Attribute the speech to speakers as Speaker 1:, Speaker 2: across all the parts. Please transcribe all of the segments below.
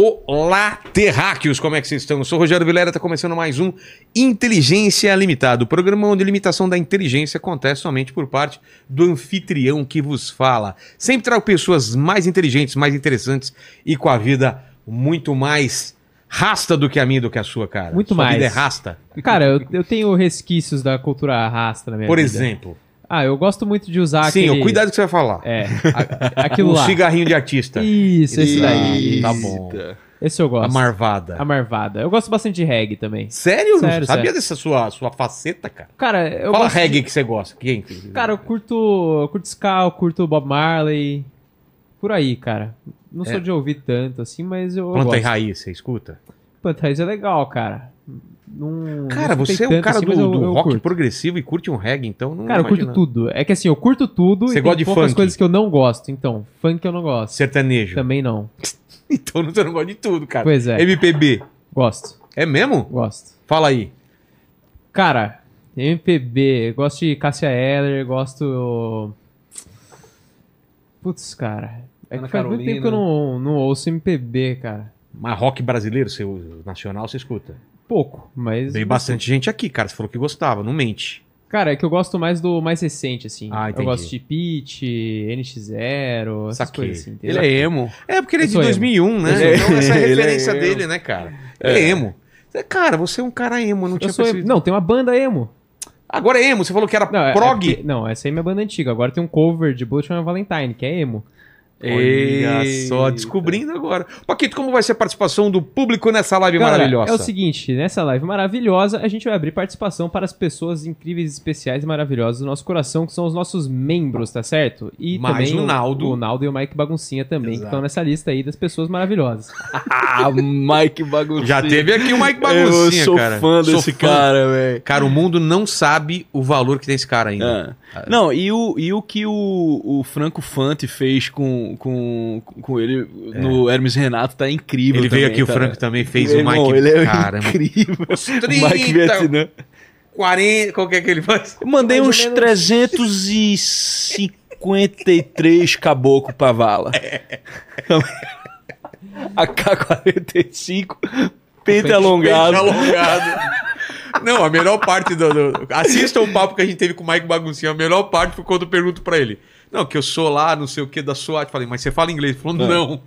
Speaker 1: Olá, terráqueos, como é que vocês estão? Eu sou o Rogério Vilera, está começando mais um Inteligência Limitada, o programa onde a limitação da inteligência acontece somente por parte do anfitrião que vos fala. Sempre trago pessoas mais inteligentes, mais interessantes e com a vida muito mais rasta do que a minha do que a sua, cara.
Speaker 2: Muito
Speaker 1: sua
Speaker 2: mais.
Speaker 1: vida é rasta.
Speaker 2: Cara, eu, eu tenho resquícios da cultura rasta na minha
Speaker 1: Por
Speaker 2: vida.
Speaker 1: exemplo.
Speaker 2: Ah, eu gosto muito de usar
Speaker 1: Sim,
Speaker 2: aquele...
Speaker 1: o cuidado que você vai falar.
Speaker 2: É, a- aquilo
Speaker 1: um
Speaker 2: lá.
Speaker 1: cigarrinho de artista.
Speaker 2: Isso, esse daí.
Speaker 1: Tá bom.
Speaker 2: Esse eu
Speaker 1: A
Speaker 2: gosto.
Speaker 1: marvada.
Speaker 2: A marvada. Eu gosto bastante de reggae também.
Speaker 1: Sério?
Speaker 2: Sério,
Speaker 1: Sabia
Speaker 2: sério.
Speaker 1: dessa sua, sua faceta, cara?
Speaker 2: Cara, eu
Speaker 1: Fala
Speaker 2: gosto de-
Speaker 1: reggae que você gosta. Quem?
Speaker 2: Cara, eu curto, eu curto ska, eu curto Bob Marley. Por aí, cara. Não sou
Speaker 1: É.
Speaker 2: de ouvir tanto assim, mas eu, eu
Speaker 1: Planta e
Speaker 2: gosto.
Speaker 1: raiz, você escuta?
Speaker 2: Planta e raiz é legal, cara. Não,
Speaker 1: Cara,
Speaker 2: não
Speaker 1: você é um cara
Speaker 2: assim,
Speaker 1: do,
Speaker 2: eu-
Speaker 1: do
Speaker 2: eu
Speaker 1: rock
Speaker 2: curto.
Speaker 1: progressivo e curte um reggae, então não
Speaker 2: Cara, eu curto tudo. É que assim, eu curto tudo
Speaker 1: Você
Speaker 2: e
Speaker 1: gosta
Speaker 2: tem
Speaker 1: de
Speaker 2: poucas
Speaker 1: funk?
Speaker 2: coisas que eu não gosto. Então, funk eu não gosto.
Speaker 1: Sertanejo.
Speaker 2: Também não.
Speaker 1: Então você não gosta de tudo, cara.
Speaker 2: Pois é.
Speaker 1: MPB.
Speaker 2: Gosto.
Speaker 1: É mesmo?
Speaker 2: Gosto.
Speaker 1: Fala aí.
Speaker 2: Cara, MPB, gosto de Cássia Eller, gosto. Putz, cara. É que
Speaker 3: Ana
Speaker 2: faz muito
Speaker 3: Carolina.
Speaker 2: tempo que eu não, não ouço MPB, cara.
Speaker 1: Mas rock brasileiro, seu nacional, você escuta.
Speaker 2: Pouco, mas.
Speaker 1: Veio bastante gente aqui, cara. Você falou que gostava, não mente.
Speaker 2: Cara, é que eu gosto mais do mais recente, assim.
Speaker 1: Ah, entendi.
Speaker 2: eu gosto de Pitch, NX0, essas
Speaker 1: Saquei.
Speaker 2: coisas assim.
Speaker 3: Ele
Speaker 2: entendeu?
Speaker 3: é emo.
Speaker 1: É, porque ele é de
Speaker 2: sou
Speaker 1: 2001, né?
Speaker 3: Ele é-
Speaker 1: Então essa é a
Speaker 3: ele é
Speaker 1: referência
Speaker 3: emo.
Speaker 1: dele, né, cara? Ele é emo. Cara, você é um cara emo, não
Speaker 2: Eu
Speaker 1: tinha
Speaker 2: emo.
Speaker 1: percebido.
Speaker 2: Não, tem uma banda emo.
Speaker 1: Agora é emo, você falou que era
Speaker 2: Não, é-
Speaker 1: prog.
Speaker 2: é porque- não, essa aí é minha banda antiga. Agora tem um cover de Bullet on Valentine, que é emo.
Speaker 1: Olha só,
Speaker 3: Eita.
Speaker 1: descobrindo agora. Paquito, como vai ser a participação do público nessa live
Speaker 2: Galera,
Speaker 1: maravilhosa?
Speaker 2: É o seguinte, nessa live maravilhosa, a gente vai abrir participação para as pessoas incríveis, especiais e maravilhosas do nosso coração, que são os nossos membros, tá certo? E
Speaker 1: Mais
Speaker 2: também
Speaker 1: o Naldo.
Speaker 2: o Naldo e o Mike Baguncinha também, que
Speaker 1: Exato.
Speaker 2: estão nessa lista aí das pessoas maravilhosas.
Speaker 3: Ah, Mike Baguncinha.
Speaker 1: Já teve aqui o Mike Baguncinha,
Speaker 3: Eu sou
Speaker 1: cara.
Speaker 3: fã
Speaker 1: Sou
Speaker 3: desse
Speaker 1: fã.
Speaker 3: cara, velho.
Speaker 1: Cara, o mundo não sabe o valor que tem esse cara ainda.
Speaker 3: Ah. Não, e o, e o que o, o Franco Fante fez com, com, com ele no Hermes Renato tá incrível.
Speaker 1: Ele veio
Speaker 3: também,
Speaker 1: aqui, o
Speaker 3: cara.
Speaker 1: Franco também fez
Speaker 3: Meu
Speaker 1: o Mike.
Speaker 3: irmão, Ele é
Speaker 1: Caramba.
Speaker 3: incrível.
Speaker 1: Os
Speaker 3: O
Speaker 1: 30,
Speaker 3: Mike Vietnã.
Speaker 1: 40, qual que é que ele faz?
Speaker 3: Eu mandei uns
Speaker 2: menos.
Speaker 3: 353 caboclo pra vala. AK-45, pente alongado.
Speaker 1: Peito alongado. Não, a melhor parte do, do- Assista o papo que a gente teve com o Mike Baguncinha. A melhor parte foi quando eu pergunto pra ele. Não, que eu sou lá, não sei o que, da SWAT. Falei, mas você fala inglês? Ele falou,
Speaker 3: É.
Speaker 1: não.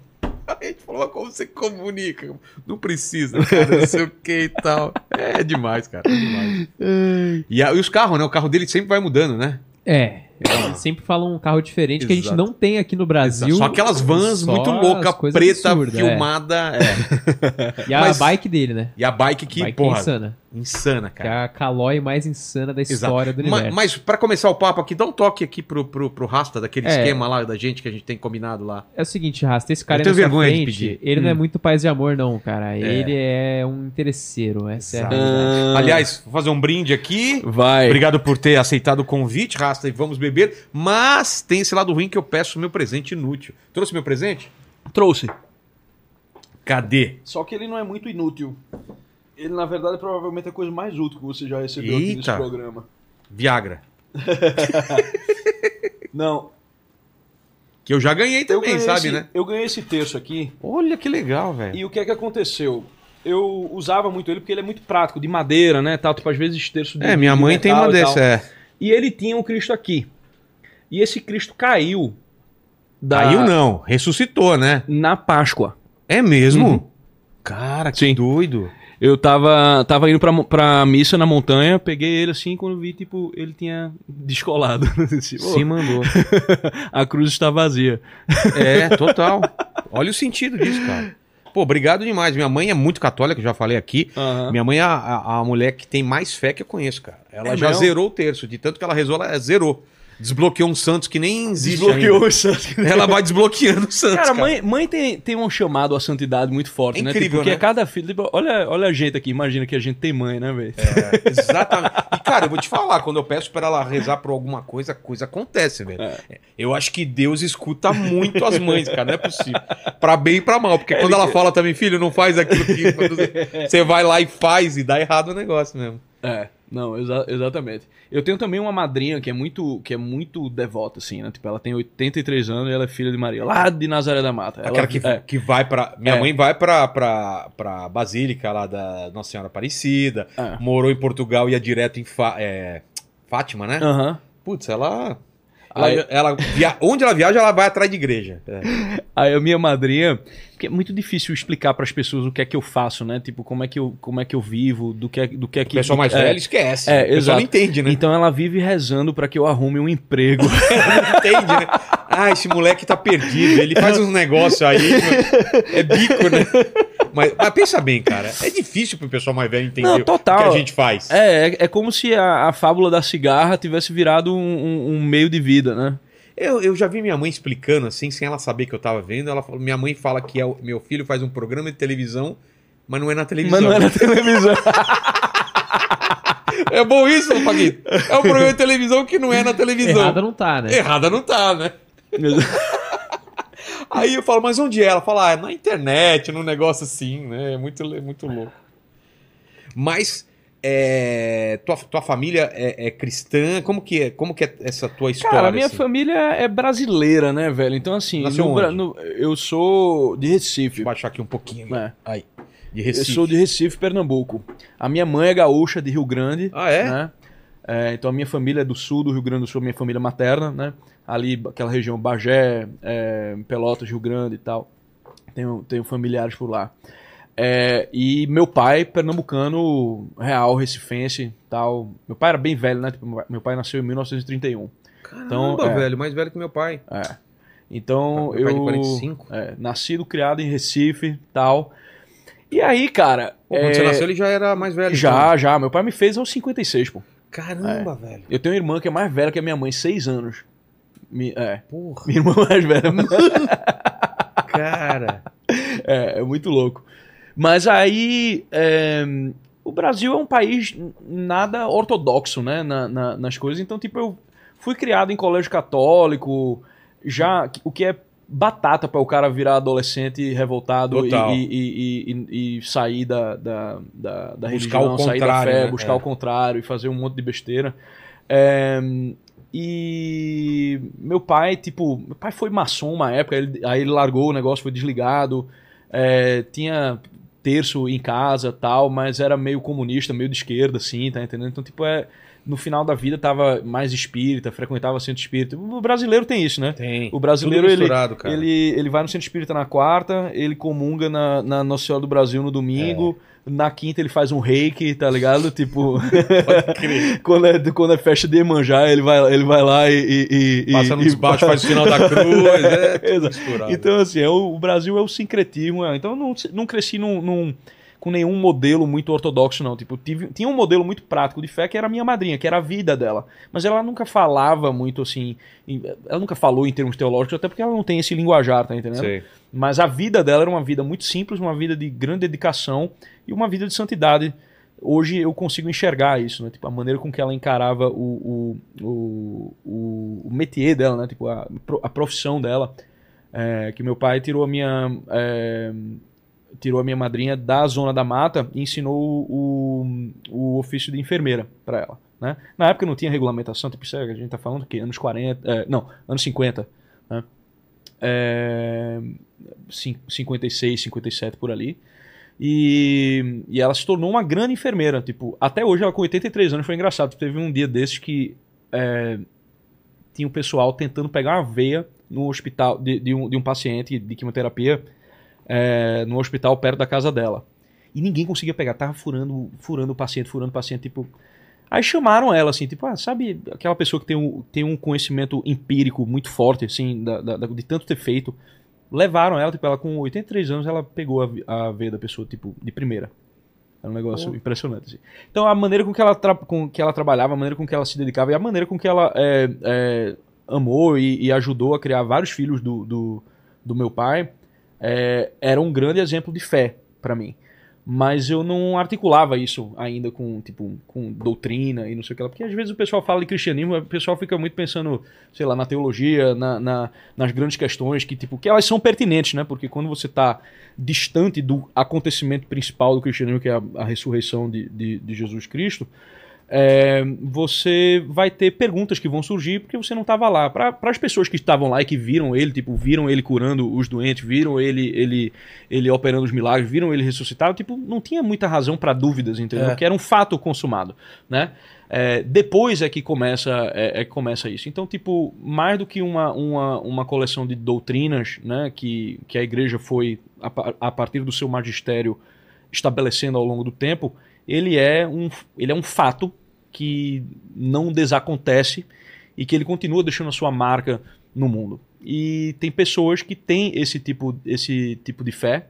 Speaker 1: Aí a gente falou, mas como você comunica? Não precisa, cara, não sei o que e tal. É demais, cara, é demais. E, a- e os carros, né? O carro dele sempre vai mudando, né?
Speaker 2: É, eles sempre falam um carro diferente que a gente
Speaker 1: Exato.
Speaker 2: não tem aqui no Brasil.
Speaker 1: Só aquelas vans
Speaker 2: Só
Speaker 1: muito louca, preta,
Speaker 2: absurdas, é.
Speaker 1: filmada. é.
Speaker 2: E a
Speaker 1: Mas-
Speaker 2: bike dele, né?
Speaker 1: E a bike que,
Speaker 2: bike
Speaker 1: porra,
Speaker 2: é insana.
Speaker 1: insana,
Speaker 2: Que
Speaker 1: cara.
Speaker 2: é a calói mais insana da
Speaker 1: Exato.
Speaker 2: história do
Speaker 1: Ma-
Speaker 2: universo.
Speaker 1: Mas, pra começar o papo aqui, dá um toque aqui pro, pro, pro Rasta, daquele
Speaker 2: É.
Speaker 1: esquema lá da gente que a gente tem combinado lá.
Speaker 2: É o seguinte, Rasta, esse cara sua
Speaker 1: vergonha de
Speaker 2: frente,
Speaker 1: pedir.
Speaker 2: ele não é
Speaker 1: Hum.
Speaker 2: muito paz de amor, não, cara. Ele é um interesseiro, essa
Speaker 1: Exato.
Speaker 2: é a.
Speaker 3: Ah,
Speaker 1: Aliás, vou fazer um brinde aqui.
Speaker 3: vai.
Speaker 1: Obrigado por ter aceitado o convite, Rasta, e vamos beber. Mas tem esse lado ruim que eu peço meu presente inútil. Trouxe meu presente?
Speaker 3: Trouxe.
Speaker 1: Cadê?
Speaker 3: Só que ele não é muito inútil. Ele, na verdade, provavelmente é a coisa mais útil que você já recebeu aqui nesse
Speaker 1: Eita.
Speaker 3: programa.
Speaker 1: Viagra.
Speaker 3: Não,
Speaker 1: Que eu já ganhei
Speaker 3: eu
Speaker 1: também,
Speaker 3: ganhei,
Speaker 1: sabe,
Speaker 3: esse,
Speaker 1: né?
Speaker 3: eu ganhei esse terço aqui
Speaker 1: Olha que legal, velho.
Speaker 3: e o que é que aconteceu? Eu usava muito ele porque ele é muito prático, de madeira, né? Tal, tipo, às vezes terço de
Speaker 1: É, minha
Speaker 3: de
Speaker 1: mãe tem uma é.
Speaker 3: E ele tinha um Cristo aqui. E esse Cristo caiu da...
Speaker 1: Caiu não, ressuscitou, né?
Speaker 3: na Páscoa.
Speaker 1: É mesmo?
Speaker 3: Uhum.
Speaker 1: Cara, que
Speaker 3: Sim.
Speaker 1: doido.
Speaker 3: Eu tava, tava indo pra, pra missa na montanha, peguei ele assim, quando vi, tipo, ele tinha descolado. Assim,
Speaker 1: Sim, mandou.
Speaker 3: a cruz está vazia.
Speaker 1: É, total. Olha o sentido disso, cara. Pô, obrigado demais. Minha mãe é muito católica, já falei aqui.
Speaker 3: Aham.
Speaker 1: Minha mãe é a, a- a mulher que tem mais fé que eu conheço, cara. Ela
Speaker 3: É
Speaker 1: já
Speaker 3: mesmo?
Speaker 1: zerou o terço. De tanto que ela rezou, ela zerou. Desbloqueou um Santos que nem existe
Speaker 3: Desbloqueou
Speaker 1: ainda.
Speaker 3: os santos.
Speaker 1: Ela vai desbloqueando o Santos,
Speaker 3: Cara,
Speaker 1: cara.
Speaker 3: mãe, mãe tem, tem um chamado à santidade muito forte,
Speaker 1: É
Speaker 3: né?
Speaker 1: incrível,
Speaker 3: Tipo, porque
Speaker 1: né?
Speaker 3: cada filho. tipo, olha, olha a gente aqui, imagina que a gente tem mãe, né, velho?
Speaker 1: É, exatamente. E, cara, eu vou te falar, quando eu peço pra ela rezar por alguma coisa, a coisa acontece, velho.
Speaker 3: É.
Speaker 1: Eu acho que Deus escuta muito as mães, cara, não é possível. Pra bem e pra mal, porque quando ela fala também, filho, não faz aquilo que você vai lá e faz e dá errado o negócio mesmo.
Speaker 3: É. Não, exa- exatamente. Eu tenho também uma madrinha que é muito que é muito devota, assim, né? Tipo, ela tem 83 anos e ela é filha de Maria, lá de Nazaré da Mata. Ela,
Speaker 1: Aquela que,
Speaker 3: é,
Speaker 1: que vai pra. Minha
Speaker 3: É.
Speaker 1: mãe vai pra, pra, pra Basílica lá da Nossa Senhora Aparecida.
Speaker 3: É.
Speaker 1: Morou em Portugal, ia direto em Fá- é, Fátima, né?
Speaker 3: Aham.
Speaker 1: Putz, ela. ela,
Speaker 3: Aí-
Speaker 1: ela via- onde ela viaja, ela vai atrás de igreja. É.
Speaker 3: Aí a minha madrinha, porque é muito difícil explicar para as pessoas o que é que eu faço, né? Tipo, como é que eu, como é que eu vivo, do que é, do que é
Speaker 1: O
Speaker 3: que
Speaker 1: pessoal mais
Speaker 3: é,
Speaker 1: velho esquece.
Speaker 3: É,
Speaker 1: o pessoal
Speaker 3: exato.
Speaker 1: não entende, né?
Speaker 3: Então ela vive rezando para que eu arrume um emprego.
Speaker 1: Não entende, né? Ah, esse moleque tá perdido. Ele faz uns negócios aí. É bico, né? Mas, mas pensa bem, cara. É difícil pro pessoal mais velho entender
Speaker 3: Não, total.
Speaker 1: o que a gente faz.
Speaker 3: é, é, é como se a, a fábula da cigarra tivesse virado um, um- um meio de vida, né?
Speaker 1: Eu, eu já vi minha mãe explicando assim, sem ela saber que eu tava vendo. Ela falou, minha mãe fala que é o- meu filho faz um programa de televisão, mas não é na televisão.
Speaker 3: Mas não é na televisão.
Speaker 1: É bom isso, Paguito? É um programa de televisão que não é na televisão.
Speaker 2: Errada não tá, né?
Speaker 1: Errada não tá, né? Aí eu falo, mas onde é? Ela fala, ah, é na internet, num negócio assim, né? É muito, é muito louco. Mas é, tua, tua família é, é cristã? Como que é, como que é essa tua história?
Speaker 3: Cara, a minha
Speaker 1: assim?
Speaker 3: família é brasileira, né, velho? Então, assim, no no- eu sou de Recife.
Speaker 1: Deixa eu baixar aqui um pouquinho.
Speaker 3: É.
Speaker 1: Aí. De
Speaker 3: Eu
Speaker 1: Recife.
Speaker 3: sou de Recife, Pernambuco. A minha mãe é gaúcha de Rio Grande.
Speaker 1: Ah, é?
Speaker 3: né? É, então a minha família é do sul do Rio Grande do Sul, minha família materna, né? Ali, aquela região Bagé, é, Pelotas, Rio Grande e tal. Tenho, tenho familiares por lá. É, e meu pai, pernambucano, real, recifense e tal. Meu pai era bem velho, né? Tipo, meu pai nasceu em 1931.
Speaker 1: Caramba,
Speaker 3: Então, é.
Speaker 1: velho, mais velho que meu pai.
Speaker 3: É. Então
Speaker 1: Meu pai é de
Speaker 3: eu.
Speaker 1: 45?
Speaker 3: É, nascido, criado em Recife tal. E aí, cara.
Speaker 1: Pô, quando
Speaker 3: é,
Speaker 1: você nasceu, ele já era mais velho.
Speaker 3: Já, já. Meu pai me fez aos 56, pô.
Speaker 1: então. Caramba, velho.
Speaker 3: Eu tenho uma irmã que é mais velha que a minha mãe, seis anos. Mi- é.
Speaker 1: Porra,
Speaker 3: Minha irmã mais velha.
Speaker 1: cara.
Speaker 3: é, é muito louco. Mas aí. é, o Brasil é um país nada ortodoxo, né? na- na- nas coisas. Então, tipo, eu fui criado em colégio católico. Já. O que é batata para o cara virar adolescente revoltado e, e- e- e- sair da, da, da, da religião,
Speaker 1: o
Speaker 3: sair da fé,
Speaker 1: né?
Speaker 3: buscar
Speaker 1: É.
Speaker 3: o contrário e fazer um monte de besteira. É, e meu pai, tipo, meu pai foi maçom uma época, ele- aí ele largou o negócio, foi desligado. É, tinha terço em casa tal, mas era meio comunista, meio de esquerda, assim, tá entendendo? Então, tipo, é, no final da vida tava mais espírita, frequentava centro espírita. O brasileiro tem isso, né?
Speaker 1: Tem.
Speaker 3: O brasileiro, ele,
Speaker 1: cara.
Speaker 3: ele, ele vai no centro espírita na quarta, ele comunga na, na Nossa Senhora do Brasil no domingo,
Speaker 1: É.
Speaker 3: na quinta ele faz um reiki, tá ligado? Tipo,
Speaker 1: Pode crer.
Speaker 3: quando, é, quando é festa de Emanjá, ele vai, ele vai lá e... e, e
Speaker 1: Passa nos baixos, faz o sinal da cruz. É
Speaker 3: Exato. Então, assim, é o, o Brasil é o sincretismo. é. Então, eu não, não cresci num, num- com nenhum modelo muito ortodoxo, não. Tipo, tive, tinha um modelo muito prático de fé que era a minha madrinha, que era a vida dela. Mas ela nunca falava muito assim. em- ela nunca falou em termos teológicos, até porque ela não tem esse linguajar, tá entendendo?
Speaker 1: Sei.
Speaker 3: Mas a vida dela era uma vida muito simples, uma vida de grande dedicação e uma vida de santidade. Hoje eu consigo enxergar isso, né? Tipo, a maneira com que ela encarava o, o, o, o, métier dela, né? Tipo, a, a profissão dela. É, que meu pai tirou a minha é, tirou a minha madrinha da zona da mata e ensinou o, o ofício de enfermeira para ela. Né? Na época não tinha regulamentação, tipo, é, a gente tá falando que anos 40, é, não, anos 50, né? É, cin- 56, 57 por ali. E, e ela se tornou uma grande enfermeira. Tipo, até hoje ela com 83 anos foi engraçado. Teve um dia desses que é, tinha um pessoal tentando pegar uma veia no hospital de, de um, de um paciente de quimioterapia é, no hospital perto da casa dela. E ninguém conseguia pegar, tava furando, furando o paciente, furando o paciente, tipo. Aí chamaram ela, assim, tipo, ah, sabe aquela pessoa que tem um, tem um conhecimento empírico muito forte, assim, da, da- de tanto ter feito. Levaram ela, tipo, ela com 83 anos, ela pegou a, a veia da pessoa, tipo, de primeira. É um negócio
Speaker 1: Pô.
Speaker 3: impressionante, assim. Então, a maneira com que, ela com que ela trabalhava, a maneira com que ela se dedicava e a maneira com que ela é, é, amou e, e ajudou a criar vários filhos do, do, do meu pai, é, era um grande exemplo de fé para mim. Mas eu não articulava isso ainda com, tipo, com doutrina e não sei o que lá. Porque às vezes o pessoal fala de cristianismo, o pessoal fica muito pensando, sei lá, na teologia, na, na- nas grandes questões, que, tipo, que elas são pertinentes, né? Porque quando você está distante do acontecimento principal do cristianismo, que é a, a ressurreição de, de, de Jesus Cristo, é, você vai ter perguntas que vão surgir porque você não estava lá. Para as pessoas que estavam lá e que viram ele, tipo, viram ele curando os doentes, viram ele ele, ele operando os milagres, viram ele ressuscitado, tipo, não tinha muita razão para dúvidas, entendeu?
Speaker 1: É.
Speaker 3: Porque era um fato consumado, né? É, depois é que começa é, é que começa isso. Então, tipo, mais do que uma, uma, uma coleção de doutrinas, né, que, que a igreja foi a, a partir do seu magistério estabelecendo ao longo do tempo, ele é um, ele é um fato que não desacontece e que ele continua deixando a sua marca no mundo. E tem pessoas que têm esse tipo, esse tipo de fé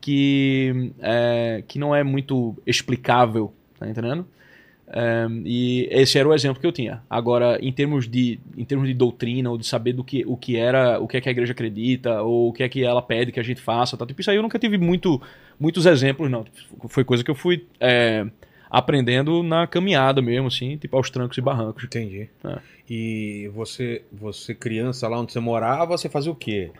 Speaker 3: que, é, que não é muito explicável, tá entendendo? É, e esse era o exemplo que eu tinha. Agora, em termos de, em termos de doutrina, ou de saber do que, o que era, o que é que a igreja acredita, ou o que é que ela pede que a gente faça, tá? tipo, isso aí eu nunca tive muito, muitos exemplos, não. Foi coisa que eu fui é, aprendendo na caminhada mesmo, assim, tipo aos trancos e barrancos.
Speaker 1: Entendi.
Speaker 3: É.
Speaker 1: E você, você criança lá onde você morava, você fazia o quê?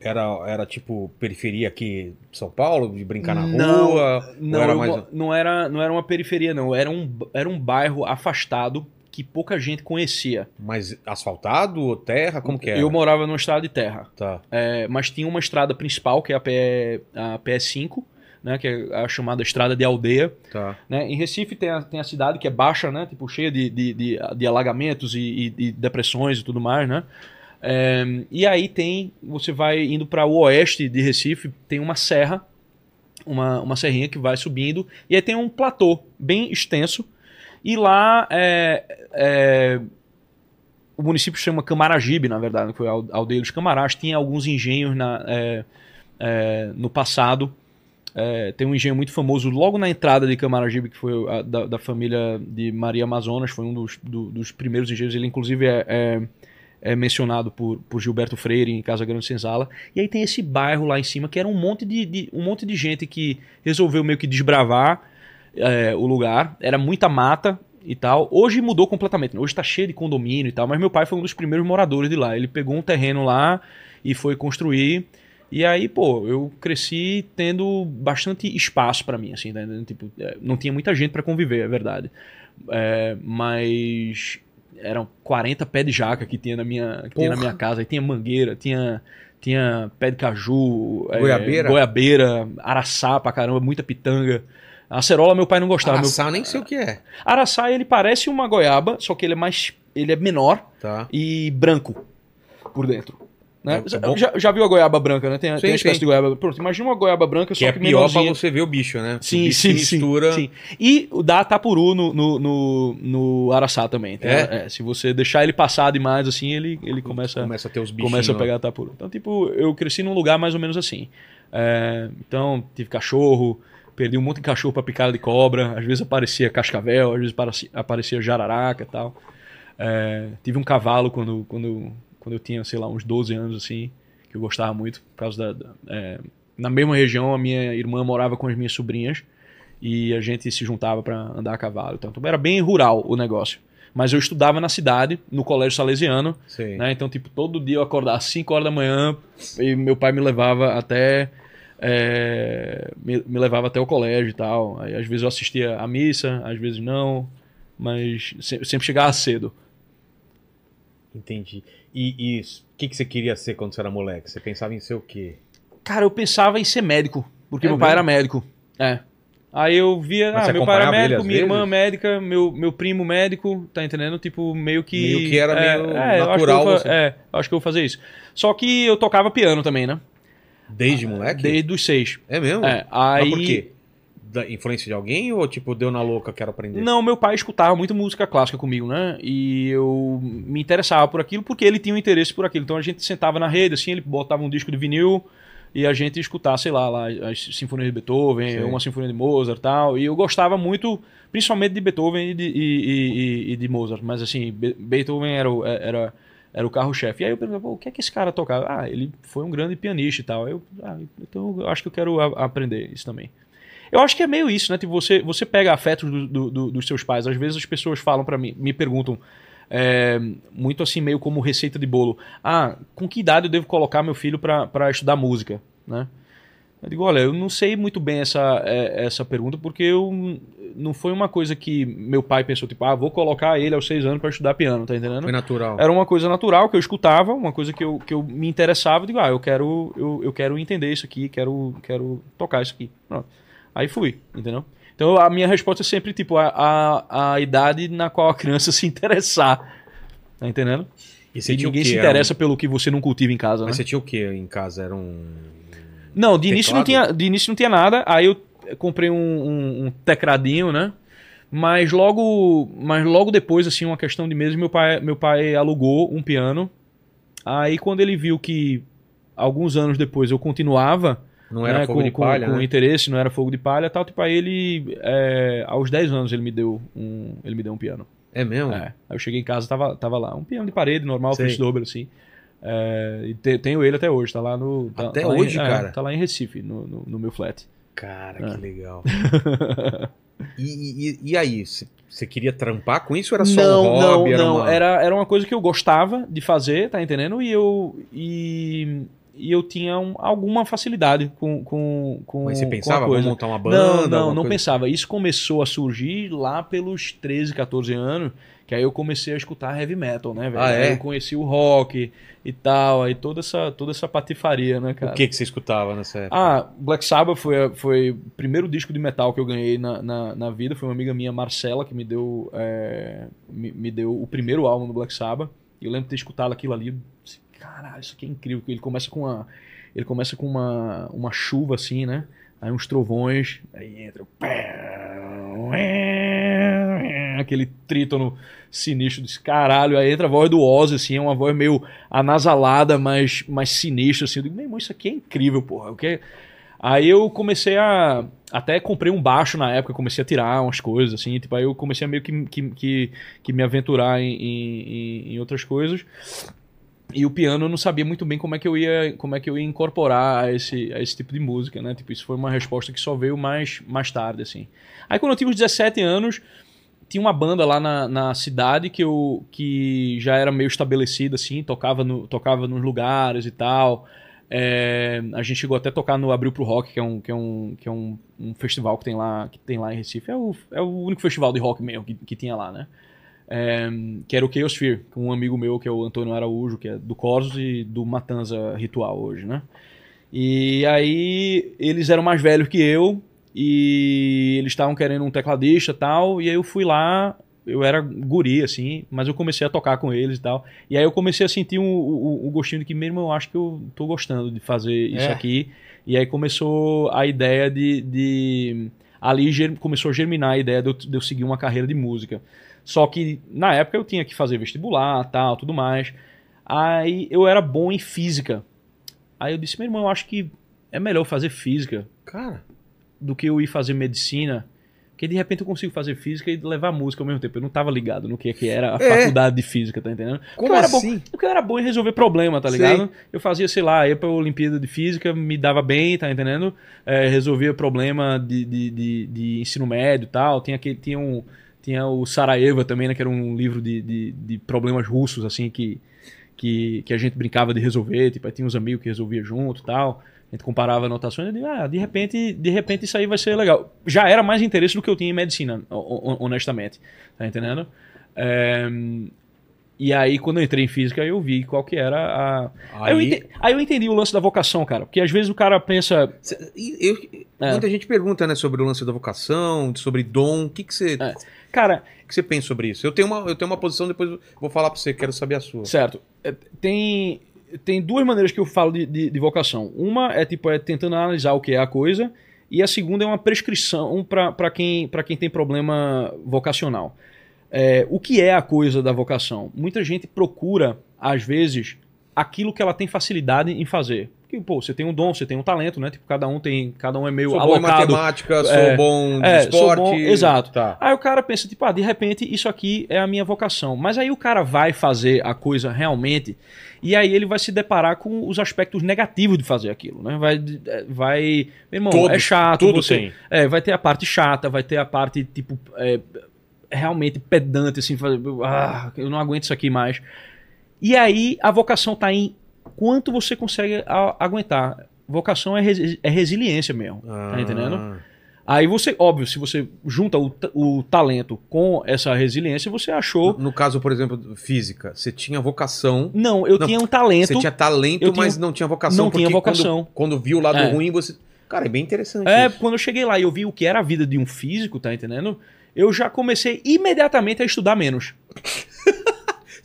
Speaker 1: Era, era tipo periferia aqui de São Paulo, de brincar na
Speaker 3: Não,
Speaker 1: rua?
Speaker 3: Não,
Speaker 1: era mais...
Speaker 3: não, era, não era uma periferia, não. Era um, era um bairro afastado que pouca gente conhecia.
Speaker 1: mais asfaltado ou terra? Como que era?
Speaker 3: Eu morava numa estrada de terra.
Speaker 1: Tá.
Speaker 3: É, mas tinha uma estrada principal, que é a, PE, a PS5, né, que é a chamada Estrada de Aldeia.
Speaker 1: Tá.
Speaker 3: Né? Em Recife tem a, tem a cidade que é baixa, né, tipo, cheia de, de, de, de alagamentos e, e- e depressões e tudo mais. Né? É, e aí tem, você vai indo para o oeste de Recife, tem uma serra, uma, uma serrinha que vai subindo, e aí tem um platô bem extenso, e lá é, é, o município chama Camaragibe, na verdade, que foi a aldeia dos Camarás, tinha alguns engenhos na, no passado. É, tem um engenho muito famoso logo na entrada de Camaragibe, que foi a- da, da família de Maria Amazonas, foi um dos, do- dos primeiros engenhos. Ele, inclusive, é, é- é mencionado por, por Gilberto Freire em Casa Grande Senzala. E aí tem esse bairro lá em cima, que era um monte de, de- um monte de gente que resolveu meio que desbravar é, o lugar. Era muita mata e tal. Hoje mudou completamente. né? Hoje tá cheio de condomínio e tal, mas meu pai foi um dos primeiros moradores de lá. Ele pegou um terreno lá e foi construir. E aí, pô, eu cresci tendo bastante espaço pra mim, assim, entendendo? Tipo, é, não tinha muita gente pra conviver, é verdade. É, mas eram 40 pés de jaca que tinha na minha, que tinha na minha casa. Aí tinha mangueira, tinha, tinha pé de caju, é,
Speaker 1: Goiabeira?
Speaker 3: goiabeira, araçá pra caramba, muita pitanga. Acerola meu pai não gostava. Meu-
Speaker 1: Araçá, nem sei o que é.
Speaker 3: Araçá, ele parece uma goiaba, só que ele é mais. ele é menor
Speaker 1: Tá.
Speaker 3: e branco por dentro. Né?
Speaker 1: É bom.
Speaker 3: já, já viu a goiaba branca, né? Tem,
Speaker 1: Sim,
Speaker 3: tem a espécie
Speaker 1: sim.
Speaker 3: de goiaba. Pronto, imagina uma goiaba branca,
Speaker 1: Que
Speaker 3: só
Speaker 1: é
Speaker 3: que
Speaker 1: pior pra
Speaker 3: menorzinha.
Speaker 1: você ver o bicho, né?
Speaker 3: Sim,
Speaker 1: bicho
Speaker 3: sim,
Speaker 1: se mistura.
Speaker 3: sim. E o dá tapuru no, no, no, no araçá também. Então,
Speaker 1: É?
Speaker 3: é, se você deixar ele passar demais assim, ele, ele começa,
Speaker 1: Começa a ter os bichinhos.
Speaker 3: começa a pegar tapuru. Então, tipo, eu cresci num lugar mais ou menos assim. É, então, tive cachorro, perdi um monte de cachorro pra picada de cobra. Às vezes aparecia cascavel, às vezes aparecia, aparecia jararaca e tal. É, tive um cavalo quando, quando, quando eu tinha, sei lá, uns 12 anos, assim, que eu gostava muito, por causa da. da- é, na mesma região, a minha irmã morava com as minhas sobrinhas e a gente se juntava para andar a cavalo. Então, era bem rural o negócio. Mas eu estudava na cidade, no colégio salesiano, né? Então, tipo, todo dia eu acordava às 5 horas da manhã e meu pai me levava até. é, me, me levava até o colégio e tal. Aí, às vezes eu assistia à missa, às vezes não, mas se- sempre chegava cedo.
Speaker 1: Entendi. E o que, que você queria ser quando você era moleque? Você pensava em ser o quê?
Speaker 3: Cara, eu pensava em ser médico, porque
Speaker 1: É
Speaker 3: meu pai
Speaker 1: mesmo?
Speaker 3: era médico. É. Aí eu via,
Speaker 1: Mas
Speaker 3: ah, meu pai era médico, minha irmã
Speaker 1: vezes?
Speaker 3: médica, meu, meu primo médico, tá entendendo? Tipo, meio que.
Speaker 1: Meio que era
Speaker 3: é,
Speaker 1: meio
Speaker 3: é, eu acho que
Speaker 1: natural
Speaker 3: eu
Speaker 1: você-
Speaker 3: É, acho que eu vou fazer isso. Só que eu tocava piano também, né?
Speaker 1: Desde moleque?
Speaker 3: Desde os seis.
Speaker 1: É mesmo?
Speaker 3: É, aí.
Speaker 1: Mas por quê? Da influência de alguém ou tipo, deu na louca, quero aprender?
Speaker 3: Não, meu pai escutava muito música clássica comigo, né? E eu me interessava por aquilo porque ele tinha um interesse por aquilo. Então a gente sentava na rede, assim, ele botava um disco de vinil e a gente escutava, sei lá, lá as sinfonias de Beethoven,
Speaker 1: Sim.
Speaker 3: uma sinfonia de Mozart e tal. E eu gostava muito, principalmente de Beethoven e de, e- e- e- de Mozart. Mas assim, Be- Beethoven era o, era, era o carro-chefe. E aí eu pô, o que é que esse cara tocava? Ah, ele foi um grande pianista e tal. Eu, ah, então eu acho que eu quero aprender isso também. Eu acho que é meio isso, né? Tipo, você, você pega afetos do- do- do- dos seus pais. Às vezes as pessoas falam pra mim, me perguntam, é, muito assim, meio como receita de bolo. Ah, com que idade eu devo colocar meu filho pra pra estudar música, né? Eu digo, olha, eu não sei muito bem essa, é, essa pergunta porque eu não foi uma coisa que meu pai pensou, tipo, ah, vou colocar ele aos seis anos pra estudar piano, tá entendendo?
Speaker 1: Foi natural.
Speaker 3: Era uma coisa natural que eu escutava, uma coisa que eu, que eu me interessava, eu digo, ah, eu quero, eu, eu quero entender isso aqui, quero, quero tocar isso aqui. Pronto. Aí fui, entendeu? Então a minha resposta é sempre, tipo, a, a, a idade na qual a criança se interessar. Tá entendendo?
Speaker 1: E
Speaker 3: E ninguém se interessa pelo que você não cultiva em casa,
Speaker 1: um-
Speaker 3: né?
Speaker 1: Mas você tinha o que em casa? Era um.
Speaker 3: Não, de início não, tinha, de início não tinha nada. Aí eu comprei um, um, um tecladinho, né? Mas logo, mas logo depois, assim, uma questão de meses, meu pai, meu pai alugou um piano. Aí quando ele viu que alguns anos depois eu continuava
Speaker 1: Não era
Speaker 3: né,
Speaker 1: fogo
Speaker 3: com,
Speaker 1: de
Speaker 3: com-
Speaker 1: palha,
Speaker 3: com
Speaker 1: né?
Speaker 3: interesse, não era fogo de palha tal, tipo, aí ele, é, aos 10 anos ele me deu um, ele me deu um piano.
Speaker 1: É mesmo?
Speaker 3: É. Aí eu cheguei em casa, tava, tava lá, um piano de parede normal. Fritz Dober, assim. É, e te- tenho ele até hoje, tá lá no. tá-
Speaker 1: Até
Speaker 3: tá lá em-
Speaker 1: hoje,
Speaker 3: é,
Speaker 1: cara?
Speaker 3: Tá lá em Recife, no, no, no meu flat.
Speaker 1: Cara,
Speaker 3: É.
Speaker 1: que legal. e, e- e aí? Você você queria trampar com isso ou era só
Speaker 3: não,
Speaker 1: um hobby?
Speaker 3: não,
Speaker 1: era
Speaker 3: não.
Speaker 1: uma-
Speaker 3: Era, era uma coisa que eu gostava de fazer, tá entendendo? E eu. E, e eu tinha um- alguma facilidade com, com, com,
Speaker 1: Mas você pensava,
Speaker 3: coisa.
Speaker 1: montar uma banda?
Speaker 3: Não, não, não
Speaker 1: coisa?
Speaker 3: pensava. Isso começou a surgir lá pelos 13, 14 anos, que aí eu comecei a escutar heavy metal, né, velho?
Speaker 1: Ah, é?
Speaker 3: Aí eu conheci o rock e tal, aí toda essa, toda essa patifaria, né, cara?
Speaker 1: O que, que você escutava nessa época?
Speaker 3: Ah, Black Sabbath foi, foi o primeiro disco de metal que eu ganhei na, na, na vida. Foi uma amiga minha, Marcela, que me deu, é, me, me deu o primeiro álbum do Black Sabbath. E eu lembro de ter escutado aquilo ali. Caralho, isso aqui é incrível. Ele começa com uma, ele começa com uma, uma chuva assim, né? Aí uns trovões, aí entra o aquele trítono sinistro desse caralho, aí entra a voz do Ozzy, assim, é uma voz meio anasalada, mas, mas sinistra, assim, eu digo, meu irmão, isso aqui é incrível, porra, o que Aí eu comecei a, até comprei um baixo na época, comecei a tirar umas coisas, assim, tipo, aí eu comecei a meio que, que, que, que me aventurar em, em, em outras coisas, e o piano eu não sabia muito bem como é que eu ia, como é que eu ia incorporar a esse, a esse tipo de música, né? Tipo, isso foi uma resposta que só veio mais, mais tarde, assim. Aí quando eu tinha uns 17 anos, tinha uma banda lá na, na cidade que eu que já era meio estabelecida, assim, tocava, no, tocava nos lugares e tal. É, a gente chegou até a tocar no Abril pro Rock, que é um, que é um, que é um, um festival que tem, lá, que tem lá em Recife. É o, é o único festival de rock mesmo que, que tinha lá, né? É, que era o Chaosphere, com um amigo meu, que é o Antônio Araújo, que é do Corsos e do Matanza Ritual hoje, né? E aí eles eram mais velhos que eu e eles estavam querendo um tecladista e tal, e aí eu fui lá, eu era guri, assim, mas eu comecei a tocar com eles e tal. E aí eu comecei a sentir um, o, o gostinho de que mesmo eu acho que eu tô gostando de fazer isso
Speaker 1: É.
Speaker 3: aqui. E aí começou a ideia de. de ali começou a germinar a ideia de eu, de eu seguir uma carreira de música. Só que na época eu tinha que fazer vestibular, tal, tudo mais. Aí eu era bom em física. Aí eu disse, meu irmão, eu acho que é melhor fazer física
Speaker 1: Cara,
Speaker 3: do que eu ir fazer medicina. Porque de repente eu consigo fazer física e levar música ao mesmo tempo. Eu não tava ligado no que, que era a
Speaker 1: É.
Speaker 3: faculdade de física, tá entendendo? Porque
Speaker 1: como
Speaker 3: eu era
Speaker 1: assim?
Speaker 3: Bom, porque eu era bom em resolver problema, tá ligado? Eu fazia, sei lá, ia pra Olimpíada de Física, me dava bem, tá entendendo? É, resolvia problema de, de, de, de ensino médio e tal. Tinha, aquele, tinha, um, tinha o Sarajevo também, né? Que era um livro de, de, de problemas russos, assim, que, que, que a gente brincava de resolver. Tipo, aí tinha uns amigos que resolvia junto e tal. A gente comparava anotações e eu ah, de repente, de repente isso aí vai ser legal. Já era mais interesse do que eu tinha em medicina, ho- ho- honestamente. Tá entendendo? É, e aí, quando eu entrei em física, eu vi qual que era a. Aí, eu
Speaker 1: Aí,
Speaker 3: ente- aí eu entendi o lance da vocação, cara. Porque às vezes o cara pensa.
Speaker 1: Cê- e eu-
Speaker 3: É.
Speaker 1: Muita gente pergunta, né, sobre o lance da vocação, sobre dom. O que que você
Speaker 3: É. Cara,
Speaker 1: o que você pensa sobre isso? Eu tenho uma, eu tenho uma posição, depois vou falar pra você, quero saber a sua.
Speaker 3: Certo. É, Tem, tem duas maneiras que eu falo de, de, de vocação. Uma é tipo é tentando analisar o que é a coisa, e a segunda é uma prescrição para quem, pra quem tem problema vocacional. É, o que é a coisa da vocação? Muita gente procura, às vezes, aquilo que ela tem facilidade em fazer. Porque, pô, você tem um dom, você tem um talento, né? Tipo, cada um tem. Cada um é meio
Speaker 1: Sou bom em
Speaker 3: alocado.
Speaker 1: matemática, sou
Speaker 3: É.
Speaker 1: bom de
Speaker 3: É, sou
Speaker 1: esporte.
Speaker 3: bom- exato.
Speaker 1: Tá.
Speaker 3: Aí o cara pensa, tipo, ah, de repente isso aqui é a minha vocação. Mas aí o cara vai fazer a coisa realmente e aí ele vai se deparar com os aspectos negativos de fazer aquilo, né? Vai, vai meu irmão,
Speaker 1: Todos,
Speaker 3: é chato.
Speaker 1: tudo
Speaker 3: você,
Speaker 1: tem.
Speaker 3: É, vai ter a parte chata, vai ter a parte, tipo, é, realmente pedante, assim, ah, eu não aguento isso aqui mais. E aí a vocação tá em quanto você consegue a- aguentar. Vocação é, resi- é resiliência mesmo, tá
Speaker 1: Ah.
Speaker 3: entendendo? Aí você, óbvio, se você junta o, o talento com essa resiliência, você achou.
Speaker 1: No, no caso, por exemplo, física, você tinha vocação.
Speaker 3: Não, eu
Speaker 1: Não,
Speaker 3: tinha um talento.
Speaker 1: Você tinha talento,
Speaker 3: tinha-
Speaker 1: mas não tinha vocação.
Speaker 3: não tinha vocação.
Speaker 1: Quando, quando viu o lado
Speaker 3: É.
Speaker 1: ruim, você. Cara, é bem interessante.
Speaker 3: É,
Speaker 1: isso.
Speaker 3: quando eu cheguei lá e eu vi o que era a vida de um físico, tá entendendo? Eu já comecei imediatamente a estudar menos.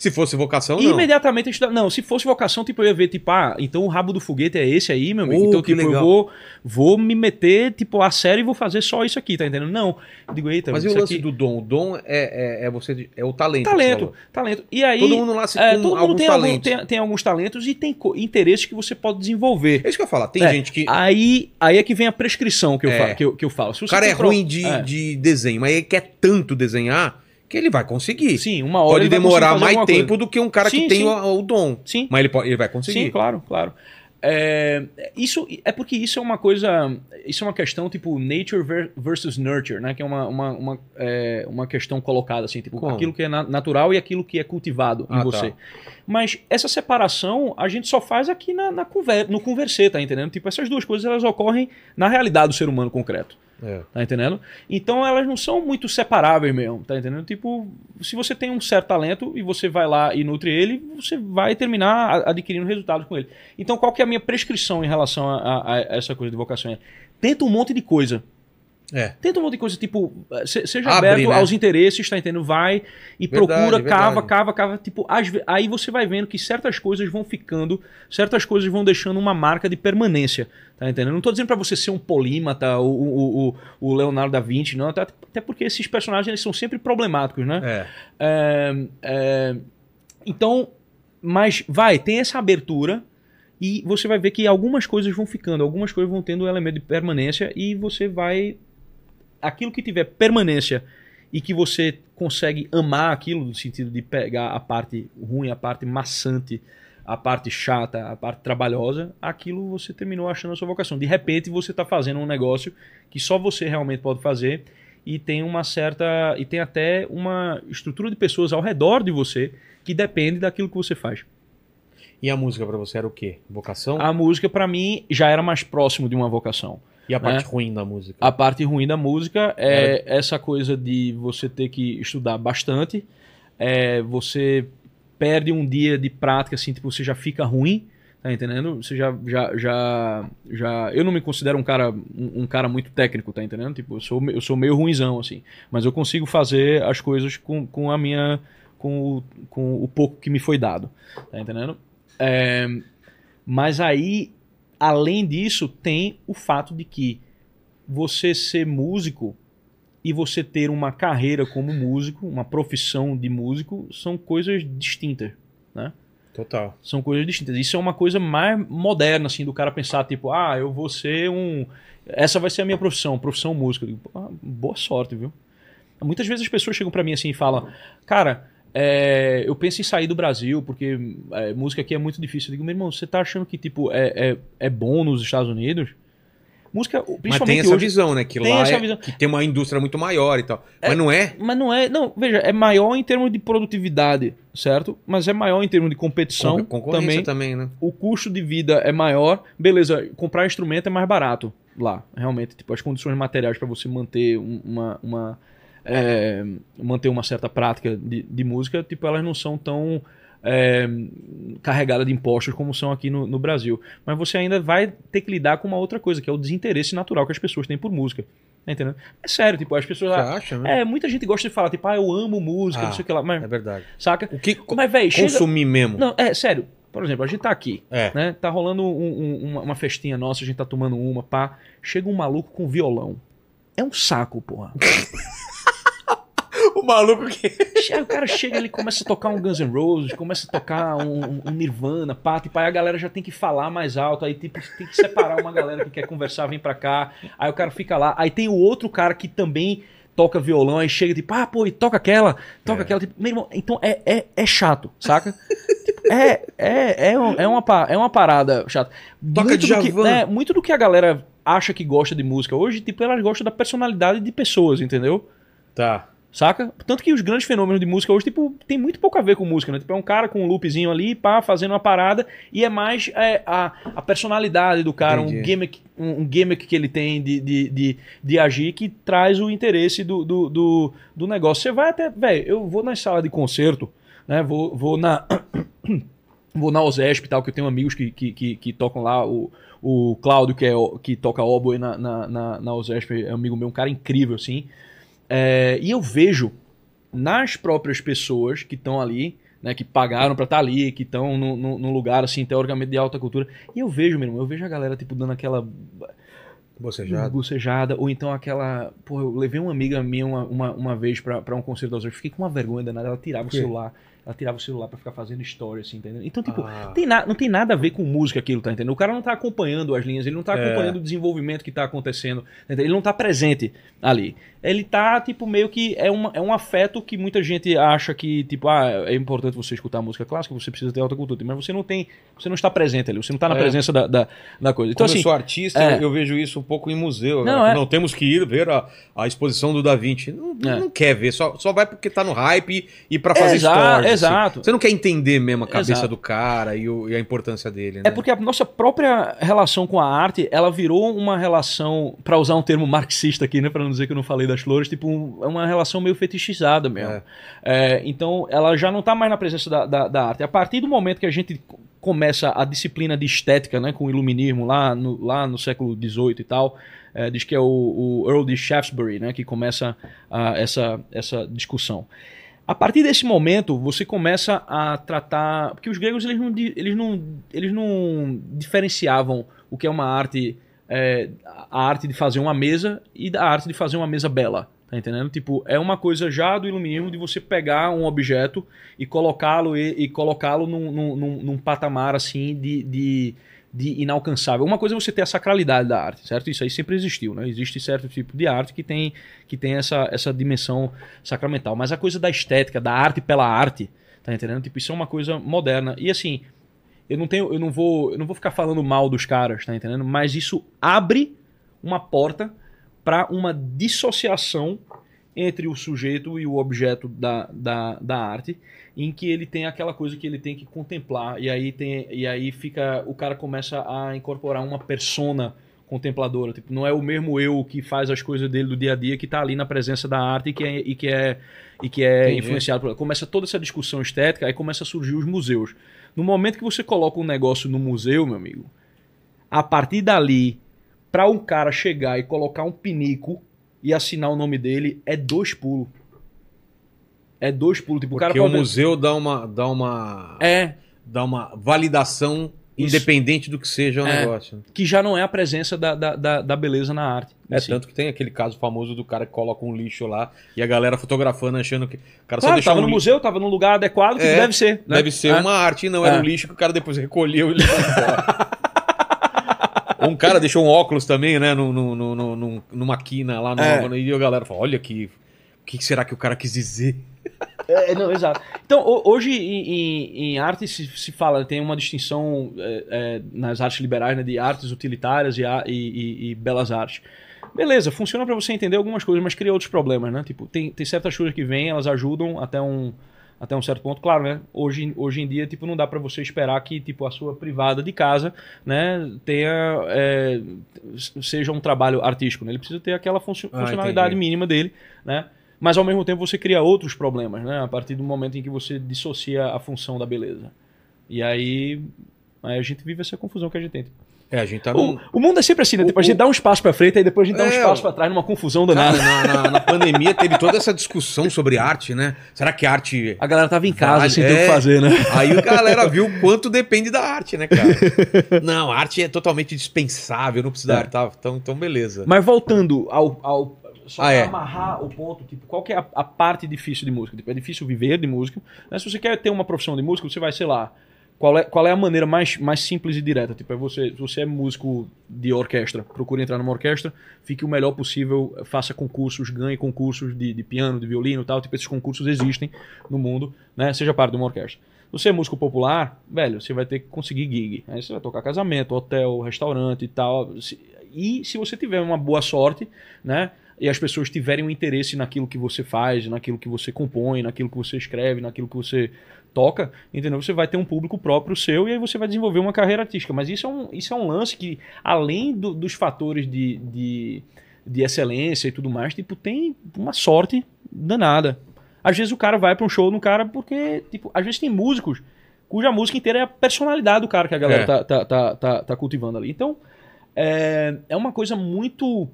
Speaker 1: Se fosse vocação, não.
Speaker 3: Imediatamente a estudar. Não, se fosse vocação, tipo, eu ia ver, tipo, ah, então o rabo do foguete é esse aí, meu amigo.
Speaker 1: Oh,
Speaker 3: então,
Speaker 1: que
Speaker 3: tipo, eu
Speaker 1: legal.
Speaker 3: vou, vou me meter, tipo, a sério e vou fazer só isso aqui, tá entendendo? Não. Eu digo, eita,
Speaker 1: Mas e o
Speaker 3: isso
Speaker 1: lance
Speaker 3: aqui...
Speaker 1: do dom? O dom é, é, é você. É o talento.
Speaker 3: Talento, talento. E aí.
Speaker 1: Todo mundo nasce
Speaker 3: é, todo mundo tem, algum- tem, tem alguns talentos e tem interesses que você pode desenvolver.
Speaker 1: É isso que eu falar. Tem
Speaker 3: É,
Speaker 1: gente que.
Speaker 3: Aí, aí é que vem a prescrição que eu,
Speaker 1: É.
Speaker 3: falo, que eu, que eu falo. Se
Speaker 1: O cara é
Speaker 3: comprou-
Speaker 1: ruim de,
Speaker 3: É.
Speaker 1: de desenho, mas ele quer tanto desenhar que ele vai conseguir.
Speaker 3: Sim, uma hora
Speaker 1: Pode demorar mais tempo
Speaker 3: coisa.
Speaker 1: do que um cara
Speaker 3: Sim,
Speaker 1: que tem o, o dom.
Speaker 3: Sim.
Speaker 1: Mas ele, pode, ele vai conseguir.
Speaker 3: Sim, claro, claro. É, isso é porque isso é uma coisa, isso é uma questão tipo nature ver- versus nurture, né? Que é uma, uma, uma, é, uma questão colocada assim, tipo
Speaker 1: Como?
Speaker 3: aquilo que é na- natural e aquilo que é cultivado
Speaker 1: Ah,
Speaker 3: em você.
Speaker 1: tá.
Speaker 3: Mas essa separação a gente só faz aqui na, na conver no conversê, tá entendendo? Tipo essas duas coisas elas ocorrem na realidade do ser humano concreto.
Speaker 1: É.
Speaker 3: Tá entendendo? Então elas não são muito separáveis mesmo, tá entendendo? Tipo, se você tem um certo talento e você vai lá e nutre ele, você vai terminar adquirindo resultados com ele. Então qual que é a minha prescrição em relação a, a- a essa coisa de vocação? É, tenta um monte de coisa.
Speaker 1: É.
Speaker 3: Tenta um monte de coisa, tipo, se- seja
Speaker 1: Abre,
Speaker 3: aberto
Speaker 1: né?
Speaker 3: aos interesses, tá entendendo? Vai e
Speaker 1: Verdade,
Speaker 3: procura, cava,
Speaker 1: verdade.
Speaker 3: cava, cava. Tipo, às ve- aí você vai vendo que certas coisas vão ficando, certas coisas vão deixando uma marca de permanência, tá entendendo? Não tô dizendo pra você ser um polímata, o, o, o, o Leonardo da Vinci, não, até, até porque esses personagens eles são sempre problemáticos, né?
Speaker 1: É.
Speaker 3: É, é, então, mas vai, tem essa abertura e você vai ver que algumas coisas vão ficando, algumas coisas vão tendo um elemento de permanência e você vai. Aquilo que tiver permanência e que você consegue amar aquilo, no sentido de pegar a parte ruim, a parte maçante, a parte chata, a parte trabalhosa, aquilo você terminou achando a sua vocação. De repente você está fazendo um negócio que só você realmente pode fazer e tem uma certa. e tem até uma estrutura de pessoas ao redor de você que depende daquilo que você faz.
Speaker 1: E a música pra você era o quê? Vocação?
Speaker 3: A música, para mim, já era mais próximo de uma vocação.
Speaker 1: E a parte
Speaker 3: é.
Speaker 1: ruim da música?
Speaker 3: A parte ruim da música é essa coisa de você ter que estudar bastante, é, você perde um dia de prática, assim, tipo, você já fica ruim, tá entendendo? Você já, já, já, já... Eu não me considero um cara, um, um cara muito técnico, tá entendendo? Tipo, eu sou, eu sou meio ruinzão, assim, mas eu consigo fazer as coisas com, com a minha... Com o, com o pouco que me foi dado, tá entendendo? É, mas aí, além disso, tem o fato de que você ser músico e você ter uma carreira como músico, uma profissão de músico, são coisas distintas, né?
Speaker 1: Total.
Speaker 3: São coisas distintas. Isso é uma coisa mais moderna, assim, do cara pensar, tipo, ah, eu vou ser um... Essa vai ser a minha profissão, profissão música. Digo, "Ah, boa sorte, viu? Muitas vezes as pessoas chegam pra mim assim e falam, cara, é, eu penso em sair do Brasil, porque é, música aqui é muito difícil. Eu digo, meu irmão, você tá achando que, tipo, é, é, é bom nos Estados Unidos? Música,
Speaker 1: Mas
Speaker 3: principalmente
Speaker 1: tem essa
Speaker 3: hoje...
Speaker 1: visão, né? Que
Speaker 3: Tem
Speaker 1: lá
Speaker 3: essa
Speaker 1: é-
Speaker 3: visão.
Speaker 1: que tem uma indústria muito maior e tal. Mas não é?
Speaker 3: Mas não é. Não, veja, é maior em termos de produtividade, certo? Mas é maior em termos de competição
Speaker 1: Con- concorrência
Speaker 3: também.
Speaker 1: também, né?
Speaker 3: O custo de vida é maior. Beleza, comprar instrumento é mais barato lá, realmente. Tipo, as condições materiais para você manter um- uma. uma é, manter uma certa prática de, de música, tipo, elas não são tão é, carregadas de impostos como são aqui no, no Brasil. Mas você ainda vai ter que lidar com uma outra coisa, que é o desinteresse natural que as pessoas têm por música. Tá entendendo? É sério, tipo, as pessoas.
Speaker 1: Você
Speaker 3: ah,
Speaker 1: acha, né?
Speaker 3: é, muita gente gosta de falar, tipo, ah, eu amo música,
Speaker 1: Ah,
Speaker 3: não sei o que lá. Mas,
Speaker 1: É verdade.
Speaker 3: saca?
Speaker 1: O que
Speaker 3: Mas, chega.
Speaker 1: consumir mesmo?
Speaker 3: Não, é, sério. Por exemplo, a gente tá aqui,
Speaker 1: É.
Speaker 3: né? Tá rolando um- um- uma, uma festinha nossa, a gente tá tomando uma, pá. Chega um maluco com violão. É um saco, porra.
Speaker 1: O maluco que.
Speaker 3: Aí o cara chega ali, começa a tocar um Guns N' Roses, começa a tocar um, um Nirvana, pá, tipo, aí a galera já tem que falar mais alto, aí tipo, tem que separar uma galera que quer conversar, vem pra cá, aí o cara fica lá, aí tem o outro cara que também toca violão, aí chega tipo, ah, pô, e toca aquela, toca
Speaker 1: É.
Speaker 3: aquela, tipo, meu irmão, então é, é, é chato, saca? Tipo, é, é, é, um- é, uma, é uma parada chata.
Speaker 1: Toca
Speaker 3: muito, do que,
Speaker 1: Djavan.
Speaker 3: é, muito do que a galera acha que gosta de música hoje, tipo, elas gostam da personalidade de pessoas, entendeu?
Speaker 1: Tá.
Speaker 3: Saca? Tanto que os grandes fenômenos de música hoje, tipo, tem muito pouco a ver com música, né? Tipo, é um cara com um loopzinho ali, pá, fazendo uma parada, e é mais é, a, a personalidade do cara, um gimmick, um, um gimmick que ele tem de, de, de, de agir que traz o interesse do, do, do, do negócio. Você vai até, velho, eu vou na sala de concerto, né? Vou, vou na. Vou na OSESP e tal, que eu tenho amigos que, que, que, que tocam lá, o, o Cláudio, que, é, que toca oboe na, na, na, na OSESP, é amigo meu, um cara incrível, assim. É, e eu vejo nas próprias pessoas que estão ali, né, que pagaram pra estar ali, que estão num lugar, assim, teoricamente de alta cultura, e eu vejo, meu irmão, eu vejo a galera, tipo, dando aquela
Speaker 1: Bocejado.
Speaker 3: bucejada, ou então aquela. Pô, eu levei uma amiga minha uma, uma, uma vez pra, pra um concerto da OSESP, fiquei com uma vergonha danada, ela tirava o celular. Ela tirava o celular pra ficar fazendo story, assim, entendeu? Então, tipo,
Speaker 1: Ah.
Speaker 3: tem na, não tem nada a ver com música aquilo, tá entendendo? O cara não tá acompanhando as linhas, ele não tá
Speaker 1: É.
Speaker 3: acompanhando o desenvolvimento que tá acontecendo, entendeu? ele não tá presente ali. Ele tá, tipo, meio que é, uma, é um afeto que muita gente acha que, tipo, ah, é importante você escutar música clássica, você precisa ter alta cultura, mas você não tem, você não está presente ali, você não tá na
Speaker 1: É.
Speaker 3: presença da, da, da coisa. Então,
Speaker 1: Como
Speaker 3: assim,
Speaker 1: eu sou artista,
Speaker 3: é.
Speaker 1: eu vejo isso um pouco em museu.
Speaker 3: Não, é.
Speaker 1: não temos que ir ver a, a exposição do Da Vinci. Não,
Speaker 3: É.
Speaker 1: não quer ver, só, só vai porque tá no hype e pra fazer
Speaker 3: Exa-
Speaker 1: stories. assim.
Speaker 3: exato.
Speaker 1: Você não quer entender mesmo a cabeça
Speaker 3: Exato.
Speaker 1: do cara e, o- e a importância dele, né?
Speaker 3: É porque a nossa própria relação com a arte, ela virou uma relação, pra usar um termo marxista aqui, né, para não dizer que eu não falei das flores, tipo, é uma relação meio fetichizada mesmo.
Speaker 1: É.
Speaker 3: É, então, ela já não tá mais na presença da, da, da arte. A partir do momento que a gente co- começa a disciplina de estética, né, com o iluminismo lá no, lá no século XVIII e tal, é, diz que é o, o Earl de Shaftesbury, né, que começa a- essa, essa discussão. A partir desse momento, você começa a tratar. Porque os gregos eles não, eles não, eles não diferenciavam o que é uma arte. É, a arte de fazer uma mesa e da arte de fazer uma mesa bela. Tá entendendo? Tipo, é uma coisa já do iluminismo de você pegar um objeto e colocá-lo e, e colocá-lo num, num, num- patamar assim de, de, de inalcançável. Uma coisa é você ter a sacralidade da arte, certo? Isso aí sempre existiu, né? Existe certo tipo de arte que tem, que tem essa, essa dimensão sacramental. Mas a coisa da estética, da arte pela arte, tá entendendo? Tipo, isso é uma coisa moderna. E assim, eu não tenho, eu não vou, eu não vou ficar falando mal dos caras, tá entendendo? Mas isso abre uma porta para uma dissociação entre o sujeito e o objeto da, da, da arte, em que ele tem aquela coisa que ele tem que contemplar e aí tem e aí fica o cara começa a incorporar uma persona contempladora, tipo, não é o mesmo eu que faz as coisas dele do dia a dia que está ali na presença da arte e que é, e que é, e que é
Speaker 1: Entendi.
Speaker 3: influenciado por começa toda essa discussão estética, aí começa a surgir os museus. No momento que você coloca um negócio no museu, meu amigo, a partir dali, para um cara chegar e colocar um pinico e assinar o nome dele, é dois pulos. É dois pulos. Tipo, o cara
Speaker 1: Porque o museu dá uma, dá uma,
Speaker 3: É,
Speaker 1: dá uma validação. Independente do que seja o
Speaker 3: É.
Speaker 1: negócio.
Speaker 3: que já não é a presença da, da, da, da beleza na arte.
Speaker 1: É
Speaker 3: Assim.
Speaker 1: tanto que tem aquele caso famoso do cara que coloca um lixo lá e a galera fotografando achando que o cara só
Speaker 3: Claro,
Speaker 1: deixou
Speaker 3: tava
Speaker 1: um
Speaker 3: no
Speaker 1: lixo.
Speaker 3: museu, tava num lugar adequado, que
Speaker 1: É,
Speaker 3: deve ser. né?
Speaker 1: Deve ser
Speaker 3: É.
Speaker 1: uma arte, não era
Speaker 3: É.
Speaker 1: um lixo que o cara depois recolheu e levou embora. um cara deixou um óculos também, né, no, no, no- no- num- numa quina lá no,
Speaker 3: É.
Speaker 1: e a galera falou: olha que. O que será que o cara quis dizer?
Speaker 3: É, não, exato. Então, ho- hoje em, em- em arte se, se fala, tem uma distinção é, é, nas artes liberais né, de artes utilitárias e, a- e- e- e belas artes. Beleza, funciona para você entender algumas coisas, mas cria outros problemas, né? Tipo, tem, tem certas coisas que vêm, elas ajudam até um, até um certo ponto. Claro, né? Hoje, hoje em dia, tipo, não dá para você esperar que tipo, a sua privada de casa né, tenha, é, seja um trabalho artístico. Né? Ele precisa ter aquela funcio-
Speaker 1: Ah,
Speaker 3: funcionalidade
Speaker 1: entendi.
Speaker 3: mínima dele, né? Mas ao mesmo tempo você cria outros problemas, né? A partir do momento em que você dissocia a função da beleza. E aí, aí a gente vive essa confusão que a gente tem.
Speaker 1: É, a gente tá
Speaker 3: O,
Speaker 1: num.
Speaker 3: o mundo é sempre assim, né?
Speaker 1: O-
Speaker 3: Tipo, a gente
Speaker 1: o-
Speaker 3: dá um espaço pra frente, aí depois a gente dá um
Speaker 1: É,
Speaker 3: espaço
Speaker 1: o-
Speaker 3: pra trás numa confusão danada.
Speaker 1: na, na- na pandemia teve toda essa discussão sobre arte, né? Será que arte.
Speaker 3: A galera tava em casa sem ter o
Speaker 1: é.
Speaker 3: que fazer, né?
Speaker 1: Aí a galera viu o quanto depende da arte, né, cara? Não, a arte é totalmente dispensável, não precisa da
Speaker 3: É.
Speaker 1: arte. Tá? Então, então, beleza.
Speaker 3: Mas voltando ao. ao só
Speaker 1: Ah,
Speaker 3: pra
Speaker 1: é.
Speaker 3: amarrar o ponto, tipo, qual que é a, a parte difícil de música? Tipo, é difícil viver de música. Né? Se você quer ter uma profissão de músico, você vai, sei lá. Qual é, qual é a maneira mais, mais simples e direta? Tipo, é você, se você é músico de orquestra, procure entrar numa orquestra, fique o melhor possível, faça concursos, ganhe concursos de, de piano, de violino e tal. Tipo, esses concursos existem no mundo, né? Seja parte de uma orquestra. Se você é músico popular, velho, você vai ter que conseguir gig. Aí você vai tocar casamento, hotel, restaurante e tal. E se você tiver uma boa sorte, né? E as pessoas tiverem um interesse naquilo que você faz, naquilo que você compõe, naquilo que você escreve, naquilo que você toca, entendeu? Você vai ter um público próprio seu e aí você vai desenvolver uma carreira artística. Mas isso é um, isso é um lance que, além do, dos fatores de, de, de excelência e tudo mais, tipo, tem uma sorte danada. Às vezes o cara vai para um show no cara porque, tipo, às vezes tem músicos cuja música inteira é a personalidade do cara que a galera
Speaker 1: É.
Speaker 3: tá, tá, tá, tá, tá cultivando ali. Então, é, é uma coisa muito.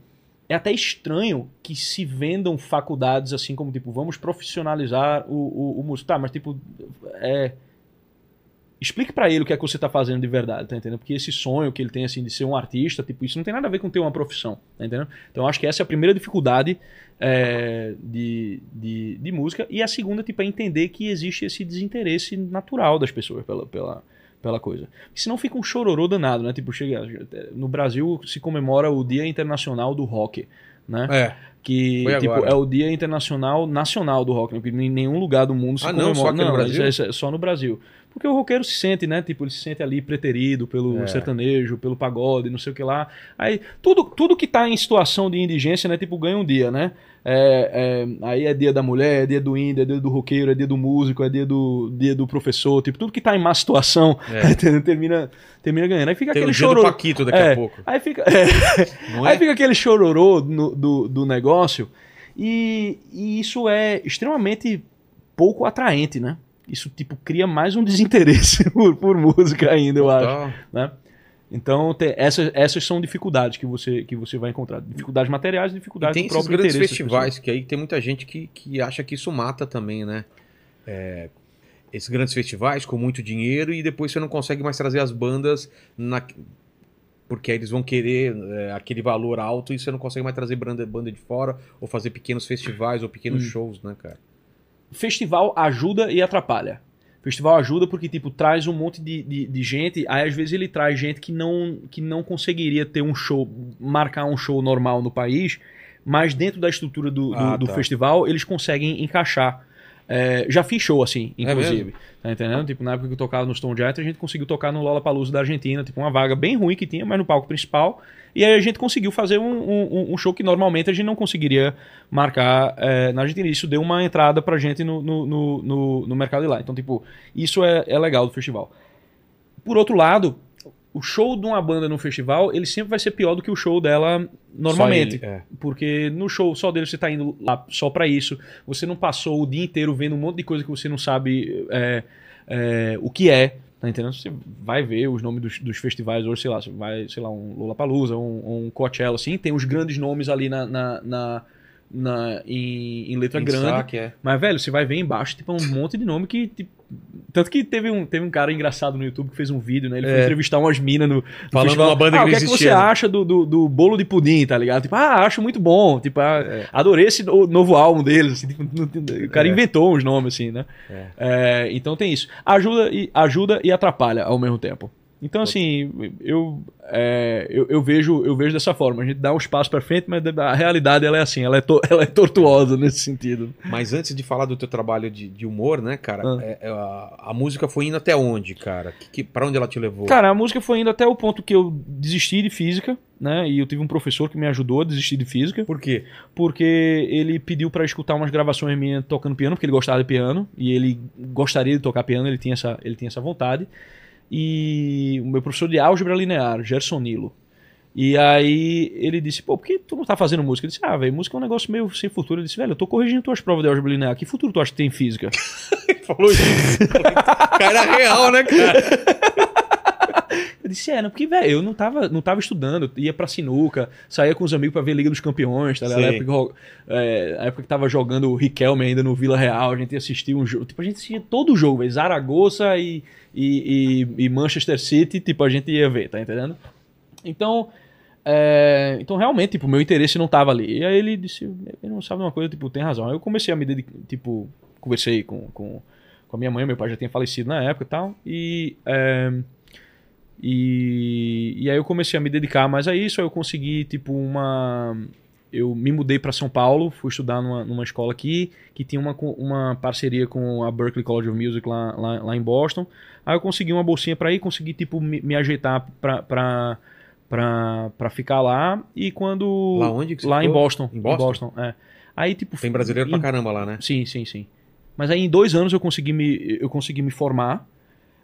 Speaker 3: É até estranho que se vendam faculdades assim como, tipo, vamos profissionalizar o, o, o músico. Tá, mas tipo, é. Explique pra ele o que é que você tá fazendo de verdade, tá entendendo? Porque esse sonho que ele tem, assim, de ser um artista, tipo, isso não tem nada a ver com ter uma profissão, tá entendendo? Então, acho que essa é a primeira dificuldade é, de, de, de música. E a segunda, tipo, é entender que existe esse desinteresse natural das pessoas pela, pela, pela coisa. Senão fica um chororô danado, né? Tipo, chega, no Brasil se comemora o Dia Internacional do Rock, né?
Speaker 1: É.
Speaker 3: Que tipo, é o Dia Internacional Nacional do Rock, né? Porque em nenhum lugar do mundo se
Speaker 1: Ah, não?
Speaker 3: comemora.
Speaker 1: Só aqui no Brasil?
Speaker 3: é- é só no Brasil. Porque o roqueiro se sente, né? Tipo, ele se sente ali preterido pelo
Speaker 1: É.
Speaker 3: sertanejo, pelo pagode, não sei o que lá. Aí, tudo, tudo que tá em situação de indigência, né? Tipo, ganha um dia, né? É, é, aí é dia da mulher, é dia do índio, é dia do roqueiro, é dia do músico, é dia do, dia do professor. Tipo, tudo que tá em má situação
Speaker 1: É.
Speaker 3: termina, termina ganhando. Aí fica
Speaker 1: Tem
Speaker 3: aquele chororô.
Speaker 1: Paquito daqui
Speaker 3: É.
Speaker 1: a pouco.
Speaker 3: Aí fica, é,
Speaker 1: Não
Speaker 3: aí
Speaker 1: é?
Speaker 3: fica aquele chororô no- do, do negócio e, e isso é extremamente pouco atraente, né? Isso, tipo, cria mais um desinteresse por, por música ainda, eu acho,
Speaker 1: Tá.
Speaker 3: né? Então, te- essas, essas são dificuldades que você, que você vai encontrar. Dificuldades materiais e
Speaker 1: E
Speaker 3: dificuldades
Speaker 1: tem esses grandes festivais que aí tem muita gente que, que acha que isso mata também, né? É, esses grandes festivais com muito dinheiro e depois você não consegue mais trazer as bandas na... porque aí eles vão querer é, aquele valor alto e você não consegue mais trazer banda, banda de fora ou fazer pequenos festivais ou pequenos
Speaker 3: Hum.
Speaker 1: shows, né, cara?
Speaker 3: Festival ajuda e atrapalha. Festival ajuda porque, tipo, traz um monte de, de, de gente, aí às vezes ele traz gente que não, que não conseguiria ter um show, marcar um show normal no país, mas dentro da estrutura do, do,
Speaker 1: Ah,
Speaker 3: do
Speaker 1: tá.
Speaker 3: festival eles conseguem encaixar. É, já fiz show assim,
Speaker 1: É
Speaker 3: inclusive.
Speaker 1: mesmo?
Speaker 3: tá entendendo? Tipo, na época que eu tocava no Stone Jet, a gente conseguiu tocar no Lollapalooza da Argentina, tipo, uma vaga bem ruim que tinha, mas no palco principal. E aí a gente conseguiu fazer um, um, um show que normalmente a gente não conseguiria marcar é, na Argentina. Isso deu uma entrada pra gente no, no, no, no, no mercado de lá. Então, tipo, isso é, é legal do festival. Por outro lado, o show de uma banda no festival, ele sempre vai ser pior do que o show dela normalmente.
Speaker 1: Ele, é.
Speaker 3: Porque no show só dele você tá indo lá só pra isso. Você não passou o dia inteiro vendo um monte de coisa que você não sabe é, é, o que é. Tá entendendo? Você vai ver os nomes dos, dos festivais hoje, sei lá, você vai, sei lá, um Lollapalooza, um, um Coachella, assim, tem os grandes nomes ali na, na, na, na- em, em letra
Speaker 1: Em
Speaker 3: grande.
Speaker 1: destaque, é.
Speaker 3: Mas, velho, você vai ver embaixo, tipo, um monte de nome que. tipo, tanto que teve um, teve um cara engraçado no YouTube que fez um vídeo, né? Ele foi
Speaker 1: É.
Speaker 3: entrevistar umas minas no. no
Speaker 1: Falando
Speaker 3: festival.
Speaker 1: uma banda que
Speaker 3: ah,
Speaker 1: não
Speaker 3: o que é que você
Speaker 1: né?
Speaker 3: acha do, do, do bolo de pudim, tá ligado? Tipo, ah, acho muito bom. Tipo, ah,
Speaker 1: É.
Speaker 3: adorei esse no- novo álbum deles. Assim, tipo, o cara
Speaker 1: É.
Speaker 3: inventou uns nomes, assim, né?
Speaker 1: É.
Speaker 3: É, então tem isso. Ajuda e, ajuda e atrapalha ao mesmo tempo. Então, assim, eu, é, eu, eu vejo, eu vejo dessa forma. A gente dá um espaço pra frente, mas a realidade ela é assim, ela é, to- ela é tortuosa nesse sentido.
Speaker 1: Mas antes de falar do teu trabalho de, de humor, né, cara?
Speaker 3: Ah.
Speaker 1: é- é, a, a música foi indo até onde, cara? Que, que, pra onde ela te levou?
Speaker 3: Cara, a música foi indo até o ponto que eu desisti de física, né? E eu tive um professor que me ajudou a desistir de física,
Speaker 1: Por quê?
Speaker 3: porque ele pediu pra escutar umas gravações minhas tocando piano, porque ele gostava de piano e ele gostaria de tocar piano, ele tinha essa, ele tinha essa vontade. E o meu professor de álgebra linear, Gerson Nilo. E aí ele disse, pô, por que tu não tá fazendo música? Eu disse, ah, velho, música é um negócio meio sem futuro. Ele disse, velho, eu tô corrigindo tuas provas de álgebra linear. Que futuro tu acha que tem em física?
Speaker 1: Falou isso. cara real, né, cara?
Speaker 3: Eu disse, é, não, porque, velho, eu não tava, não tava estudando, ia pra sinuca, saía com os amigos pra ver Liga dos Campeões, tá ligado? Época, é, na época que tava jogando o Riquelme ainda no Vila Real, a gente ia assistir um jogo, tipo, a gente assistia todo o jogo, velho, Zaragoza e, e, e- e Manchester City, tipo, a gente ia ver, tá entendendo? Então, é, então realmente, tipo, meu interesse não tava ali. E aí ele disse, ele não sabe uma coisa, tipo, tem razão. Aí eu comecei a me dedicar, tipo, conversei com, com, com a minha mãe, meu pai já tinha falecido na época e tal, e... é, e, e aí eu comecei a me dedicar mais a isso, aí eu consegui, tipo, uma... Eu me mudei para São Paulo, fui estudar numa, numa escola aqui, que tinha uma, uma parceria com a Berklee College of Music lá, lá, lá em Boston. Aí eu consegui uma bolsinha para ir, consegui, tipo, me, me ajeitar pra, pra, pra, pra ficar lá. E quando.
Speaker 1: Lá onde que você
Speaker 3: Lá em
Speaker 1: ficou?
Speaker 3: Boston.
Speaker 1: Em Boston?
Speaker 3: é. Aí, tipo.
Speaker 1: Tem brasileiro
Speaker 3: em-
Speaker 1: pra caramba lá, né?
Speaker 3: Sim, sim, sim. Mas aí em dois anos eu consegui me, eu consegui me formar,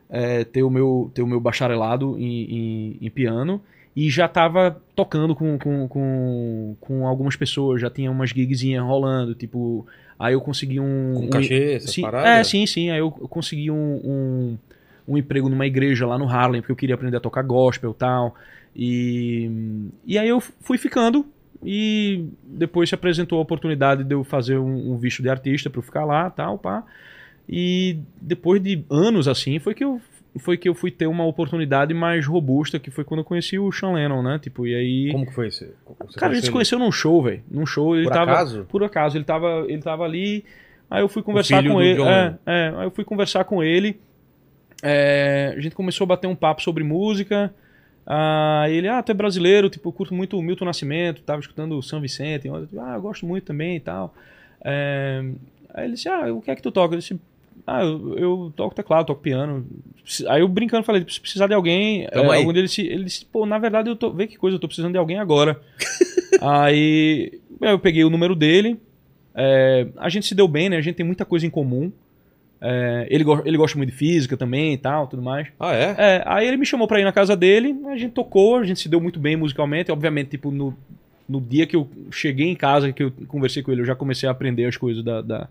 Speaker 3: é, ter, o meu, ter o meu bacharelado em, em, em piano e já tava tocando com, com, com, com algumas pessoas, já tinha umas gigzinhas rolando, tipo, aí eu consegui um...
Speaker 1: Com
Speaker 3: um-
Speaker 1: cachê, essas
Speaker 3: sim,
Speaker 1: paradas?
Speaker 3: É, sim, sim, aí eu, consegui um, um, um emprego numa igreja lá no Harlem, porque eu queria aprender a tocar gospel e tal, e, e aí eu fui ficando e depois se apresentou a oportunidade de eu fazer um, um visto de artista para eu ficar lá, tal, pá. E depois de anos assim, foi que eu foi que eu fui ter uma oportunidade mais robusta, que foi quando eu conheci o Sean Lennon, né? Tipo, e aí
Speaker 1: Como que foi esse? Você
Speaker 3: Cara, a gente se conheceu num show, velho. Num show, ele
Speaker 1: Por
Speaker 3: tava
Speaker 1: acaso?
Speaker 3: por acaso, ele tava ele tava ali, aí eu fui conversar com ele, é, é, aí eu fui conversar com ele. É, a gente começou a bater um papo sobre música. Ah, ele, ah, tu é brasileiro, tipo, eu curto muito o Milton Nascimento, tava escutando o São Vicente, eu, ah, eu gosto muito também e tal. É, aí ele disse, ah, o que é que tu toca? Eu disse, ah, eu, eu toco teclado, toco piano. Aí eu brincando falei, se precisar de alguém,
Speaker 1: Tamo
Speaker 3: é, algum deles disse, ele disse, pô, na verdade eu tô, vê que coisa, eu tô precisando de alguém agora. aí eu peguei o número dele, é, a gente se deu bem, né? A gente tem muita coisa em comum. É, ele, go- ele gosta muito de física também e tal, tudo mais.
Speaker 1: Ah, é?
Speaker 3: É, aí ele me chamou pra ir na casa dele, a gente tocou, a gente se deu muito bem musicalmente. Obviamente, tipo, no, no dia que eu cheguei em casa, que eu conversei com ele, eu já comecei a aprender as coisas da, da,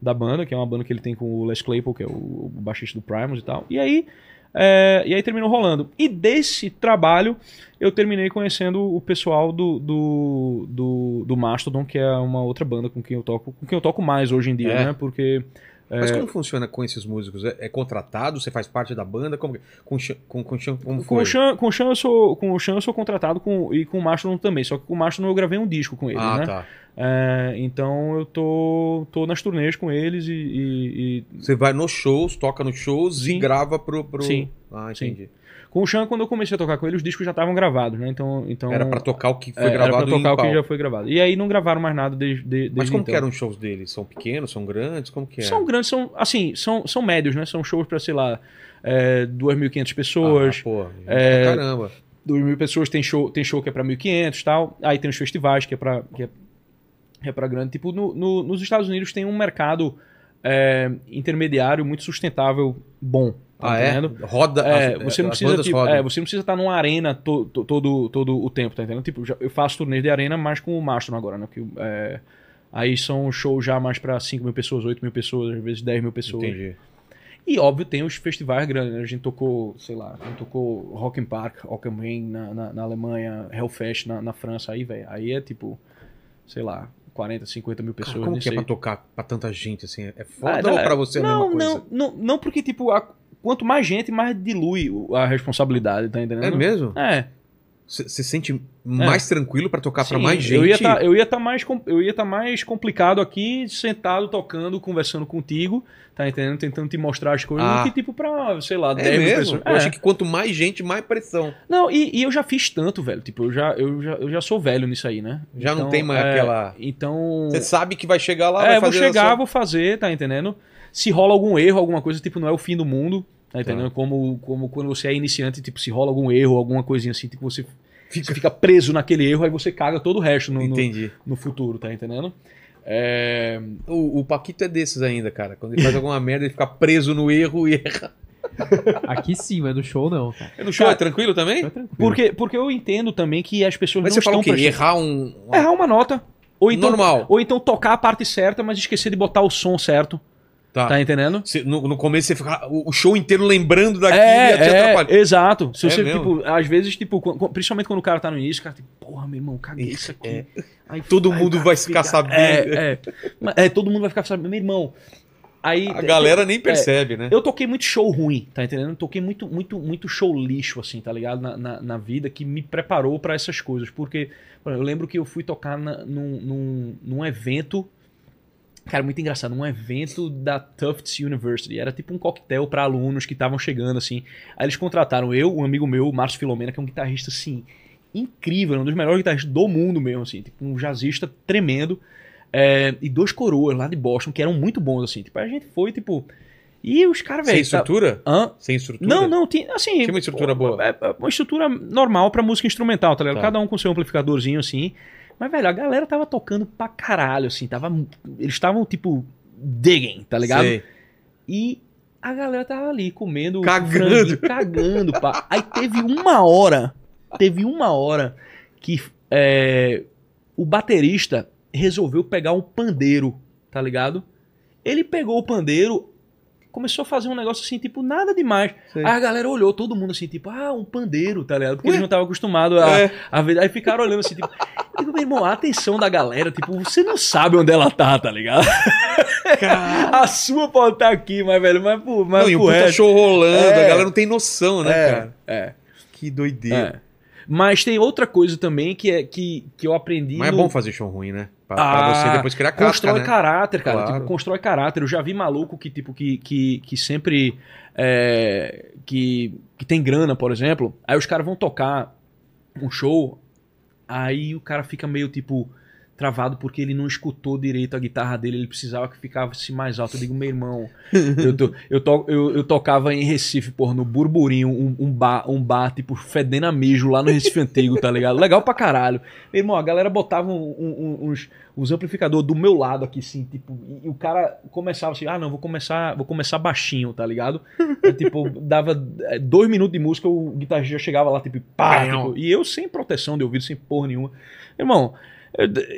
Speaker 3: da banda, que é uma banda que ele tem com o Les Claypool, que é o, o baixista do Primus e tal. E aí, é, e aí terminou rolando. E desse trabalho, eu terminei conhecendo o pessoal do, do, do, do Mastodon, que é uma outra banda com quem eu toco, com quem eu toco mais hoje em dia,
Speaker 1: É.
Speaker 3: né? Porque.
Speaker 1: Mas como funciona com esses músicos? É, é contratado? Você faz parte da banda? Como, com, com, com, Chan- como
Speaker 3: Com o, Chan, com, o Chan eu sou, com o Chan eu sou contratado com, e com o Mastodon também. Só que com o Mastodon eu gravei um disco com eles,
Speaker 1: ah,
Speaker 3: né?
Speaker 1: tá.
Speaker 3: É, então eu tô, tô nas turnês com eles e. e- e-
Speaker 1: Você vai nos shows, toca nos shows e
Speaker 3: Sim.
Speaker 1: grava pro... pro...
Speaker 3: Sim.
Speaker 1: Ah,
Speaker 3: Sim. Com o Chan, quando eu comecei a tocar com ele, os discos já estavam gravados, né? Então. então
Speaker 1: Era pra tocar o que foi
Speaker 3: é, era
Speaker 1: gravado
Speaker 3: pra tocar o que já foi gravado. E aí não gravaram mais nada desde, de- desde
Speaker 1: Mas como
Speaker 3: então.
Speaker 1: que eram os shows deles? São pequenos, são grandes? Como que é?
Speaker 3: São grandes, são assim, são, são médios, né? São shows pra, sei lá, é, 2.500 pessoas.
Speaker 1: Ah, pô,
Speaker 3: É,
Speaker 1: pra caramba.
Speaker 3: 2.000 pessoas tem show, tem show que é pra 1.500 e tal. Aí tem os festivais que é pra, que é, é pra grande. Tipo, no, no- nos Estados Unidos tem um mercado é, intermediário muito sustentável, bom. Tá
Speaker 1: Ah, é?
Speaker 3: entendendo?
Speaker 1: Roda,
Speaker 3: É,
Speaker 1: as-
Speaker 3: você não precisa tipo, é, você não precisa estar numa arena to- to- todo, todo o tempo, tá entendendo? Tipo, eu faço turnês de arena mais com o Mastodon agora, né? Porque, é, aí são shows já mais pra 5 mil pessoas, 8 mil pessoas, às vezes 10 mil pessoas.
Speaker 1: Entendi.
Speaker 3: E óbvio, tem os festivais grandes, né? A gente tocou, sei lá, a gente tocou Rock in Park, Ring na, na, na Alemanha, Hellfest na, na França, aí, velho. Aí é tipo, sei lá, 40, 50 mil
Speaker 1: Cara,
Speaker 3: pessoas.
Speaker 1: como
Speaker 3: nem
Speaker 1: que é
Speaker 3: sei.
Speaker 1: pra tocar pra tanta gente, assim? É
Speaker 3: Ah,
Speaker 1: foda ou pra você é a
Speaker 3: não,
Speaker 1: mesma coisa?
Speaker 3: Não, não, não, porque, tipo, a- quanto mais gente, mais dilui a responsabilidade, tá entendendo?
Speaker 1: É mesmo?
Speaker 3: É.
Speaker 1: Você se sente mais tranquilo pra tocar pra
Speaker 3: Sim,
Speaker 1: mais gente?
Speaker 3: Eu ia tá, eu ia tá mais com- eu ia estar mais complicado aqui, sentado, tocando, conversando contigo, tá entendendo? Tentando te mostrar as coisas,
Speaker 1: Ah.
Speaker 3: que tipo pra, sei lá,
Speaker 1: É
Speaker 3: 10 mil
Speaker 1: mesmo?
Speaker 3: pessoas.
Speaker 1: Eu
Speaker 3: É.
Speaker 1: achei que quanto mais gente, mais pressão.
Speaker 3: Não, e, e eu já fiz tanto, velho. Tipo, eu já, eu já, eu já sou velho nisso aí, né?
Speaker 1: Já não tem mais
Speaker 3: é,
Speaker 1: aquela-
Speaker 3: Então.
Speaker 1: Você sabe que vai chegar lá,
Speaker 3: é,
Speaker 1: vai
Speaker 3: vou
Speaker 1: fazer a
Speaker 3: chegar,
Speaker 1: sua-
Speaker 3: vou fazer, tá entendendo? Se rola algum erro, alguma coisa, tipo, não é o fim do mundo, tá entendendo? Como, como quando você é iniciante, tipo, se rola algum erro, alguma coisinha assim, tipo, você
Speaker 1: Fica-
Speaker 3: você fica preso naquele erro, aí você caga todo o resto no, no,
Speaker 1: Entendi.
Speaker 3: no futuro, tá entendendo? É...
Speaker 1: O, o Paquito é desses ainda, cara. Quando ele faz alguma merda, ele fica preso no erro e erra.
Speaker 2: Aqui sim, mas no show não, cara.
Speaker 1: No show
Speaker 3: Cara,
Speaker 1: é tranquilo também?
Speaker 2: Tá tranquilo.
Speaker 3: Porque, porque eu entendo também que as pessoas
Speaker 1: Mas
Speaker 3: não
Speaker 1: você fala
Speaker 3: estão
Speaker 1: o quê? Errar um... uma-
Speaker 3: Errar uma nota. Ou então,
Speaker 1: Normal.
Speaker 3: Ou então tocar a parte certa, mas esquecer de botar o som certo.
Speaker 1: Tá.
Speaker 3: Tá entendendo?
Speaker 1: No, no começo você fica o o show inteiro lembrando daquilo
Speaker 3: É,
Speaker 1: e te
Speaker 3: é,
Speaker 1: atrapalhar.
Speaker 3: exato. Se
Speaker 1: É
Speaker 3: você,
Speaker 1: mesmo?
Speaker 3: tipo, às vezes, tipo, principalmente quando o cara tá no início, o cara, tipo, porra, meu irmão, caguei isso aqui.
Speaker 1: É.
Speaker 3: Aí,
Speaker 1: Todo
Speaker 3: aí
Speaker 1: mundo vai ficar sabendo.
Speaker 3: É, é. É, todo mundo vai ficar sabendo. Meu irmão, aí...
Speaker 1: A galera nem percebe, né?
Speaker 3: Eu toquei muito show ruim, tá entendendo? Eu toquei muito, muito, muito show lixo, assim, tá ligado? Na, na, na vida, que me preparou pra essas coisas. Porque eu lembro que eu fui tocar na- num, num, num evento. Cara, muito engraçado, num evento da Tufts University. Era tipo um coquetel pra alunos que estavam chegando, assim. Aí eles contrataram eu, um amigo meu, o Márcio Filomena, que é um guitarrista, assim, incrível, um dos melhores guitarristas do mundo mesmo, assim. Tipo, um jazzista tremendo. É, e dois coroas lá de Boston, que eram muito bons, assim. Tipo, a gente foi, tipo. E os caras,
Speaker 1: Sem
Speaker 3: velho. tá-
Speaker 1: estrutura?
Speaker 3: Hã?
Speaker 1: Sem estrutura?
Speaker 3: Não, não, tinha, assim...
Speaker 1: Tinha uma estrutura boa.
Speaker 3: É, é uma estrutura normal pra música instrumental, tá ligado?
Speaker 1: Tá.
Speaker 3: Cada um com seu amplificadorzinho, assim. Mas, velho, a galera tava tocando pra caralho, assim. Tava, eles estavam, tipo, digging, tá ligado?
Speaker 1: Sei.
Speaker 3: E a galera tava ali comendo
Speaker 1: Cagando.
Speaker 3: cagando, pá. Aí teve uma hora, teve uma hora que é, o baterista resolveu pegar um pandeiro, tá ligado? Ele pegou o pandeiro, começou a fazer um negócio assim, tipo, nada demais.
Speaker 1: Sei.
Speaker 3: Aí a galera olhou, todo mundo assim, tipo, ah, um pandeiro, tá ligado? Porque
Speaker 1: Ué?
Speaker 3: eles não estavam acostumados a,
Speaker 1: É.
Speaker 3: a ver. Aí ficaram olhando assim, tipo, eu digo, meu irmão, a atenção da galera, tipo, você não sabe onde ela tá, tá ligado?
Speaker 1: Cara,
Speaker 3: A sua pode estar aqui, mas, velho, mas, pô, mas
Speaker 1: não, e
Speaker 3: pro
Speaker 1: puta show rolando,
Speaker 3: É.
Speaker 1: a galera não tem noção, né,
Speaker 3: é,
Speaker 1: cara?
Speaker 3: É,
Speaker 1: Que doideira.
Speaker 3: é. Mas tem outra coisa também que, é, que, que eu aprendi.
Speaker 1: Mas é
Speaker 3: no-
Speaker 1: bom fazer show ruim, né? Pra, pra
Speaker 3: Ah,
Speaker 1: você depois criar casca,
Speaker 3: Constrói
Speaker 1: né?
Speaker 3: caráter, cara.
Speaker 1: Claro.
Speaker 3: Tipo, constrói caráter. Eu já vi maluco que, tipo, que, que, que sempre. é, que, que tem grana, por exemplo. Aí os caras vão tocar um show. Aí o cara fica meio, tipo, travado porque ele não escutou direito a guitarra dele. Ele precisava que ficasse mais alto. Eu digo, meu irmão. eu, to- eu, to- eu, eu tocava em Recife, porra, no Burburinho, um, um bar, um bar, tipo, fedendo a mijo lá no Recife Antigo, tá ligado? Legal pra caralho. Meu irmão, a galera botava um- um- uns, uns amplificadores do meu lado aqui, assim, tipo, e, o cara começava assim, ah, não, vou começar, vou começar baixinho, tá ligado? Aí, tipo, dava é, dois minutos de música, o guitarrista já chegava lá, tipo, pá, tipo, e eu sem proteção de ouvido, sem porra nenhuma. Irmão,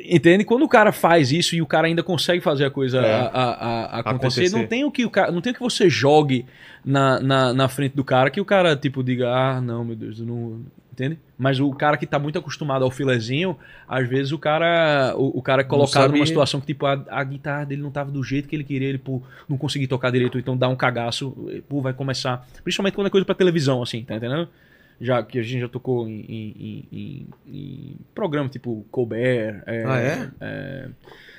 Speaker 3: entende? Quando o cara faz isso e o cara ainda consegue fazer a coisa
Speaker 1: É.
Speaker 3: a, a- a- acontecer,
Speaker 1: Acontecer.
Speaker 3: não tem o que o cara, não tem o que você jogue na, na, na frente do cara que o cara tipo diga, ah, não, meu Deus, eu não, entende? Mas o cara que tá muito acostumado ao filezinho, às vezes o cara, o, o cara é colocado
Speaker 1: sabe-
Speaker 3: numa situação que tipo a, a guitarra dele não tava do jeito que ele queria, ele pô, não conseguir tocar direito, então dá um cagaço, pô, vai começar, principalmente quando é coisa pra televisão assim, tá entendendo? Já que a gente já tocou em, em, em, em- em programa tipo Colbert, é,
Speaker 1: Ah, é?
Speaker 3: é,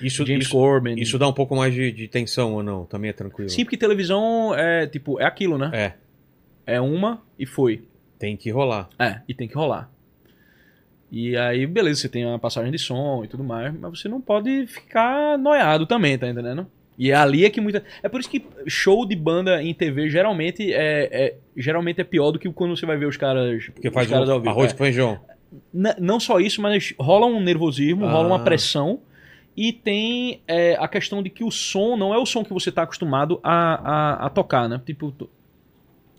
Speaker 1: Isso,
Speaker 3: James
Speaker 1: isso,
Speaker 3: Corbin.
Speaker 1: isso dá um pouco mais de, de tensão ou não? Também é tranquilo?
Speaker 3: Sim, porque televisão é tipo, é aquilo, né?
Speaker 1: É,
Speaker 3: É uma e foi.
Speaker 1: tem que rolar.
Speaker 3: É, e tem que rolar. E aí, beleza, você tem uma passagem de som e tudo mais, mas você não pode ficar noiado também, tá entendendo? E é ali é que muita. É por isso que show de banda em TV geralmente é, é- geralmente é pior do que quando você vai ver os caras.
Speaker 1: Porque
Speaker 3: os
Speaker 1: faz
Speaker 3: caras
Speaker 1: um
Speaker 3: ao vivo.
Speaker 1: arroz
Speaker 3: É.
Speaker 1: com feijão.
Speaker 3: N- não só isso, mas rola um nervosismo,
Speaker 1: Ah.
Speaker 3: rola uma pressão. E tem é, a questão de que o som não é o som que você está acostumado a, a, a tocar, né? Tipo,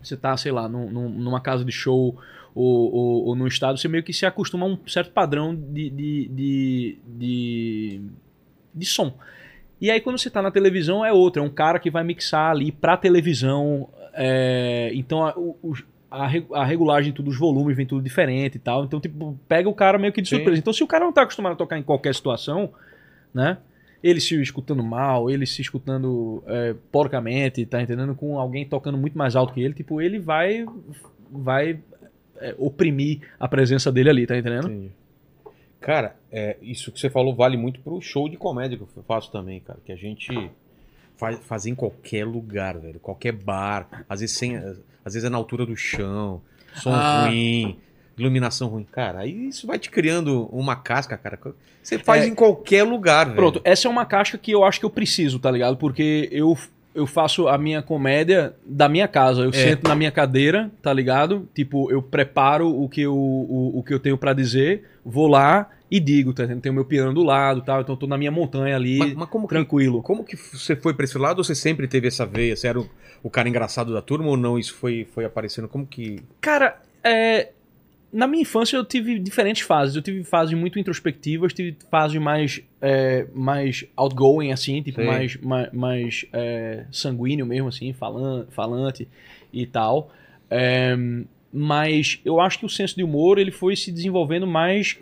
Speaker 3: você tá, sei lá, num- numa casa de show ou, ou, ou num estado, você meio que se acostuma a um certo padrão de, de, de, de, de som. E aí quando você tá na televisão é outro, é um cara que vai mixar ali pra televisão. é, então a, o- a, a regulagem tudo, os volumes vem tudo diferente e tal. Então, tipo, pega o cara meio que de
Speaker 1: Sim.
Speaker 3: surpresa. Então, se o cara não tá acostumado a tocar em qualquer situação, né? Ele se escutando mal, ele se escutando é, porcamente, tá entendendo? Com alguém tocando muito mais alto que ele, tipo, ele vai vai é, oprimir a presença dele ali, tá entendendo?
Speaker 1: Entendi. Cara, é, isso que você falou vale muito pro show de comédia que eu faço também, cara. Que a gente faz, faz em qualquer lugar, velho. Qualquer bar. Às vezes, sem, às vezes é na altura do chão. Som
Speaker 3: Ah.
Speaker 1: ruim. Iluminação ruim. Cara, aí isso vai te criando uma casca, cara. Você faz
Speaker 3: É.
Speaker 1: em qualquer lugar, velho.
Speaker 3: Pronto, essa é uma casca que eu acho que eu preciso, tá ligado? Porque eu, eu faço a minha comédia da minha casa. Eu
Speaker 1: É.
Speaker 3: sento na minha cadeira, tá ligado? Tipo, eu preparo o que eu, o, o que eu tenho pra dizer, vou lá e digo, tá entendendo? Tem o meu piano do lado e tal, então eu tô na minha montanha ali,
Speaker 1: Mas, mas como, que,
Speaker 3: tranquilo.
Speaker 1: como que você foi pra esse lado ou você sempre teve essa veia? Você era o, o cara engraçado da turma ou não? Isso foi, foi aparecendo? Como que.
Speaker 3: Cara, é, na minha infância eu tive diferentes fases. Eu tive fases muito introspectivas, tive fases mais, é, mais outgoing, assim, tipo,
Speaker 1: Sei.
Speaker 3: mais, mais, mais, é, sanguíneo mesmo, assim, falan, falante e tal. É, mas eu acho que o senso de humor ele foi se desenvolvendo mais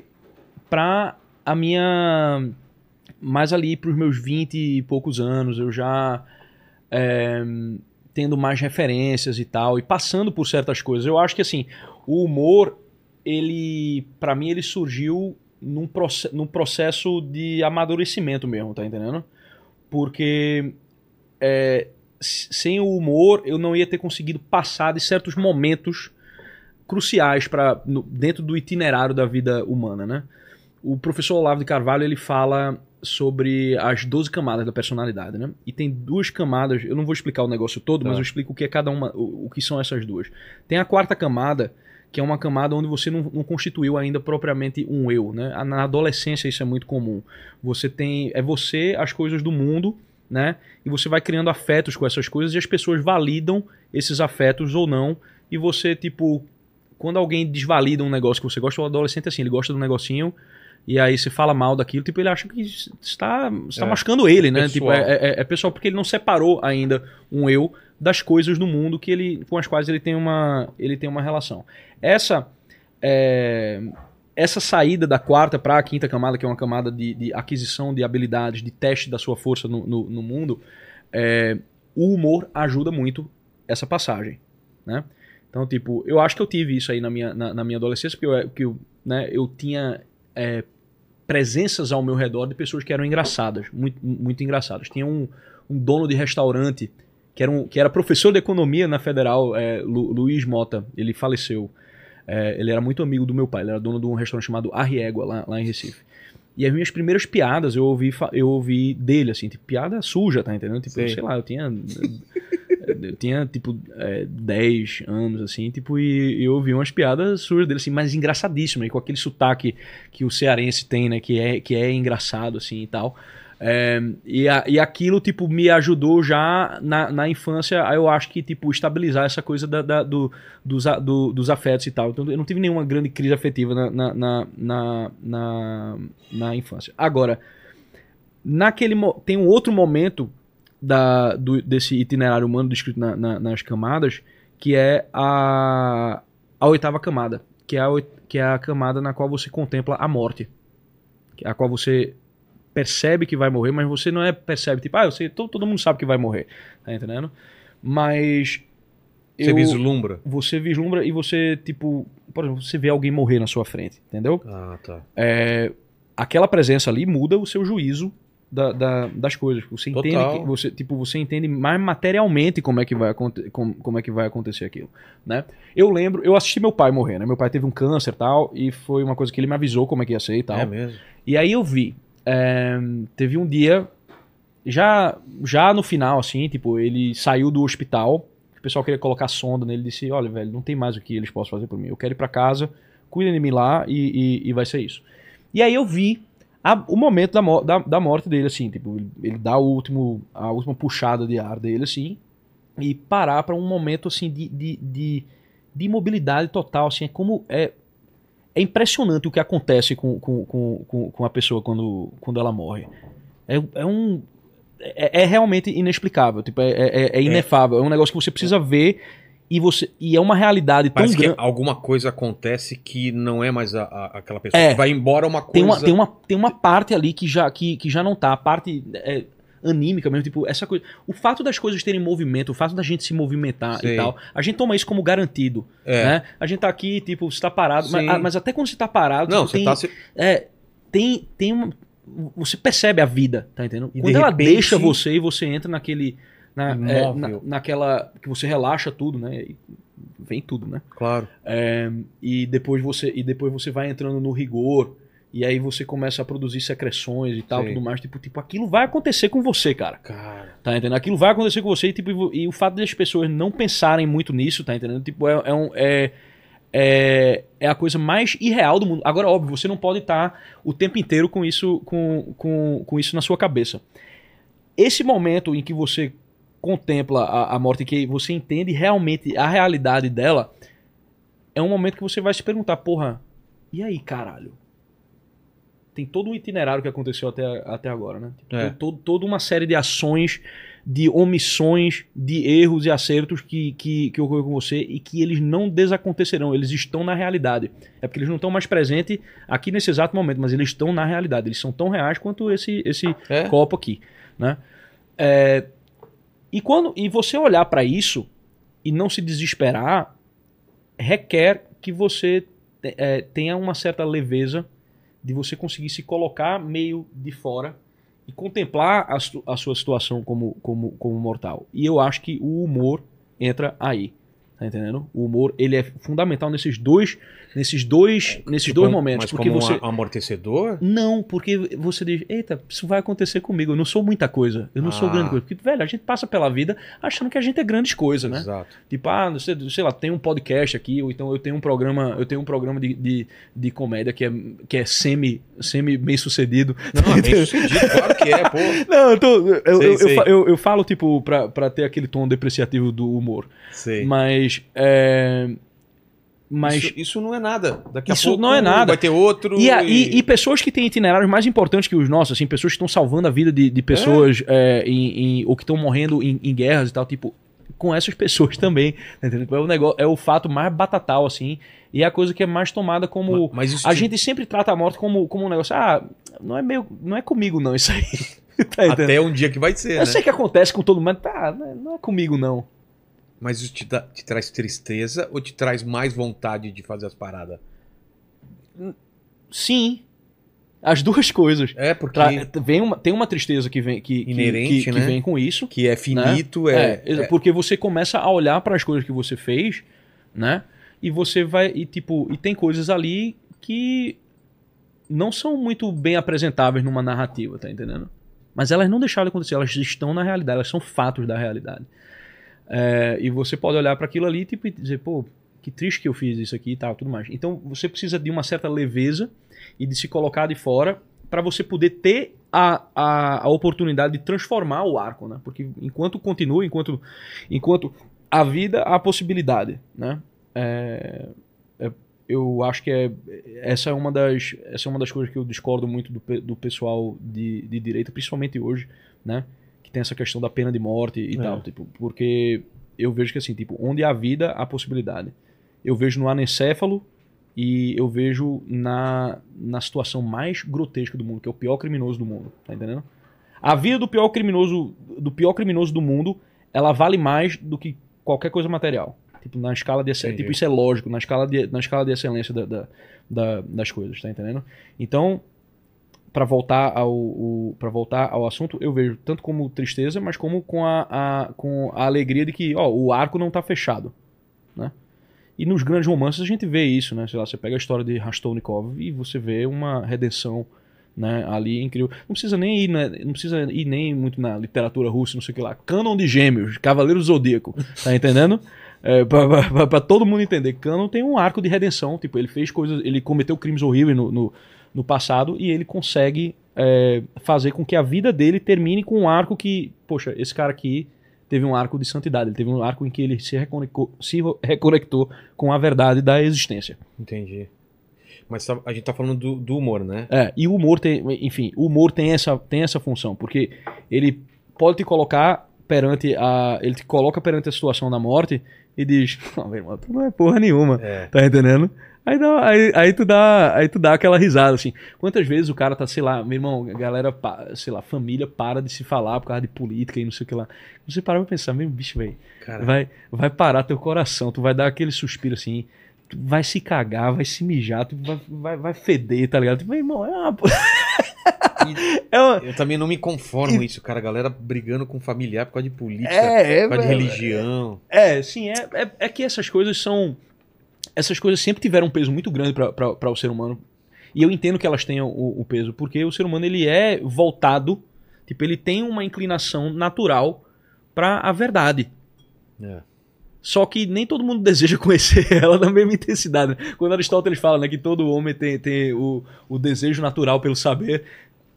Speaker 3: pra a minha. Mais ali pros meus 20 e poucos anos. Eu já. é, tendo mais referências e tal, e passando por certas coisas. Eu acho que assim, o humor, ele, para mim, ele surgiu num, proce num processo de amadurecimento mesmo, tá entendendo? Porque é, sem o humor eu não ia ter conseguido passar de certos momentos cruciais para dentro do itinerário da vida humana, né? O professor Olavo de Carvalho ele fala sobre as 12 camadas da personalidade, né? E tem duas camadas, eu não vou explicar o negócio todo,
Speaker 1: Tá.
Speaker 3: mas eu explico o que é cada uma, o, o que são essas duas. Tem a quarta camada, que é uma camada onde você não, não constituiu ainda propriamente um eu, né? Na adolescência isso é muito comum. Você tem é você, as coisas do mundo, né? E você vai criando afetos com essas coisas e as pessoas validam esses afetos ou não. E você tipo quando alguém desvalida um negócio que você gosta, o adolescente é assim, ele gosta do negocinho e aí você fala mal daquilo, tipo, ele acha que está, está
Speaker 1: É.
Speaker 3: machucando ele, né?
Speaker 1: Pessoal.
Speaker 3: Tipo, é, é, é pessoal porque ele não separou ainda um eu das coisas do mundo que ele, com as quais ele tem uma, ele tem uma relação. Essa é, essa saída da quarta para a quinta camada, que é uma camada de, de aquisição de habilidades, de teste da sua força no, no, no mundo, é, o humor ajuda muito essa passagem, né? Então, tipo, eu acho que eu tive isso aí na minha, na, na minha adolescência, porque eu, que eu, né, eu tinha é, presenças ao meu redor de pessoas que eram engraçadas, muito, muito engraçadas. Tinha um, um dono de restaurante que era, um, que era professor de economia na Federal, é, Lu, Luiz Mota, ele faleceu. É, ele era muito amigo do meu pai, ele era dono de um restaurante chamado Arriégua, lá, lá em Recife. E as minhas primeiras piadas eu ouvi, eu ouvi dele, assim, tipo, piada suja, tá entendendo? Tipo,
Speaker 1: Sei.
Speaker 3: sei lá, eu tinha. eu tinha, tipo, é, 10 anos, assim, tipo, e, eu ouvi umas piadas sujas dele, assim, mas engraçadíssimas, com aquele sotaque que o cearense tem, né, que é, que é engraçado, assim, e tal. É, e, a- e aquilo, tipo, me ajudou já na, na infância, eu acho que, tipo, estabilizar essa coisa da, da- do, dos, a- do- dos afetos e tal. Então, eu não tive nenhuma grande crise afetiva na, na, na, na, na, na infância. Agora, naquele tem um outro momento da, do- desse itinerário humano descrito na- na- nas camadas, que é a, a oitava camada, que é a, que é a camada na qual você contempla a morte, é a qual você percebe que vai morrer, mas você não é percebe tipo, ah, eu sei, todo, todo mundo sabe que vai morrer, tá entendendo? Mas
Speaker 1: Você
Speaker 3: eu-
Speaker 1: vislumbra?
Speaker 3: você vislumbra e você tipo, por exemplo, você vê alguém morrer na sua frente, entendeu?
Speaker 1: Ah, tá.
Speaker 3: é, aquela presença ali muda o seu juízo da- da- das coisas. Você entende
Speaker 1: Total.
Speaker 3: que, você tipo você entende mais materialmente como é que vai como, como é que vai acontecer aquilo, né? Eu lembro, eu assisti meu pai morrer, né? Meu pai teve um câncer e tal e foi uma coisa que ele me avisou como é que ia ser e tal.
Speaker 1: É mesmo?
Speaker 3: E aí eu vi, é, teve um dia já já no final assim, tipo ele saiu do hospital, o pessoal queria colocar sonda nele, disse, olha velho, não tem mais o que eles possam fazer por mim. Eu quero ir pra casa, cuidem de mim lá e, e- e vai ser isso. E aí eu vi a- o momento da, da, da morte dele, assim, tipo, ele, ele dá o último, a última puxada de ar dele, assim, e parar pra um momento, assim, de, de, de, de imobilidade total, assim, é como, é, é impressionante o que acontece com, com, com, com, a pessoa quando, quando ela morre. É, é um... É, é realmente inexplicável, tipo, é, é, é inefável, é um negócio que você precisa ver e, você, e é uma realidade tão
Speaker 1: Parece que
Speaker 3: grande.
Speaker 1: alguma coisa acontece que não é mais a- a- aquela pessoa.
Speaker 3: É.
Speaker 1: Vai embora uma coisa.
Speaker 3: tem uma, tem, uma, tem uma parte ali que já, que, que já não tá. A parte é, anímica mesmo, tipo, essa coisa. O fato das coisas terem movimento, o fato da gente se movimentar
Speaker 1: Sei.
Speaker 3: e tal, a gente toma isso como garantido.
Speaker 1: É.
Speaker 3: Né? A gente tá aqui, tipo, você tá parado, mas,
Speaker 1: Sim.
Speaker 3: ah, mas até quando você tá parado,
Speaker 1: Não, você
Speaker 3: tem,
Speaker 1: tá. se-
Speaker 3: é, tem, tem uma. Você percebe a vida, tá entendendo?
Speaker 1: E
Speaker 3: Quando
Speaker 1: de
Speaker 3: ela
Speaker 1: repente-
Speaker 3: deixa você e você entra naquele. Na, é, na- naquela. que você relaxa tudo, né? E vem tudo, né?
Speaker 1: Claro.
Speaker 3: É, e depois você e depois você vai entrando no rigor e aí você começa a produzir secreções e tal
Speaker 1: Sei.
Speaker 3: tudo mais tipo tipo aquilo vai acontecer com você cara
Speaker 1: Cara.
Speaker 3: tá entendendo aquilo vai acontecer com você e, tipo, e o fato das pessoas não pensarem muito nisso tá entendendo tipo é, é um é, é, é a coisa mais irreal do mundo agora óbvio você não pode estar o tempo inteiro com isso com, com, com isso na sua cabeça esse momento em que você contempla a, a morte, que você entende realmente a realidade dela, é um momento que você vai se perguntar, porra, e aí, caralho? Tem todo um itinerário que aconteceu até, até agora, né? Tipo,
Speaker 1: É.
Speaker 3: todo, toda uma série de ações, de omissões, de erros e acertos que, que, que ocorreu com você e que eles não desacontecerão, eles estão na realidade. É porque eles não estão mais presentes aqui nesse exato momento, mas eles estão na realidade. Eles são tão reais quanto esse, esse,
Speaker 1: É.
Speaker 3: copo aqui, né? É, e quando e você olhar para isso e não se desesperar requer que você é, tenha uma certa leveza de você conseguir se colocar meio de fora e contemplar a, a sua situação como, como, como mortal. E eu acho que o humor entra aí. Tá entendendo? O humor, ele é fundamental nesses dois, nesses dois, nesses dois
Speaker 1: Como-
Speaker 3: momentos,
Speaker 1: Mas
Speaker 3: porque
Speaker 1: como
Speaker 3: você
Speaker 1: um amortecedor?
Speaker 3: não, porque você diz, eita, isso vai acontecer comigo, eu não sou muita coisa, eu não sou
Speaker 1: Ah.
Speaker 3: grande coisa. Porque, velho, a gente passa pela vida achando que a gente é grandes coisas, né?
Speaker 1: Exato.
Speaker 3: Tipo, ah, não sei, sei lá, tem um podcast aqui, ou então eu tenho um programa, eu tenho um programa de, de, de comédia que é, que é semi, semi bem sucedido.
Speaker 1: Não, é bem sucedido, claro que é, pô.
Speaker 3: Não, eu, tô, eu,
Speaker 1: Sei,
Speaker 3: eu, eu
Speaker 1: sei.
Speaker 3: fa- eu- eu falo, tipo, pra, pra ter aquele tom depreciativo do humor.
Speaker 1: Sei.
Speaker 3: Mas. É, mas.
Speaker 1: Isso, isso não é nada. Daqui a
Speaker 3: Isso
Speaker 1: pouco
Speaker 3: não é nada.
Speaker 1: vai ter outro.
Speaker 3: E, a- e- e pessoas que têm itinerários mais importantes que os nossos, assim, pessoas que estão salvando a vida de, de pessoas é, em, em- ou que estão morrendo em, em guerras e tal, tipo, com essas pessoas também. tá entendendo? É o, negócio, é o fato mais batatal, assim, e é a coisa que é mais tomada como.
Speaker 1: Mas isso
Speaker 3: A
Speaker 1: te-
Speaker 3: gente sempre trata a morte como, como um negócio, ah, não é meio. Não é comigo, não, isso aí. tá?
Speaker 1: Até um dia que vai ser,
Speaker 3: Eu
Speaker 1: né?
Speaker 3: sei que acontece com todo mundo, mas tá, é- não é comigo, não.
Speaker 1: Mas isso te, dá- te traz tristeza ou te traz mais vontade de fazer as paradas?
Speaker 3: Sim. As duas coisas.
Speaker 1: É, porque
Speaker 3: vem uma, tem uma tristeza que vem, que, que-
Speaker 1: Inerente,
Speaker 3: que, que
Speaker 1: né?
Speaker 3: vem com isso.
Speaker 1: que é finito, é,
Speaker 3: É, porque você começa a olhar para as coisas que você fez, né? E você vai e tipo, e tem coisas ali que não são muito bem apresentáveis numa narrativa, tá entendendo? Mas elas não deixaram de acontecer, elas estão na realidade, elas são fatos da realidade. É, e você pode olhar para aquilo ali tipo, e dizer, pô, que triste que eu fiz isso aqui e tal, tudo mais. Então você precisa de uma certa leveza e de se colocar de fora para você poder ter a, a, a oportunidade de transformar o arco, né? Porque enquanto continua, enquanto, enquanto a vida, há possibilidade, né? É, é, eu acho que é, essa, é uma das, essa é uma das coisas que eu discordo muito do, do pessoal de, de direita, principalmente hoje, né? Que tem essa questão da pena de morte e
Speaker 1: É.
Speaker 3: tal, tipo, porque eu vejo que assim, tipo, onde há vida, há possibilidade. Eu vejo no anencéfalo e eu vejo na, na situação mais grotesca do mundo, que é o pior criminoso do mundo, tá entendendo? A vida do pior criminoso do pior criminoso do mundo, ela vale mais do que qualquer coisa material. Tipo, na escala de excelência. Tipo, isso é lógico, na escala de, na escala de excelência da, da- da- das coisas, tá entendendo? Então, para voltar ao, para voltar ao assunto, eu vejo tanto como tristeza, mas como com a, a- com a alegria de que, ó, o arco não tá fechado, né? E nos grandes romances a gente vê isso, né? Sei lá, você pega a história de Raskolnikov e você vê uma redenção, né, ali incrível. Não precisa nem ir, né, não precisa ir nem muito na literatura russa, não sei o que lá. Canon de Gêmeos, Cavaleiro Zodíaco, tá entendendo? É, pra todo mundo entender, Canon tem um arco de redenção, tipo, ele fez coisas, ele cometeu crimes horríveis no, no, no passado e ele consegue é, fazer com que a vida dele termine com um arco que, poxa, esse cara aqui teve um arco de santidade, ele teve um arco em que ele se reconectou, se reconectou com a verdade da existência.
Speaker 1: Entendi. Mas tá- a gente tá falando do, do humor, né?
Speaker 3: É, e o humor tem, enfim, o humor tem essa, tem essa função, porque ele pode te colocar perante a, ele te coloca perante a situação da morte e diz, não, meu irmão, tu não é porra nenhuma,
Speaker 1: É.
Speaker 3: tá entendendo? Aí, dá, aí, aí tu dá, aí tu dá aquela risada, assim. Quantas vezes o cara tá, sei lá, meu irmão, a galera, sei lá, família para de se falar por causa de política e não sei o que lá. Você para pra pensar, meu bicho, velho, vai, vai parar teu coração, tu vai dar aquele suspiro assim, tu vai se cagar, vai se mijar, tu vai, vai, vai feder, tá ligado? Tipo, meu irmão, é uma. é uma...
Speaker 1: eu também não me conformo isso, cara. A galera brigando com familiar por causa de política,
Speaker 3: É, é,
Speaker 1: por causa de
Speaker 3: velho.
Speaker 1: religião.
Speaker 3: É, sim, é, é, é que essas coisas são. Essas coisas sempre tiveram um peso muito grande para o ser humano. E eu entendo que elas tenham o, o peso, porque o ser humano ele é voltado, tipo, ele tem uma inclinação natural para a verdade.
Speaker 1: É.
Speaker 3: Só que nem todo mundo deseja conhecer ela na mesma intensidade. né? Quando Aristóteles fala né, que todo homem tem, tem o, o desejo natural pelo saber,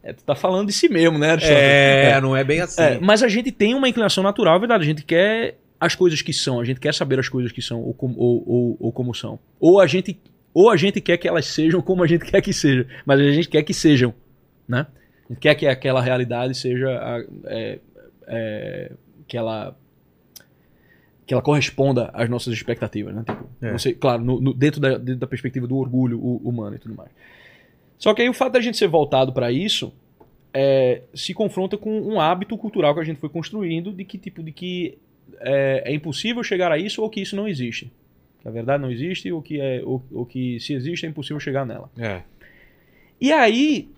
Speaker 3: é, tu tá falando de si mesmo, né, Aristóteles?
Speaker 1: É, não é bem assim.
Speaker 3: É, mas a gente tem uma inclinação natural, é verdade. A gente quer as coisas que são, a gente quer saber as coisas que são ou, com- ou, ou, ou como são. Ou a gente ou a gente quer que elas sejam como a gente quer que sejam, mas a gente quer que sejam, né? A gente quer que aquela realidade seja a- é, é, que ela que ela corresponda às nossas expectativas, né? Tipo,
Speaker 1: É.
Speaker 3: você, claro, no- no- dentro, da, dentro da perspectiva do orgulho hu- humano e tudo mais. Só que aí o fato da gente ser voltado para isso é, se confronta com um hábito cultural que a gente foi construindo de que tipo de que é, é impossível chegar a isso ou que isso não existe. Que a verdade não existe ou que é ou, ou que se existe é impossível chegar nela.
Speaker 1: É.
Speaker 3: E aí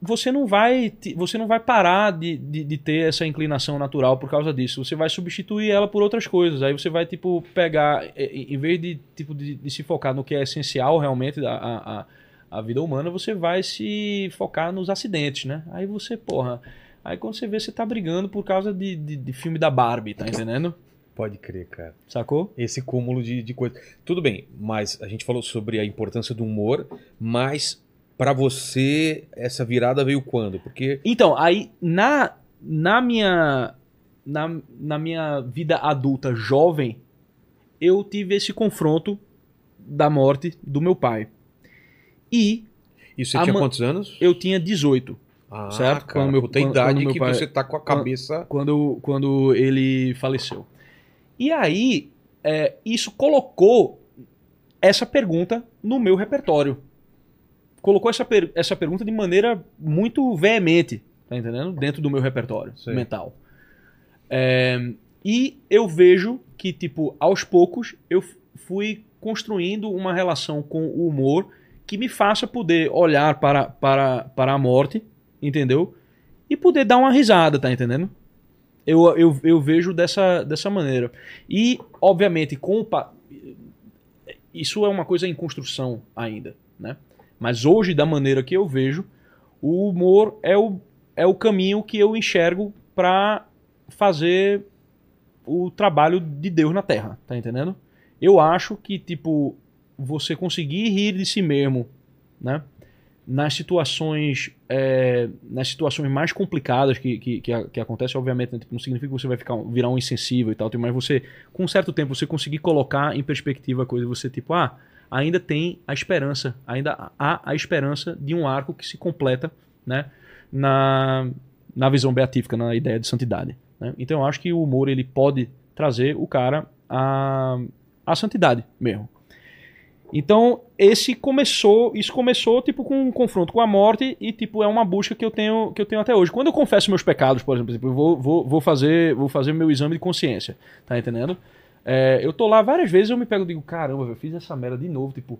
Speaker 3: você não vai você não vai parar de, de, de ter essa inclinação natural por causa disso. Você vai substituir ela por outras coisas. Aí você vai tipo pegar, eh, em em vez de tipo de, de se focar no que é essencial realmente da a, a, a vida humana, você vai se focar nos acidentes, né? Aí você, porra, aí quando você vê você tá brigando por causa de, de, de filme da Barbie, tá entendendo?
Speaker 1: Pode crer, cara.
Speaker 3: Sacou?
Speaker 1: Esse cúmulo de, de coisas. Tudo bem, mas a gente falou sobre a importância do humor, mas pra você essa virada veio quando? Porque
Speaker 3: Então, aí na, na minha na, na minha vida adulta jovem, eu tive esse confronto da morte do meu pai. E
Speaker 1: isso você tinha quantos anos?
Speaker 3: eu tinha 18
Speaker 1: Ah,
Speaker 3: certo?
Speaker 1: Cara,
Speaker 3: Quando meu-
Speaker 1: puta
Speaker 3: quando-
Speaker 1: idade
Speaker 3: quando meu
Speaker 1: que
Speaker 3: pai-
Speaker 1: você tá com a cabeça.
Speaker 3: quando, quando ele faleceu. E aí, é, isso colocou essa pergunta no meu repertório. Colocou essa, per- essa pergunta de maneira muito veemente, tá entendendo? Dentro do meu repertório
Speaker 1: Sei.
Speaker 3: mental. É, e eu vejo que, tipo, aos poucos eu fui construindo uma relação com o humor que me faça poder olhar para, para, para a morte, entendeu? E poder dar uma risada, tá entendendo? Eu, eu, eu vejo dessa, dessa maneira. E, obviamente, com pa- isso é uma coisa em construção ainda, né? Mas hoje, da maneira que eu vejo, o humor é o, é o caminho que eu enxergo para fazer o trabalho de Deus na Terra, tá entendendo? Eu acho que, tipo, você conseguir rir de si mesmo, né? Nas situações, é, nas situações mais complicadas que, que, que, a- que acontece, obviamente, né? tipo, não significa que você vai ficar, virar um insensível e tal, mas você, com um certo tempo, você conseguir colocar em perspectiva a coisa, você tipo, ah, ainda tem a esperança, ainda há a esperança de um arco que se completa, né? Na, na visão beatífica, na ideia de santidade. né? Então eu acho que o humor ele pode trazer o cara à, à santidade mesmo. Então, esse começou, isso começou tipo com um confronto com a morte e tipo é uma busca que eu tenho que eu tenho até hoje. Quando eu confesso meus pecados, por exemplo, tipo, eu vou, vou, vou fazer vou fazer meu exame de consciência, tá entendendo? É, eu tô lá várias vezes eu me pego e digo, caramba, eu fiz essa merda de novo, tipo,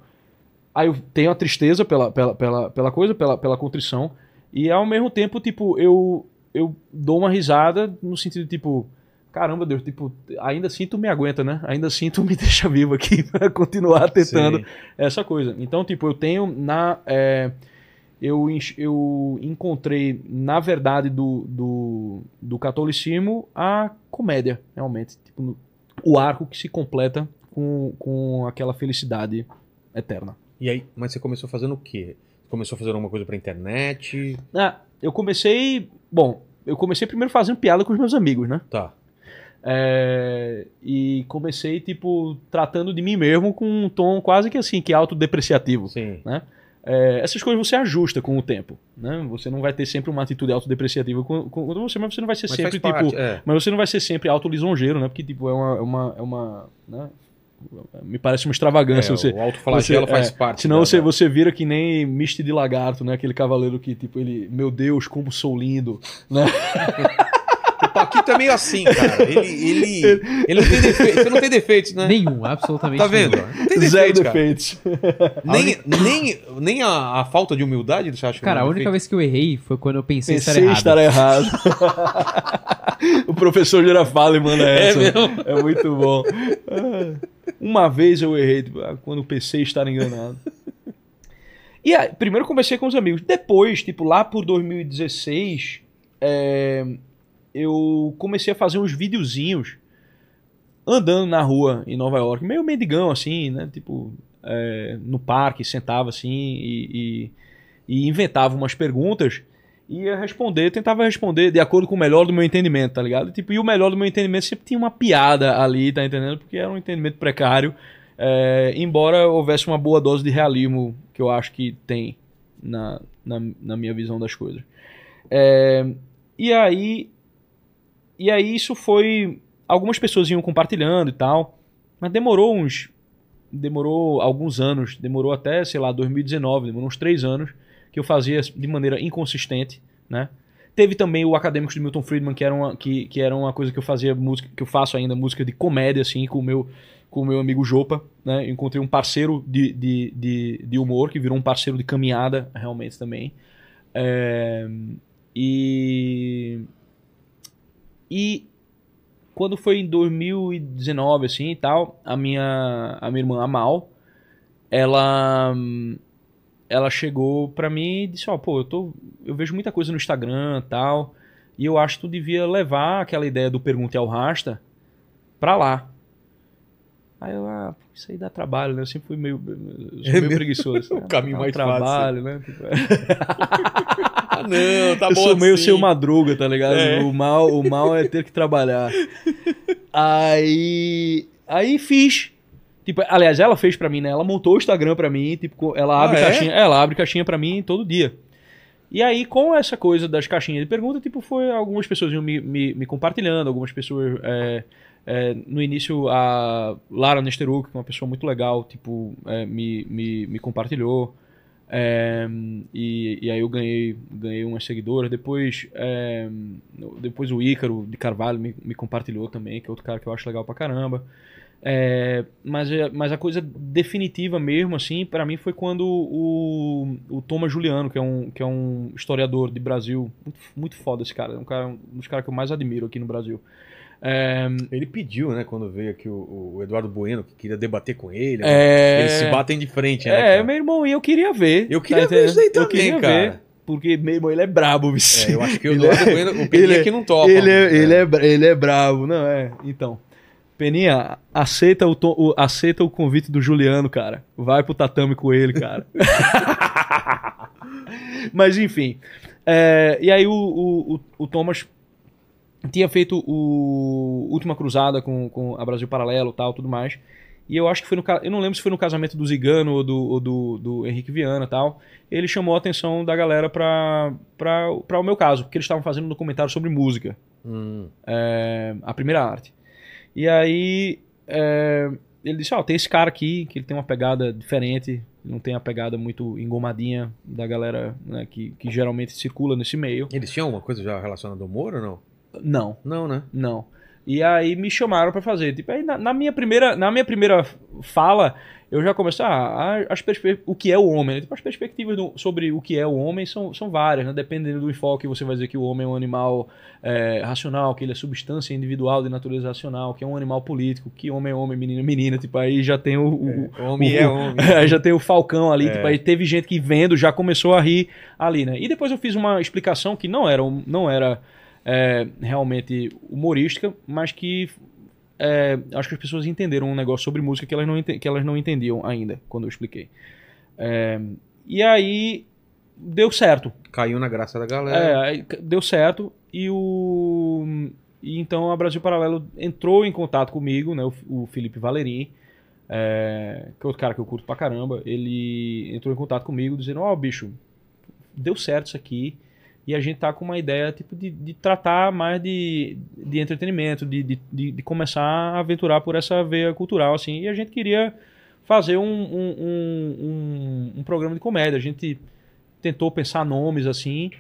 Speaker 3: aí eu tenho a tristeza pela, pela, pela, pela coisa, pela, pela contrição e ao mesmo tempo, tipo, eu eu dou uma risada no sentido tipo, caramba, Deus, tipo, ainda assim tu me aguenta, né? Ainda assim tu me deixa vivo aqui pra continuar tentando
Speaker 1: Sei.
Speaker 3: essa coisa. Então, tipo, eu tenho na. é, eu, eu encontrei, na verdade, do, do, do catolicismo a comédia, realmente. Tipo, no- o arco que se completa com, com aquela felicidade eterna.
Speaker 1: E aí, mas você começou fazendo o quê? Começou a fazer alguma coisa pra internet?
Speaker 3: Ah, eu comecei. Bom, eu comecei primeiro fazendo piada com os meus amigos, né?
Speaker 1: Tá.
Speaker 3: É, e comecei, tipo, tratando de mim mesmo com um tom quase que assim, que autodepreciativo.
Speaker 1: Sim.
Speaker 3: É, essas coisas você ajusta com o tempo, né? Você não vai ter sempre uma atitude autodepreciativa com você, mas você não vai ser
Speaker 1: Mas
Speaker 3: sempre, tipo...
Speaker 1: parte, é.
Speaker 3: Mas você não vai ser sempre auto-lisonjeiro, né? Porque, tipo, é uma... É uma, é uma né? Me parece uma extravagância
Speaker 1: É,
Speaker 3: você...
Speaker 1: o autoflagelo
Speaker 3: você-
Speaker 1: faz
Speaker 3: é,
Speaker 1: parte.
Speaker 3: Senão você, você vira que nem Misty de Lagarto, né? Aquele cavaleiro que, tipo, ele... Meu Deus, como sou lindo, né?
Speaker 1: O Paquito é meio assim, cara. Ele, ele, ele não tem defeitos. Você não tem defeitos, né?
Speaker 2: Nenhum, absolutamente
Speaker 1: Tá vendo?
Speaker 2: nenhum.
Speaker 1: Não tem
Speaker 3: Zero
Speaker 1: defeitos, cara.
Speaker 3: defeitos.
Speaker 1: Nem, nem, nem a, a falta de humildade você acha que
Speaker 2: Cara,
Speaker 1: não
Speaker 2: a
Speaker 1: é
Speaker 2: única
Speaker 1: defeito?
Speaker 2: vez que eu errei foi quando eu pensei,
Speaker 3: Pensei
Speaker 2: estar errado.
Speaker 3: estar errado. o professor Girafale manda essa. É, muito bom. Uma vez eu errei, quando pensei estar enganado. E aí, primeiro eu conversei com os amigos. Depois, tipo, lá por 2016, é, eu comecei a fazer uns videozinhos andando na rua em Nova York, meio mendigão assim, né? Tipo, é, no parque, sentava assim e, e- e inventava umas perguntas e ia responder, tentava responder de acordo com o melhor do meu entendimento, tá ligado? Tipo, e o melhor do meu entendimento sempre tinha uma piada ali, tá entendendo? Porque era um entendimento precário, é, embora houvesse uma boa dose de realismo que eu acho que tem na, na, na minha visão das coisas. É, e aí e aí isso foi algumas pessoas iam compartilhando e tal, mas demorou uns demorou alguns anos, demorou até, sei lá, 2019, demorou uns três anos que eu fazia de maneira inconsistente, né? Teve também o Acadêmicos de Milton Friedman, que era uma, que, que era uma coisa que eu fazia música, que eu faço ainda, música de comédia, assim, com o meu, com o meu amigo Jopa, né? Encontrei um parceiro de, de, de, de humor, que virou um parceiro de caminhada, realmente, também. É, e. E quando foi em 2019, assim e tal, a minha, a minha irmã, a Mal, ela. Ela chegou pra mim e disse: Ó, pô, eu, tô, eu vejo muita coisa no Instagram e tal, e eu acho que tu devia levar aquela ideia do Pergunte ao Rasta pra lá. Aí eu, ah, isso aí dá trabalho, né? Eu sempre fui meio, sou
Speaker 1: É
Speaker 3: meio
Speaker 1: mesmo?
Speaker 3: preguiçoso.
Speaker 1: O caminho
Speaker 3: Dá um
Speaker 1: mais
Speaker 3: trabalho, né?
Speaker 1: Ah, não, tá
Speaker 3: eu
Speaker 1: bom
Speaker 3: sou meio
Speaker 1: assim.
Speaker 3: seu madruga, tá ligado?
Speaker 1: É.
Speaker 3: O, mal, o mal é ter que trabalhar. aí. Aí fiz. Tipo, aliás, ela fez pra mim, né? Ela montou o Instagram pra mim, tipo, ela abre
Speaker 1: Ah, é?
Speaker 3: caixinha. Ela abre caixinha pra mim todo dia. E aí, com essa coisa das caixinhas de pergunta, tipo, foi algumas pessoas iam me, me, me compartilhando, algumas pessoas. é, é, no início, a Lara Nesteruk, que é uma pessoa muito legal, tipo, é, me, me, me compartilhou. É, e, e aí eu ganhei, ganhei umas seguidoras. Depois, é, depois o Ícaro de Carvalho me, me compartilhou também, que é outro cara que eu acho legal pra caramba. É, mas, é- mas a coisa definitiva mesmo, assim, pra mim foi quando o, o Thomas Juliano, que é, um, que é um historiador de Brasil, muito, muito foda esse cara, é um, cara, um dos caras que eu mais admiro aqui no Brasil. É,
Speaker 1: Ele pediu, né, quando veio aqui o, o Eduardo Bueno, que queria debater com ele.
Speaker 3: é,
Speaker 1: Eles se batem de frente, né?
Speaker 3: É,
Speaker 1: cara?
Speaker 3: meu irmão, e eu queria ver.
Speaker 1: Eu queria
Speaker 3: tá
Speaker 1: ver isso aí também,
Speaker 3: queria
Speaker 1: cara.
Speaker 3: ver, porque, meu irmão, ele é brabo, bicho.
Speaker 1: É, eu acho que o Eduardo
Speaker 3: é-
Speaker 1: Bueno, o Peninha
Speaker 3: ele é-
Speaker 1: aqui não topa.
Speaker 3: ele, é,
Speaker 1: né?
Speaker 3: ele, é, ele é brabo, não é? Então. Peninha, aceita o, o- aceita o convite do Juliano, cara. Vai pro tatame com ele, cara. Mas enfim. É, e aí o, o, o- o Thomas tinha feito o Última Cruzada com, com a Brasil Paralelo e tal, tudo mais. E eu acho que foi no Eu não lembro se foi no casamento do Zigano ou do, ou do, do Henrique Viana e tal. Ele chamou a atenção da galera pra, pra, pra o meu caso, porque eles estavam fazendo um documentário sobre música
Speaker 1: Hum.
Speaker 3: é, a primeira arte. E aí é, ele disse, ó, tem esse cara aqui, que ele tem uma pegada diferente, não tem a pegada muito engomadinha da galera né, que, que geralmente circula nesse meio.
Speaker 1: Eles tinham alguma coisa já relacionada ao humor ou não?
Speaker 3: Não,
Speaker 1: Não, né?
Speaker 3: não. E aí me chamaram pra fazer. Tipo, aí na, na minha primeira, na minha primeira fala, eu já comecei ah, a- as perspe- o que é o homem. né? Tipo, as perspectivas do- sobre o que é o homem são, são várias, né? Dependendo do enfoque, você vai dizer que o homem é um animal é, racional, que ele é substância individual de natureza racional, que é um animal político, que homem é homem, menina é menina. Tipo, aí já tem o, o-
Speaker 1: Homem
Speaker 3: o-
Speaker 1: é homem.
Speaker 3: Aí já tem o Falcão ali,
Speaker 1: É.
Speaker 3: tipo, aí teve gente que vendo já começou a rir ali, né? E depois eu fiz uma explicação que não era, não era é, realmente humorística, mas que é, acho que as pessoas entenderam um negócio sobre música que elas não, que elas não entendiam ainda quando eu expliquei. É, e aí deu certo.
Speaker 1: Caiu na graça da
Speaker 3: É,
Speaker 1: galera.
Speaker 3: c- deu certo e o e então a Brasil Paralelo entrou em contato comigo, né, o, o Felipe Valerim, é, que é outro cara que eu curto pra caramba, ele entrou em contato comigo dizendo, ó bicho, deu certo isso aqui e a gente tá com uma ideia tipo de, de tratar mais de, de entretenimento, de, de, de, começar a aventurar por essa veia cultural assim, e a gente queria fazer um, um, um, um, um programa de comédia, a gente tentou pensar nomes assim,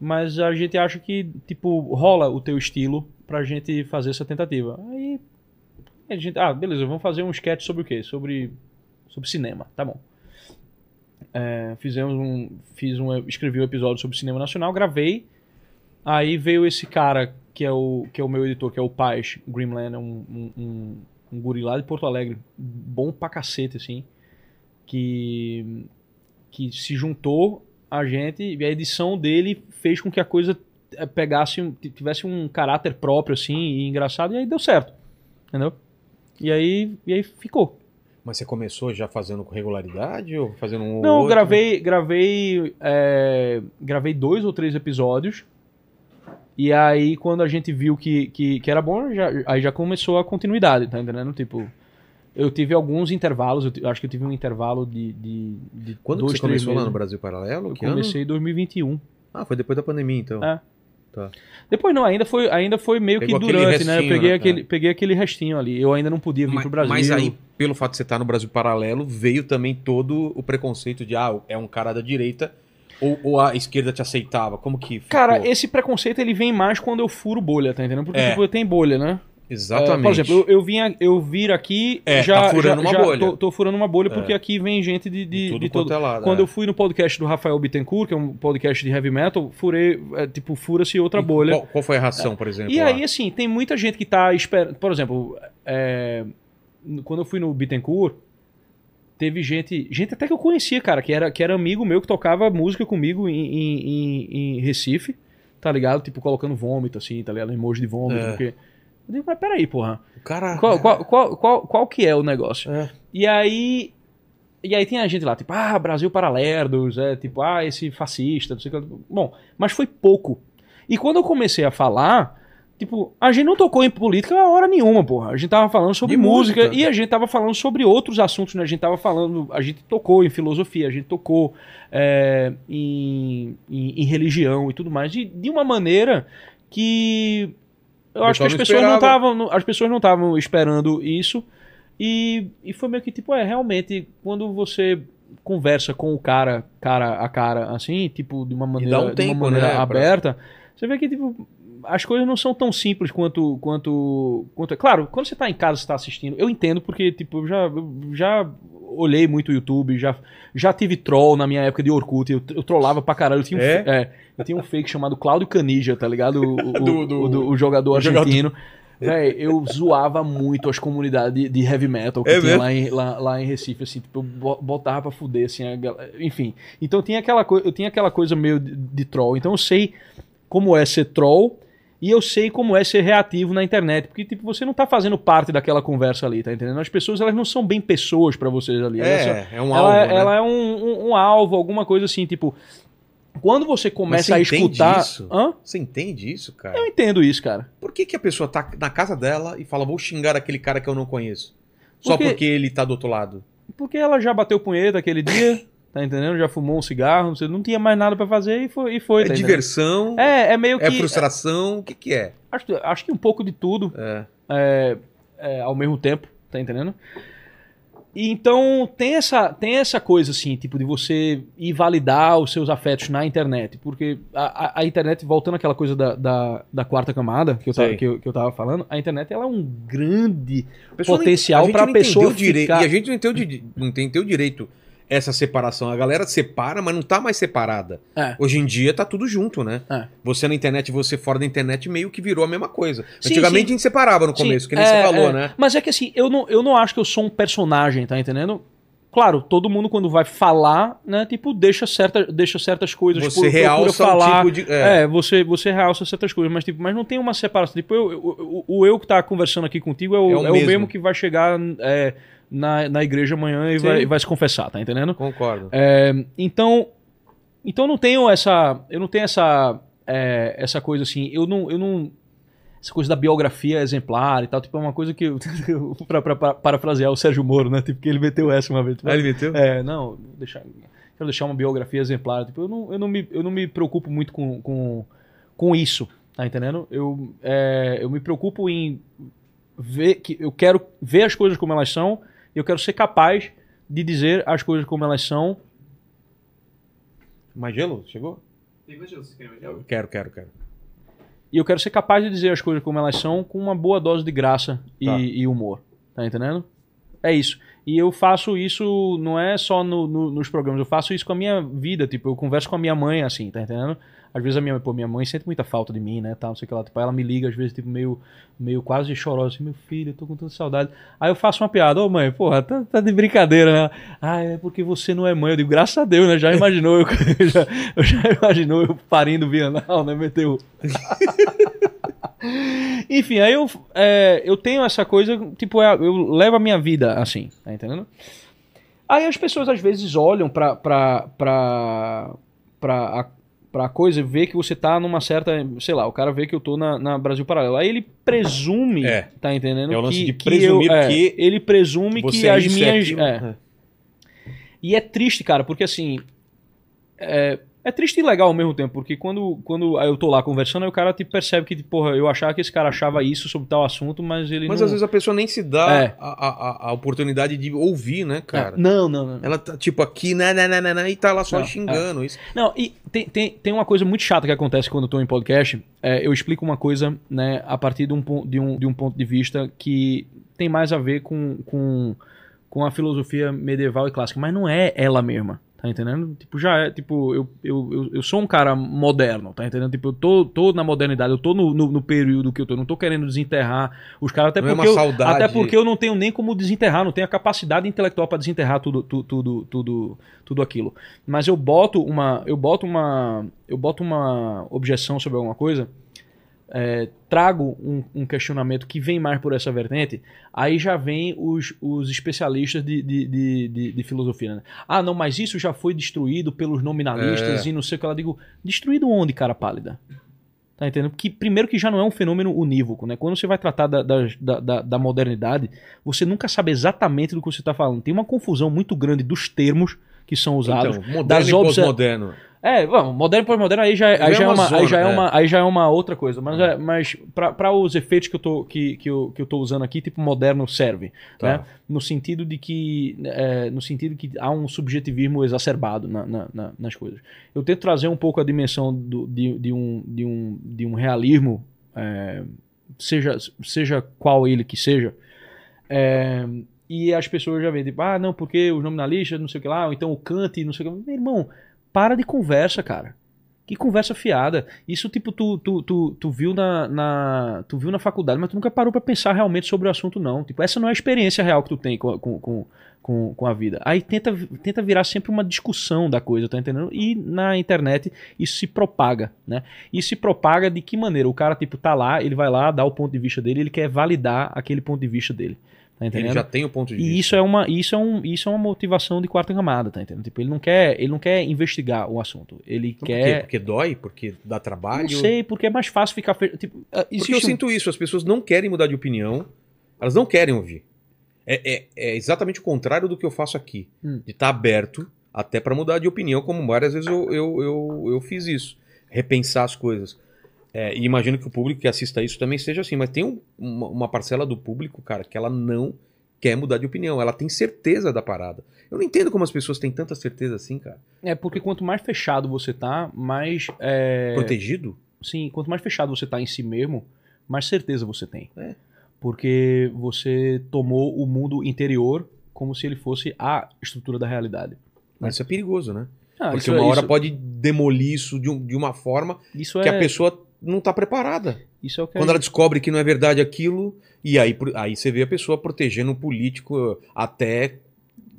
Speaker 3: mas a gente acha que, tipo, rola o teu estilo pra gente fazer essa tentativa. Aí a gente, ah, beleza, vamos fazer um sketch sobre o quê? Sobre, sobre cinema, tá bom. É, fizemos um, fiz um, escrevi um episódio sobre cinema nacional, gravei, aí veio esse cara que é o, que é o meu editor, que é o Paz Grimland, é um, um, um, guri lá de Porto Alegre, bom pra cacete, assim, que, que se juntou a gente e a edição dele fez com que a coisa eh, pegasse tivesse um caráter próprio assim e engraçado e aí deu certo entendeu? E aí e aí ficou
Speaker 1: Mas você começou já fazendo com regularidade ou fazendo um
Speaker 3: não eu
Speaker 1: outro?
Speaker 3: gravei gravei é, gravei dois ou três episódios e aí quando a gente viu que, que, que era bom já, aí já começou a continuidade tá entendendo tipo eu tive alguns intervalos, eu acho que eu tive um intervalo de, de, de
Speaker 1: Quando
Speaker 3: dois,
Speaker 1: você começou lá no Brasil Paralelo?
Speaker 3: Eu
Speaker 1: ano?
Speaker 3: comecei em 2021.
Speaker 1: Ah, foi depois da pandemia, então.
Speaker 3: É.
Speaker 1: Tá.
Speaker 3: Depois não, ainda foi, ainda foi meio
Speaker 1: Pegou
Speaker 3: que durante, né? Eu
Speaker 1: restinho,
Speaker 3: peguei
Speaker 1: né?
Speaker 3: aquele,
Speaker 1: É.
Speaker 3: peguei aquele restinho ali. Eu ainda não podia vir
Speaker 1: Mas,
Speaker 3: pro Brasil.
Speaker 1: mas aí, pelo fato de você estar no Brasil Paralelo, veio também todo o preconceito de, ah, é um cara da direita, ou, ou a esquerda te aceitava? Como que ficou?
Speaker 3: Cara, esse preconceito ele vem mais quando eu furo bolha, tá entendendo? Porque
Speaker 1: É.
Speaker 3: tipo, tem bolha, né?
Speaker 1: Exatamente.
Speaker 3: É, por exemplo, eu, eu, vim, eu vir aqui
Speaker 1: É,
Speaker 3: já.
Speaker 1: tá furando
Speaker 3: já-
Speaker 1: uma
Speaker 3: já
Speaker 1: bolha.
Speaker 3: Tô, tô furando uma bolha porque
Speaker 1: É.
Speaker 3: aqui vem gente de, de,
Speaker 1: Tudo
Speaker 3: de
Speaker 1: quanto
Speaker 3: todo.
Speaker 1: é lado,
Speaker 3: Quando
Speaker 1: é.
Speaker 3: eu fui no podcast do Rafael Bittencourt, que é um podcast de heavy metal, furei, é, tipo, fura-se outra
Speaker 1: E
Speaker 3: bolha.
Speaker 1: Qual, qual foi a ração, por exemplo?
Speaker 3: E
Speaker 1: lá?
Speaker 3: aí, assim, tem muita gente que tá esperando. Por exemplo, é, quando eu fui no Bittencourt, teve gente. Gente até que eu conhecia, cara, que era, que era amigo meu que tocava música comigo em, em, em- em Recife, tá ligado? Tipo, colocando vômito, assim, tá ligado? Emoji de vômito.
Speaker 1: É.
Speaker 3: Porque... Eu digo, mas peraí, porra.
Speaker 1: Cara.
Speaker 3: Qual, qual, qual, qual, qual que é o negócio?
Speaker 1: É.
Speaker 3: E aí. E aí tem a gente lá, tipo, ah, Brasil para lerdos, é tipo, ah, esse fascista, não sei o que. Bom, mas foi pouco. E quando eu comecei a falar, tipo, a gente não tocou em política a hora nenhuma, porra. A gente tava falando sobre música,
Speaker 1: música.
Speaker 3: e a gente tava falando sobre outros assuntos, né? A gente tava falando, a gente tocou em filosofia, a gente tocou é, em, em, em religião e tudo mais, de, de uma maneira que eu acho que as pessoas
Speaker 1: não
Speaker 3: estavam, as pessoas não estavam esperando isso. E, e foi meio que tipo, é, realmente, quando você conversa com o cara, cara a cara, assim, tipo, de uma maneira,
Speaker 1: um
Speaker 3: de
Speaker 1: tempo,
Speaker 3: uma maneira
Speaker 1: né, pra-
Speaker 3: aberta, você vê que, tipo, as coisas não são tão simples quanto. quanto, quanto claro, quando você tá em casa, você tá assistindo, eu entendo, porque, tipo, eu já, eu já olhei muito o YouTube, já, já tive troll na minha época de Orkut, eu, eu trollava pra caralho. Eu tinha, um,
Speaker 1: É?
Speaker 3: é, eu tinha um fake chamado Cláudio Canija, tá ligado? O, o-
Speaker 1: Do- do-
Speaker 3: o do- o jogador
Speaker 1: o jogador.
Speaker 3: argentino. Véi, eu zoava muito as comunidades de, heavy metal que
Speaker 1: É
Speaker 3: tinha lá em, lá, lá em Recife, assim, tipo, eu bo- botava pra fuder, assim, a gal- enfim. Então tinha aquela eu tinha aquela coisa meio de, de troll. Então eu sei como é ser troll e eu sei como é ser reativo na internet, porque, tipo, você não tá fazendo parte daquela conversa ali, tá entendendo? As pessoas, elas não são bem pessoas pra vocês ali. elas
Speaker 1: É, é um
Speaker 3: ela,
Speaker 1: alvo. né?
Speaker 3: ela é um, um- um alvo, alguma coisa assim, tipo... Quando você começa a
Speaker 1: você entende
Speaker 3: escutar...
Speaker 1: isso?
Speaker 3: Hã?
Speaker 1: Você entende isso, cara?
Speaker 3: Eu entendo isso, cara.
Speaker 1: Por que, que a pessoa tá na casa dela e fala, vou xingar aquele cara que eu não conheço? Só
Speaker 3: Porque-
Speaker 1: porque ele tá do outro lado.
Speaker 3: Porque ela já bateu punheta aquele dia, tá entendendo? Já fumou um cigarro, você não tinha mais nada pra fazer e foi. E foi
Speaker 1: É
Speaker 3: tá entendendo?
Speaker 1: diversão,
Speaker 3: É, é meio que.
Speaker 1: é frustração, o que que é?
Speaker 3: Acho, acho que um pouco de tudo
Speaker 1: É.
Speaker 3: é, é, ao mesmo tempo, tá entendendo? E então tem essa, tem essa coisa assim, tipo, de você ir validar os seus afetos na internet. Porque a, a- a internet, voltando àquela coisa da, da, da quarta camada que eu, tava,
Speaker 1: Sei.
Speaker 3: que, eu, que eu tava falando, a internet ela é um grande
Speaker 1: A pessoa
Speaker 3: Potencial
Speaker 1: nem- a
Speaker 3: pra
Speaker 1: não
Speaker 3: pessoa
Speaker 1: entendeu direito,
Speaker 3: ficar-
Speaker 1: E a gente não entendeu, di- não entendeu direito essa separação. A galera separa, mas não tá mais separada.
Speaker 3: É.
Speaker 1: Hoje em dia tá tudo junto, né?
Speaker 3: É.
Speaker 1: Você na internet, você fora da internet, meio que virou a mesma coisa.
Speaker 3: Sim,
Speaker 1: Antigamente
Speaker 3: sim.
Speaker 1: a gente separava no
Speaker 3: Sim,
Speaker 1: começo, que nem
Speaker 3: é,
Speaker 1: você falou,
Speaker 3: é.
Speaker 1: né?
Speaker 3: Mas é que assim, eu não, eu não acho que eu sou um personagem, tá entendendo? Claro, todo mundo quando vai falar, né, tipo, deixa, certa, deixa certas coisas
Speaker 1: Você
Speaker 3: por-
Speaker 1: realça
Speaker 3: falar.
Speaker 1: tipo de. É.
Speaker 3: É, você, você realça certas coisas, mas, tipo, mas não tem uma separação. Tipo, eu, eu- o, o eu que tá conversando aqui contigo é o,
Speaker 1: É o
Speaker 3: é o
Speaker 1: mesmo.
Speaker 3: mesmo que vai chegar na, na igreja amanhã e vai, vai se confessar, tá entendendo?
Speaker 1: Concordo.
Speaker 3: É, então, então eu não tenho essa, eu não tenho essa, é, essa coisa assim, eu não, eu não, essa coisa da biografia exemplar e tal, tipo é uma coisa que pra, pra, pra parafrasear o Sérgio Moro, né, tipo que ele meteu essa uma vez, tipo,
Speaker 1: Ah, ele meteu?
Speaker 3: é, não, deixar, quero deixar uma biografia exemplar, tipo, eu não, eu não, me, eu não me preocupo muito com, com, com isso, tá entendendo? Eu, é, eu me preocupo em ver que eu quero ver as coisas como elas são, eu quero ser capaz de dizer as coisas como elas são
Speaker 1: Mais gelo? Chegou?
Speaker 2: Tem mais gelo, você quer mais gelo?
Speaker 1: Eu quero, quero, quero.
Speaker 3: E eu quero ser capaz de dizer as coisas como elas são com uma boa dose de graça e,
Speaker 1: Tá.
Speaker 3: e humor. Tá entendendo? É isso. E eu faço isso, não é só no- no- nos programas, eu faço isso com a minha vida. Tipo, eu converso com a minha mãe assim, tá entendendo? Às vezes a minha, pô, minha mãe sente muita falta de mim, né? Tal, não sei o que lá. Tipo, ela me liga, às vezes, tipo, meio, meio quase chorosa, assim, meu filho, eu tô com tanta saudade. Aí eu faço uma piada, ô mãe, porra, tá, tá de brincadeira, né? Ah, é porque você não é mãe. Eu digo, graças a Deus, né? Já imaginou, eu, já, eu já imaginou eu parindo bienal, né? Meteu. Enfim, aí eu, é, eu tenho essa coisa, tipo, é, eu levo a minha vida assim, tá entendendo? Aí as pessoas às vezes olham pra, pra, pra, pra, pra coisa e vê que você tá numa certa, sei lá, o cara vê que eu tô na, na Brasil Paralelo. Aí ele presume,
Speaker 1: É.
Speaker 3: tá entendendo?
Speaker 1: É o lance
Speaker 3: que,
Speaker 1: de
Speaker 3: que
Speaker 1: presumir
Speaker 3: eu- é,
Speaker 1: que
Speaker 3: Ele presume que
Speaker 1: é
Speaker 3: as minhas... é. E é triste, cara, porque assim. É, É triste e legal ao mesmo tempo, porque quando, quando eu tô lá conversando, aí o cara tipo, percebe que, tipo, porra, eu achava que esse cara achava isso sobre tal assunto, mas ele
Speaker 1: Mas
Speaker 3: não...
Speaker 1: às vezes a pessoa nem se dá
Speaker 3: É.
Speaker 1: a, a, a- oportunidade de ouvir, né, cara?
Speaker 3: É, Não, não, não.
Speaker 1: Ela tá tipo aqui, né, né, né, né, né, e tá lá só
Speaker 3: Não,
Speaker 1: xingando. Isso.
Speaker 3: Não, e tem, tem, tem uma coisa muito chata que acontece quando eu tô em podcast. É, eu explico uma coisa, né, a partir de um, de, um, de um ponto de vista que tem mais a ver com, com, com a filosofia medieval e clássica, mas não é ela mesma. Tá entendendo? Tipo, já é, tipo, eu, eu, eu, sou um cara moderno, tá entendendo? Tipo, eu tô, tô na modernidade, eu tô no, no, no período que eu tô, não tô querendo desenterrar os caras, até
Speaker 1: Não é
Speaker 3: porque,
Speaker 1: uma
Speaker 3: eu,
Speaker 1: saudade.
Speaker 3: até porque eu não tenho nem como desenterrar, não tenho a capacidade intelectual para desenterrar tudo, tu- tudo, tudo, tudo aquilo. Mas eu boto uma, eu boto uma, eu boto uma objeção sobre alguma coisa, é, trago um, um questionamento que vem mais por essa vertente, aí já vem os, os especialistas de, de, de, de- filosofia. Né? Ah, não, mas isso já foi destruído pelos nominalistas
Speaker 1: É.
Speaker 3: e não sei o que ela digo. Destruído onde, cara pálida? Tá entendendo? Que, primeiro que já não é um fenômeno unívoco, né? Quando você vai tratar da, da, da- da, da modernidade, você nunca sabe exatamente do que você está falando. Tem uma confusão muito grande dos termos que são usados.
Speaker 1: Então, moderno
Speaker 3: das
Speaker 1: e
Speaker 3: obser-
Speaker 1: pós-moderno.
Speaker 3: É, vamos, moderno e pós-moderno aí já,
Speaker 1: Já
Speaker 3: aí
Speaker 1: é
Speaker 3: já é
Speaker 1: uma
Speaker 3: uma, aí
Speaker 1: zona,
Speaker 3: já é
Speaker 1: é.
Speaker 3: uma, aí já é uma outra coisa. Mas, é, mas para os efeitos que eu, tô, que, que, eu, que eu tô usando aqui, tipo moderno serve.
Speaker 1: Tá.
Speaker 3: Né? No sentido de que é, no sentido que há um subjetivismo exacerbado na- na- na- nas coisas. Eu tento trazer um pouco a dimensão do- de, de um, de, um, de um realismo, é, seja, seja qual ele que seja. É, e as pessoas já veem, tipo, ah, não, porque os nominalistas, não sei o que lá, ou então o Kant, não sei o que. Meu irmão, para de conversa, cara. Que conversa fiada. Isso, tipo, tu, tu, tu, tu viu na, na- tu viu na faculdade, mas tu nunca parou pra pensar realmente sobre o assunto, não. Tipo, essa não é a experiência real que tu tem com, com, com, com, com a vida. Aí tenta, tenta virar sempre uma discussão da coisa, tá entendendo? E na internet isso se propaga, né? E se propaga de que maneira? O cara, tipo, tá lá, ele vai lá, dá o ponto de vista dele, ele quer validar aquele ponto de vista dele. Tá entendendo?
Speaker 1: Ele já tem o ponto de
Speaker 3: E
Speaker 1: vista.
Speaker 3: isso é uma, isso é um, isso é uma motivação de quarta camada, tá entendendo? Tipo, ele não quer, ele não quer investigar o assunto. Ele
Speaker 1: Por quê?
Speaker 3: quer
Speaker 1: Porque dói? Porque dá trabalho?
Speaker 3: não sei, porque é mais fácil ficar fe... tipo, ah,
Speaker 1: Porque
Speaker 3: existe
Speaker 1: eu
Speaker 3: um-
Speaker 1: sinto isso, as pessoas não querem mudar de opinião, elas não querem ouvir. É, é- é exatamente o contrário do que eu faço aqui.
Speaker 3: Hum.
Speaker 1: De estar aberto até para mudar de opinião, como várias vezes eu, eu, eu, eu fiz isso. Repensar as coisas. É, e imagino que o público que assista isso também seja assim, mas tem um- uma, uma parcela do público, cara, que ela não quer mudar de opinião, ela tem certeza da parada. Eu não entendo como as pessoas têm tanta certeza assim, cara.
Speaker 3: É porque quanto mais fechado você tá, mais é...
Speaker 1: Protegido?
Speaker 3: sim, quanto mais fechado você tá em si mesmo, mais certeza você tem.
Speaker 1: É.
Speaker 3: Porque você tomou o mundo interior como se ele fosse a estrutura da realidade.
Speaker 1: Mas isso é perigoso, né?
Speaker 3: Ah,
Speaker 1: Porque
Speaker 3: isso,
Speaker 1: uma
Speaker 3: é-
Speaker 1: hora
Speaker 3: isso,
Speaker 1: pode demolir isso de, um- de uma forma
Speaker 3: isso
Speaker 1: que
Speaker 3: é
Speaker 1: a pessoa não tá preparada.
Speaker 3: isso é o que
Speaker 1: Quando ela descobre que não é verdade aquilo, e aí, aí você vê a pessoa protegendo o político até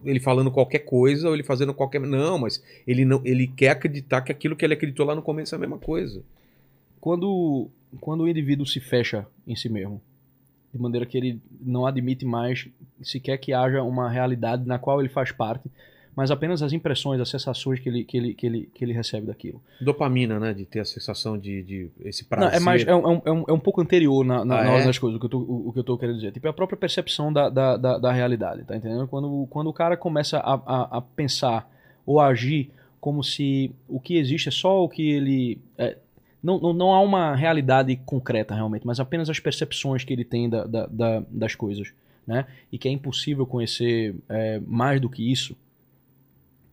Speaker 1: ele falando qualquer coisa ou ele fazendo qualquer. Não, mas ele não ele quer acreditar que aquilo que ele acreditou lá no começo é a mesma coisa.
Speaker 3: quando, quando o indivíduo se fecha em si mesmo, de maneira que ele não admite mais sequer que haja uma realidade na qual ele faz parte, mas apenas as impressões, as sensações que ele, que ele, que ele, que ele recebe daquilo.
Speaker 1: Dopamina, né? De ter a sensação de, de esse
Speaker 3: Não,
Speaker 1: prazer.
Speaker 3: é, mais, é, um, é, um, é um pouco anterior na, na,
Speaker 1: Ah,
Speaker 3: na
Speaker 1: é?
Speaker 3: das coisas, o que, eu tô, o, o que eu tô querendo dizer. Tipo, é a própria percepção da, da, da, da realidade, tá entendendo? Quando, quando o cara começa a, a, a pensar ou a agir como se o que existe é só o que ele... é, não, não, não há uma realidade concreta realmente, mas apenas as percepções que ele tem da, da, da- das coisas, né? E que é impossível conhecer é, mais do que isso,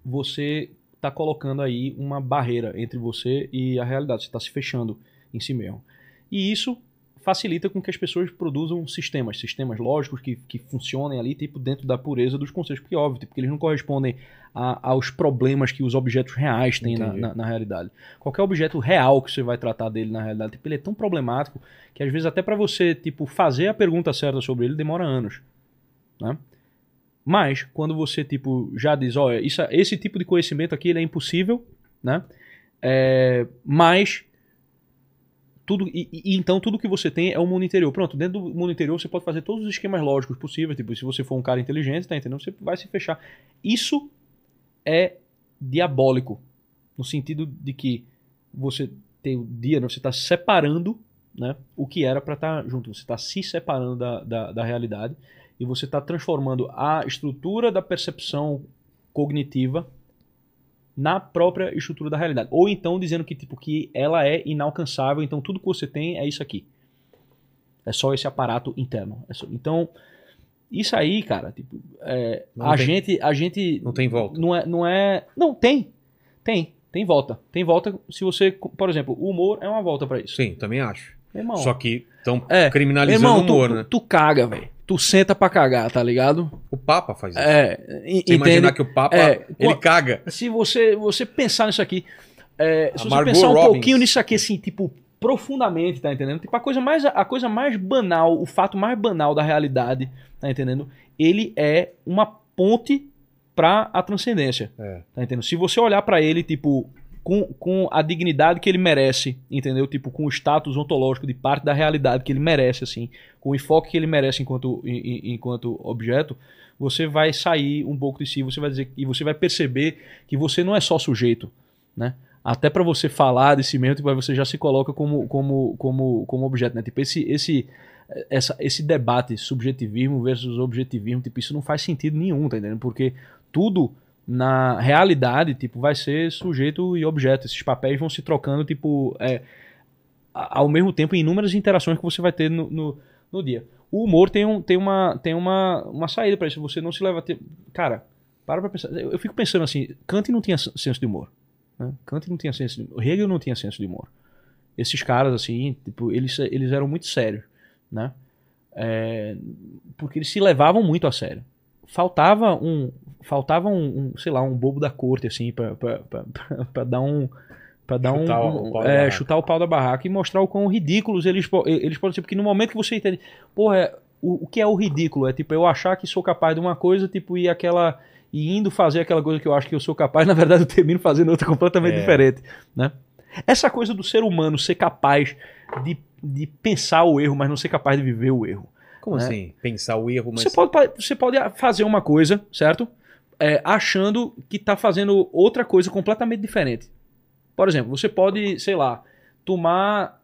Speaker 3: você está colocando aí uma barreira entre você e a realidade. Você está se fechando em si mesmo. E isso facilita com que as pessoas produzam sistemas, sistemas lógicos que, que funcionem ali, tipo, dentro da pureza dos conceitos. Porque, óbvio, tipo, que eles não correspondem a- aos problemas que os objetos reais têm na, na, na realidade. Qualquer objeto real que você vai tratar dele na realidade, tipo, ele é tão problemático que, às vezes, até para você, tipo, fazer a pergunta certa sobre ele, demora anos. Né? Mas, quando você, tipo, já diz, olha, isso, esse tipo de conhecimento aqui ele é impossível, né? É, mas tudo e, e- então tudo que você tem é o mundo interior. Pronto, dentro do mundo interior você pode fazer todos os esquemas lógicos possíveis. Tipo, se você for um cara inteligente, tá entendendo? Você vai se fechar. Isso é diabólico no sentido de que você tem o dia, né? você está separando, né? O que era para estar junto. Você está se separando da, da, da realidade e você está transformando a estrutura da percepção cognitiva na própria estrutura da realidade. Ou então dizendo que, tipo, que ela é inalcançável, então tudo que você tem é isso aqui. É só esse aparato interno. É só- então, isso aí, cara, tipo, é, a
Speaker 1: tem-
Speaker 3: gente, a gente
Speaker 1: Não tem volta.
Speaker 3: não é, não é, não tem, tem, tem volta, tem volta. Se você, por exemplo, o humor é uma volta pra isso.
Speaker 1: Sim, também acho.
Speaker 3: Irmão,
Speaker 1: Só que estão
Speaker 3: É,
Speaker 1: criminalizando
Speaker 3: irmão,
Speaker 1: o humor,
Speaker 3: tu,
Speaker 1: né?
Speaker 3: tu, tu caga, velho. Tu senta pra cagar, tá ligado?
Speaker 1: O Papa faz isso.
Speaker 3: É,
Speaker 1: Você imaginar que o Papa,
Speaker 3: É,
Speaker 1: ele caga.
Speaker 3: Se você, você pensar nisso aqui, é, se você pensar um
Speaker 1: Robbins.
Speaker 3: pouquinho nisso aqui, assim, tipo, profundamente, tá entendendo? Tipo, a coisa mais, a coisa mais banal, o fato mais banal da realidade, tá entendendo? Ele é uma ponte pra a transcendência.
Speaker 1: É.
Speaker 3: Tá entendendo? Se você olhar pra ele, tipo, com, com a dignidade que ele merece, entendeu? Tipo, com o status ontológico de parte da realidade que ele merece, assim, com o enfoque que ele merece enquanto, enquanto objeto, você vai sair um pouco de si, você vai dizer e você vai perceber que você não é só sujeito, né? Até pra você falar de si mesmo, tipo, você já se coloca como, como, como, como objeto, né? Tipo, esse, esse, essa, esse debate subjetivismo versus objetivismo, tipo, isso não faz sentido nenhum, tá entendendo? Porque tudo na realidade, tipo, vai ser sujeito e objeto. Esses papéis vão se trocando, tipo, é, ao mesmo tempo em inúmeras interações que você vai ter no, no, no dia. O humor tem, um, tem, uma, tem uma, uma saída pra isso. Você não se leva a ter. Cara, para pra pensar. Eu, eu fico pensando assim: Kant não tinha senso de humor. Né? Kant não tinha senso de humor. Hegel não tinha senso de humor. Esses caras, assim, tipo, eles, eles eram muito sérios, né? É, porque eles se levavam muito a sério. Faltava um, faltava um, um, sei lá, um bobo da corte assim pra dar um para dar
Speaker 1: Chutar
Speaker 3: um,
Speaker 1: o
Speaker 3: é, chutar o pau da barraca e mostrar o quão ridículos eles eles podem ser, porque no momento que você entende, porra, é, o, o que é o ridículo? É tipo eu achar que sou capaz de uma coisa, tipo e aquela e indo fazer aquela coisa que eu acho que eu sou capaz, na verdade eu termino fazendo outra completamente
Speaker 1: É.
Speaker 3: diferente, né? Essa coisa do ser humano ser capaz de, de pensar o erro, mas não ser capaz de viver o erro.
Speaker 1: Como
Speaker 3: né?
Speaker 1: assim? Pensar o erro, mas.
Speaker 3: Você, pode, você pode fazer uma coisa, certo? É, achando que tá fazendo outra coisa completamente diferente. Por exemplo, você pode, sei lá, tomar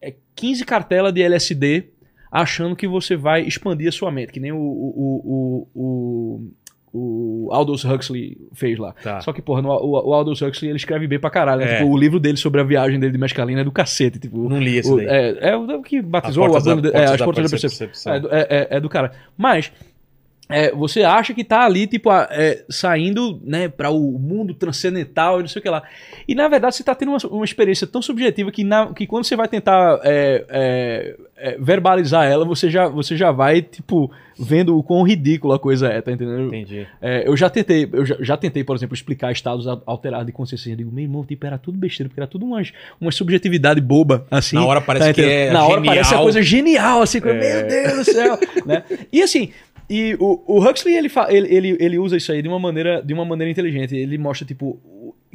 Speaker 3: é, 15 cartelas de LSD achando que você vai expandir a sua mente, que nem o, o, o, o, o, o Aldous Huxley fez lá.
Speaker 1: Tá.
Speaker 3: Só que, porra, no- o, o Aldous Huxley ele escreve bem pra caralho. Né?
Speaker 1: É.
Speaker 3: Tipo, o livro dele sobre a viagem dele de mescalina é do cacete. Tipo,
Speaker 1: Não li esse
Speaker 3: o-
Speaker 1: daí.
Speaker 3: é, é o que batizou
Speaker 1: As
Speaker 3: a
Speaker 1: portas da-
Speaker 3: banda. é, as
Speaker 1: da
Speaker 3: portas da percepção.
Speaker 1: percepção.
Speaker 3: É, é, é- é do cara. Mas é, você acha que tá ali, tipo, é, saindo, né, para o mundo transcendental e não sei o que lá. E na verdade você tá tendo uma, uma experiência tão subjetiva que, na- que quando você vai tentar é, é, é, verbalizar ela, você já, você já vai, tipo, vendo o quão ridícula a coisa é, tá entendendo?
Speaker 1: Entendi.
Speaker 3: É, eu já tentei, eu já, já tentei, por exemplo, explicar estados al- alterados de consciência. Eu digo, meu irmão, tipo, era tudo besteira, porque era tudo umas, uma subjetividade boba, assim.
Speaker 1: Na hora parece que
Speaker 3: entendendo?
Speaker 1: é
Speaker 3: Na hora
Speaker 1: genial.
Speaker 3: parece a coisa genial, assim, meu Deus do céu, né? E assim, e o, o Huxley, ele, ele, ele, ele usa isso aí de uma maneira, de uma maneira inteligente. Ele mostra, tipo,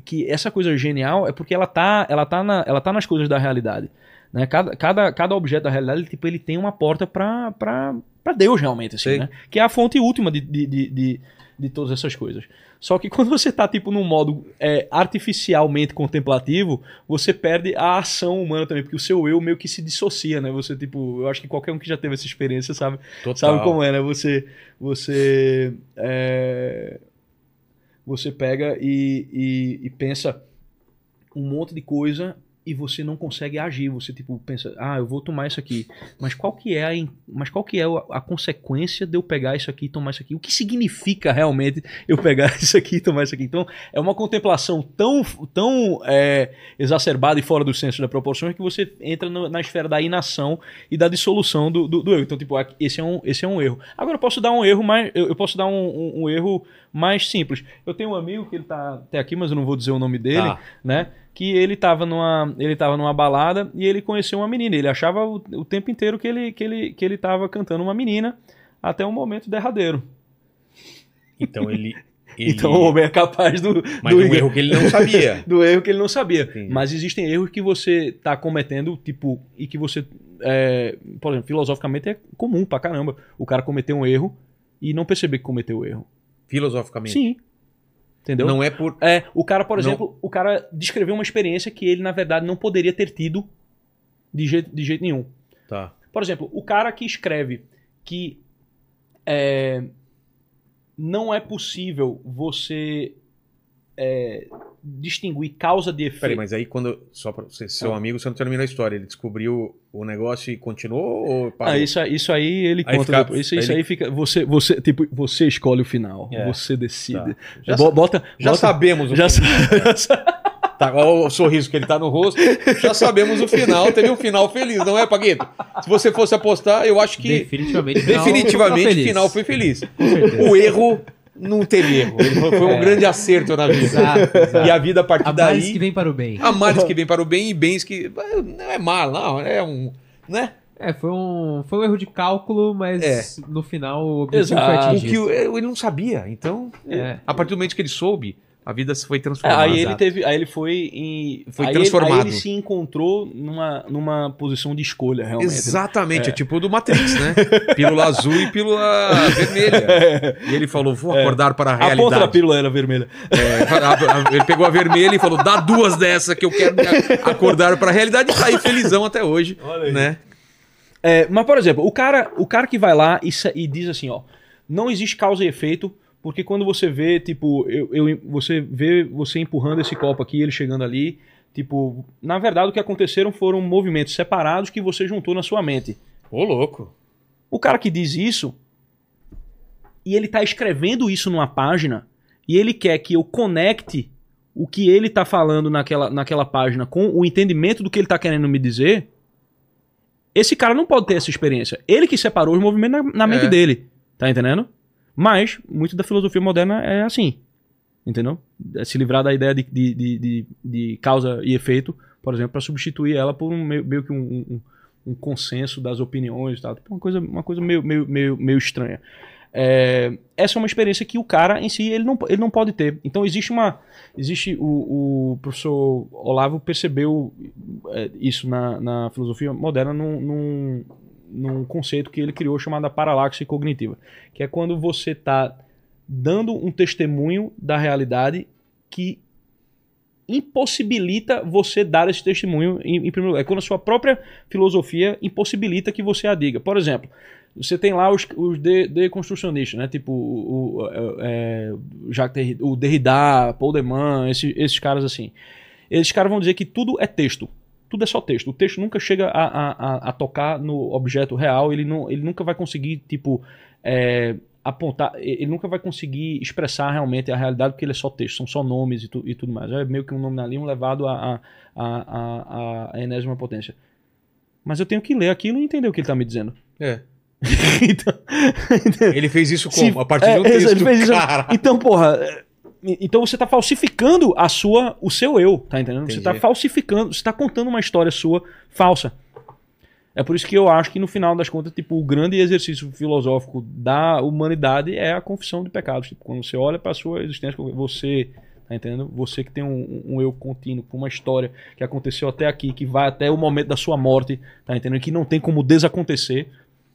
Speaker 3: que essa coisa genial é porque ela tá, ela tá, na, ela tá nas coisas da realidade. Né? Cada, cada, cada objeto da realidade, ele, tipo, ele tem uma porta pra Deus, realmente, assim, né? Que é a fonte última de, de, de, de, de todas essas coisas. Só que quando você tá, tipo, num modo é, artificialmente contemplativo, você perde a ação humana também, porque o seu eu meio que se dissocia, né? Você, tipo, eu acho que qualquer um que já teve essa experiência sabe,
Speaker 1: Total.
Speaker 3: sabe como é, né? Você, você, é, você pega e, e, e pensa um monte de coisa e você não consegue agir. Você tipo pensa, ah, eu vou tomar isso aqui, mas qual que é a, mas qual que é a, a consequência de eu pegar isso aqui e tomar isso aqui? O que significa realmente eu pegar isso aqui e tomar isso aqui? Então é uma contemplação tão, tão é, exacerbada e fora do senso da proporção que você entra no- na esfera da inação e da dissolução do, do, do erro. Então tipo, esse é um, esse é um erro. Agora eu posso dar um erro mais, eu, eu posso dar um, um- um erro mais simples. Eu tenho um amigo que ele tá até aqui, mas eu não vou dizer o nome dele
Speaker 1: Tá.
Speaker 3: né? Que ele tava numa, ele tava numa balada e ele conheceu uma menina. Ele achava o, o tempo inteiro que ele, que ele, que ele tava cantando uma menina até o momento derradeiro.
Speaker 1: Então ele. ele-
Speaker 3: Então o homem é capaz do,
Speaker 1: Mas
Speaker 3: do,
Speaker 1: um erro que ele não sabia.
Speaker 3: do erro que ele não sabia.
Speaker 1: Entendi.
Speaker 3: Mas existem erros que você tá cometendo, tipo, e que você, é, por exemplo, filosoficamente é comum pra caramba. O cara cometer um erro e não perceber que cometeu o erro.
Speaker 1: Filosoficamente.
Speaker 3: Sim. Entendeu?
Speaker 1: Não é por.
Speaker 3: É, o cara, por
Speaker 1: Não.
Speaker 3: exemplo, o cara descreveu uma experiência que ele, na verdade, não poderia ter tido de jeito, de jeito nenhum.
Speaker 1: Tá.
Speaker 3: Por exemplo, o cara que escreve que é, não é possível você é, distinguir causa de efeito.
Speaker 1: Peraí, mas aí quando. Só pra você, seu
Speaker 3: Ah.
Speaker 1: amigo, você não terminou a história. Ele descobriu o negócio e continuou ou parou?
Speaker 3: Ah, isso, isso aí ele
Speaker 1: Aí
Speaker 3: conta
Speaker 1: fica-
Speaker 3: depois. Isso,
Speaker 1: aí
Speaker 3: isso
Speaker 1: ele-
Speaker 3: aí fica. Você, você, tipo, você escolhe o final.
Speaker 1: É.
Speaker 3: Você decide.
Speaker 1: Tá. Já
Speaker 3: Bo- bota,
Speaker 1: Já
Speaker 3: bota-
Speaker 1: sabemos o
Speaker 3: já
Speaker 1: final.
Speaker 3: sa-
Speaker 1: Tá, olha o sorriso que ele tá no rosto. Já sabemos o final. Teve um final feliz, não é, Paguito? Se você fosse apostar, eu acho que
Speaker 2: Definitivamente. final,
Speaker 1: definitivamente
Speaker 2: feliz.
Speaker 1: final foi feliz. O erro não teve erro. Ele foi, um
Speaker 2: É.
Speaker 1: grande acerto na vida.
Speaker 2: Exato, exato.
Speaker 1: E a vida a partir
Speaker 2: A mais
Speaker 1: daí.
Speaker 2: que vem para o bem.
Speaker 1: Há males que vem para o bem e bens que. Não é mal, não. É um. Né?
Speaker 2: É, foi um, foi um erro de cálculo, mas
Speaker 1: É.
Speaker 2: no final o objetivo
Speaker 3: Exato.
Speaker 2: foi
Speaker 1: O
Speaker 2: atingido.
Speaker 1: que o- ele não sabia. Então,
Speaker 2: É.
Speaker 1: a partir do momento que ele soube, a vida se foi
Speaker 3: É,
Speaker 1: transformada.
Speaker 3: aí ele teve, aí ele foi em,
Speaker 1: Foi
Speaker 3: aí
Speaker 1: transformado.
Speaker 3: Ele, aí ele se encontrou numa, numa posição de escolha realmente.
Speaker 1: Exatamente, é.
Speaker 3: É.
Speaker 1: tipo o do Matrix, né? Pílula azul e pílula vermelha. E ele falou: vou acordar para a
Speaker 3: A ponta da
Speaker 1: realidade.
Speaker 3: pílula era vermelha.
Speaker 1: É, ele pegou a vermelha e falou: dá duas dessa que eu quero acordar para a realidade e tá aí felizão até hoje.
Speaker 3: Olha aí.
Speaker 1: Né?
Speaker 3: É, mas, por exemplo, o cara, o cara que vai lá e, e diz assim, ó, não existe causa e efeito, porque quando você vê, tipo, eu, eu- você vê você empurrando esse copo aqui, ele chegando ali, tipo, na verdade o que aconteceram foram movimentos separados que você juntou na sua mente.
Speaker 1: Ô, louco.
Speaker 3: O cara que diz isso, e ele tá escrevendo isso numa página, e ele quer que eu conecte o que ele tá falando naquela, naquela página com o entendimento do que ele tá querendo me dizer, esse cara não pode ter essa experiência. Ele que separou os movimentos na, na mente
Speaker 1: É.
Speaker 3: dele. Tá entendendo? Mas, muito da filosofia moderna é assim. Entendeu? É se livrar da ideia de, de, de, de- causa e efeito, por exemplo, para substituir ela por um meio, meio que um, um, um consenso das opiniões e tal. Tipo, Uma coisa, uma coisa meio, meio, meio, meio estranha. É, essa é uma experiência que o cara em si ele não, ele não pode ter. Então existe uma. Existe o, o professor Olavo percebeu é, isso na, na filosofia moderna num, num conceito que ele criou chamado paralaxe cognitiva, que é quando você está dando um testemunho da realidade que impossibilita você dar esse testemunho em, em primeiro lugar. É quando a sua própria filosofia impossibilita que você a diga. Por exemplo, você tem lá os, os de- deconstrucionistas, né? Tipo o, o, é, Jacques Derrida, o Derrida, Paul Deman, esse- esses caras assim. Esses caras vão dizer que tudo é texto. Tudo é só texto. O texto nunca chega a, a, a- tocar no objeto real. Ele, não, ele nunca vai conseguir, tipo, é, apontar. Ele nunca vai conseguir expressar realmente a realidade porque ele é só texto, são só nomes e, tu- e tudo mais. É meio que um nominalismo levado à a, a, a, enésima potência. Mas eu tenho que ler aquilo e entender o que ele está me dizendo.
Speaker 1: É.
Speaker 3: então,
Speaker 1: Ele fez isso
Speaker 3: Se-
Speaker 1: como? A partir
Speaker 3: é,
Speaker 1: de um texto.
Speaker 3: ele fez isso-. Então, porra, é, então você tá falsificando a sua, o seu eu, tá entendendo? Você
Speaker 1: Entendi.
Speaker 3: tá falsificando, você tá contando uma história sua falsa. É por isso que eu acho que no final das contas, tipo, o grande exercício filosófico da humanidade é a confissão de pecados. Tipo, quando você olha para sua existência, você, tá entendendo? Você que tem um, um eu contínuo, com uma história que aconteceu até aqui, que vai até o momento da sua morte, tá entendendo? Que não tem como desacontecer,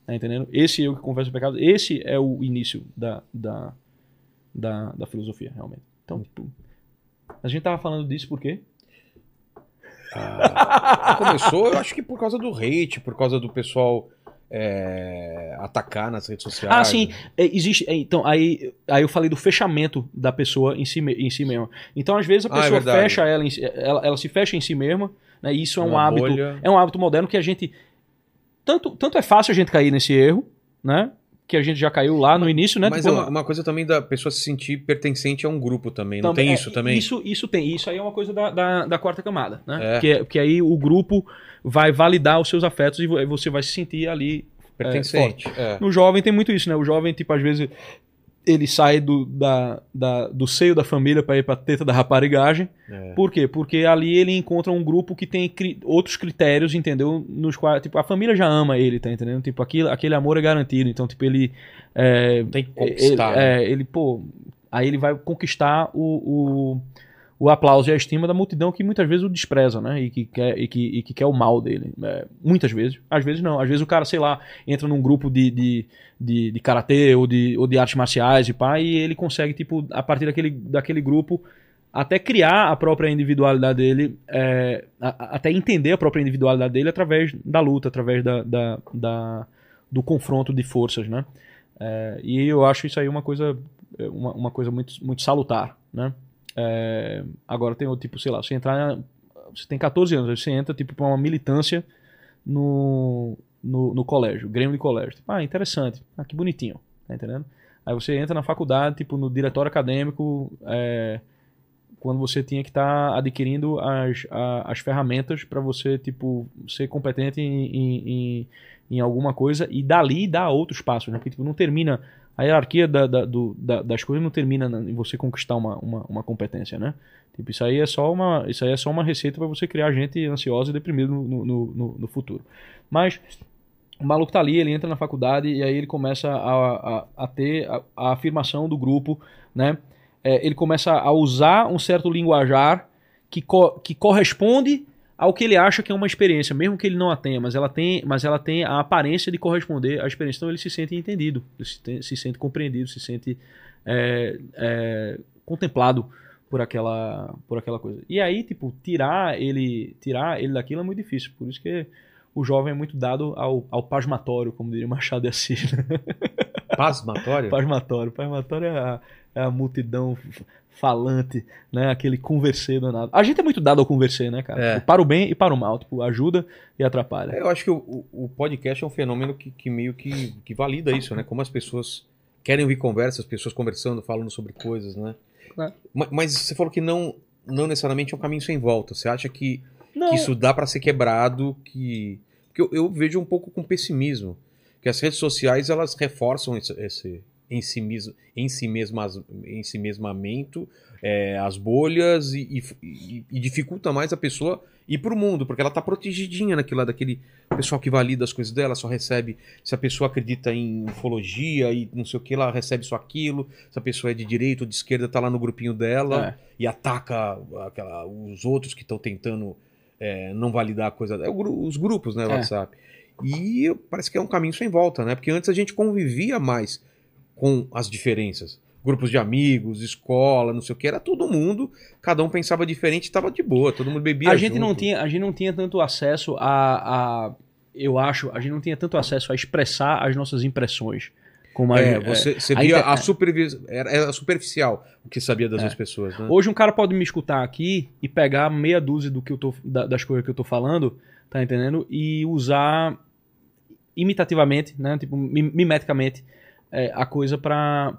Speaker 3: tá entendendo? Esse eu que confessa o pecado, esse é o início da, da, da, da filosofia, realmente. Então, tipo, a gente tava falando disso por quê?
Speaker 1: Começou, eu acho que por causa do hate, por causa do pessoal é, atacar nas redes sociais.
Speaker 3: Ah, sim. É, existe. é, então, aí, aí eu falei do fechamento da pessoa em si, em si mesma. Então, às vezes, a
Speaker 1: Ah, é
Speaker 3: pessoa
Speaker 1: verdade.
Speaker 3: fecha ela, ela, ela se fecha em si mesma, né? E isso é um
Speaker 1: Uma
Speaker 3: hábito.
Speaker 1: bolha.
Speaker 3: É um hábito moderno que a gente. Tanto, tanto é fácil a gente cair nesse erro, né? Que a gente já caiu lá no início, né?
Speaker 1: Mas
Speaker 3: Tipo,
Speaker 1: é uma, uma coisa também da pessoa se sentir pertencente a um grupo também. Não
Speaker 3: Também-
Speaker 1: tem
Speaker 3: é,
Speaker 1: isso também?
Speaker 3: Isso, isso tem. Isso aí é uma coisa da, da, da quarta camada, né?
Speaker 1: É.
Speaker 3: Que, é- que aí o grupo vai validar os seus afetos e vo- você vai se sentir ali.
Speaker 1: Pertencente. É.
Speaker 3: No jovem tem muito isso, né? O jovem, tipo, às vezes ele sai do, da, da- do seio da família para ir pra teta da raparigagem.
Speaker 1: É.
Speaker 3: Por quê? Porque ali ele encontra um grupo que tem cri- outros critérios, entendeu? Nos quais, tipo, a família já ama ele, tá entendendo? Tipo, aquilo, aquele amor é garantido. Então, tipo, ele. É,
Speaker 1: Tem que
Speaker 3: ele,
Speaker 1: conquistar. né?
Speaker 3: é, ele, pô, aí ele vai conquistar o, o, o aplauso e a estima da multidão que muitas vezes o despreza, né? E que quer, e que, e que quer o mal dele. É, muitas vezes. Às vezes não. Às vezes o cara, sei lá, entra num grupo de, de, de, de karatê ou de, ou de artes marciais e pá, e ele consegue, tipo, a partir daquele, daquele grupo, até criar a própria individualidade dele, é, a- até entender a própria individualidade dele através da luta, através da, da, da- do confronto de forças, né? É, e eu acho isso aí uma coisa, uma, uma coisa muito, muito salutar, né? É, agora tem o tipo, sei lá, você entrar. Você tem 14 anos, você entra tipo pra uma militância no, no, no colégio, Grêmio de colégio. Tipo, ah, interessante. Ah, que bonitinho. Tá entendendo? Aí você entra na faculdade, tipo, no diretório acadêmico, é, quando você tinha que estar tá adquirindo as, a, as ferramentas para você, tipo, ser competente em, em, em, em, alguma coisa e dali dar outros passos, né? Porque, tipo, não termina... A hierarquia da, da, do, da, das coisas não termina em você conquistar uma, uma, uma, competência, né? Tipo, isso aí é só uma, isso aí é só uma receita para você criar gente ansiosa e deprimida no, no, no, no futuro. Mas o maluco tá ali, ele entra na faculdade e aí ele começa a, a, a ter a, a, afirmação do grupo, né? É, ele começa a usar um certo linguajar que, co que corresponde ao que ele acha que é uma experiência, mesmo que ele não a tenha, mas ela tem, mas ela tem a aparência de corresponder à experiência. Então ele se sente entendido, se, tem, se sente compreendido, se sente é, é, contemplado por aquela, por aquela coisa. E aí, tipo, tirar ele, tirar ele daquilo é muito difícil. Por isso que o jovem é muito dado ao, ao pasmatório, como diria Machado de Assis.
Speaker 1: Pasmatório?
Speaker 3: pasmatório. Pasmatório é a, é a multidão falante, né? Aquele conversê danado. A gente é muito dado ao conversê, né, cara? É. Tipo, para o bem e para o mal. Tipo, ajuda e atrapalha.
Speaker 1: Eu acho que o, o podcast é um fenômeno que, que meio que, que valida isso, né? Como as pessoas querem ouvir conversas, as pessoas conversando, falando sobre coisas, né? É. Mas, mas você falou que não, não necessariamente é um caminho sem volta. Você acha que que isso dá para ser quebrado, que porque eu, eu, vejo um pouco com pessimismo, que as redes sociais elas reforçam esse, esse em si, mesmo, em si, mesmas, em si mesmamento, é, as bolhas e, e, e, dificulta mais a pessoa ir pro mundo, porque ela tá protegidinha naquilo lá, daquele pessoal que valida as coisas dela, só recebe se a pessoa acredita em ufologia e não sei o que, ela recebe só aquilo, se a pessoa é de direita ou de esquerda, tá lá no grupinho dela é. e ataca aquela, os outros que estão tentando é, não validar a coisa. É os grupos, né, é. WhatsApp. E parece que é um caminho sem volta, né? Porque antes a gente convivia mais com as diferenças. Grupos de amigos, escola, não sei o que, era todo mundo, cada um pensava diferente, estava de boa, todo mundo bebia.
Speaker 3: A gente
Speaker 1: junto.
Speaker 3: não tinha, a gente não tinha tanto acesso a, a, eu acho, a gente não tinha tanto acesso a expressar as nossas impressões. Como
Speaker 1: é, a, você, você via a, supervis... era, era superficial o que sabia das é. outras pessoas. Né?
Speaker 3: Hoje um cara pode me escutar aqui e pegar meia dúzia do que eu tô, das coisas que eu tô falando, tá entendendo? E usar imitativamente, né? Tipo, mimeticamente, é, a coisa pra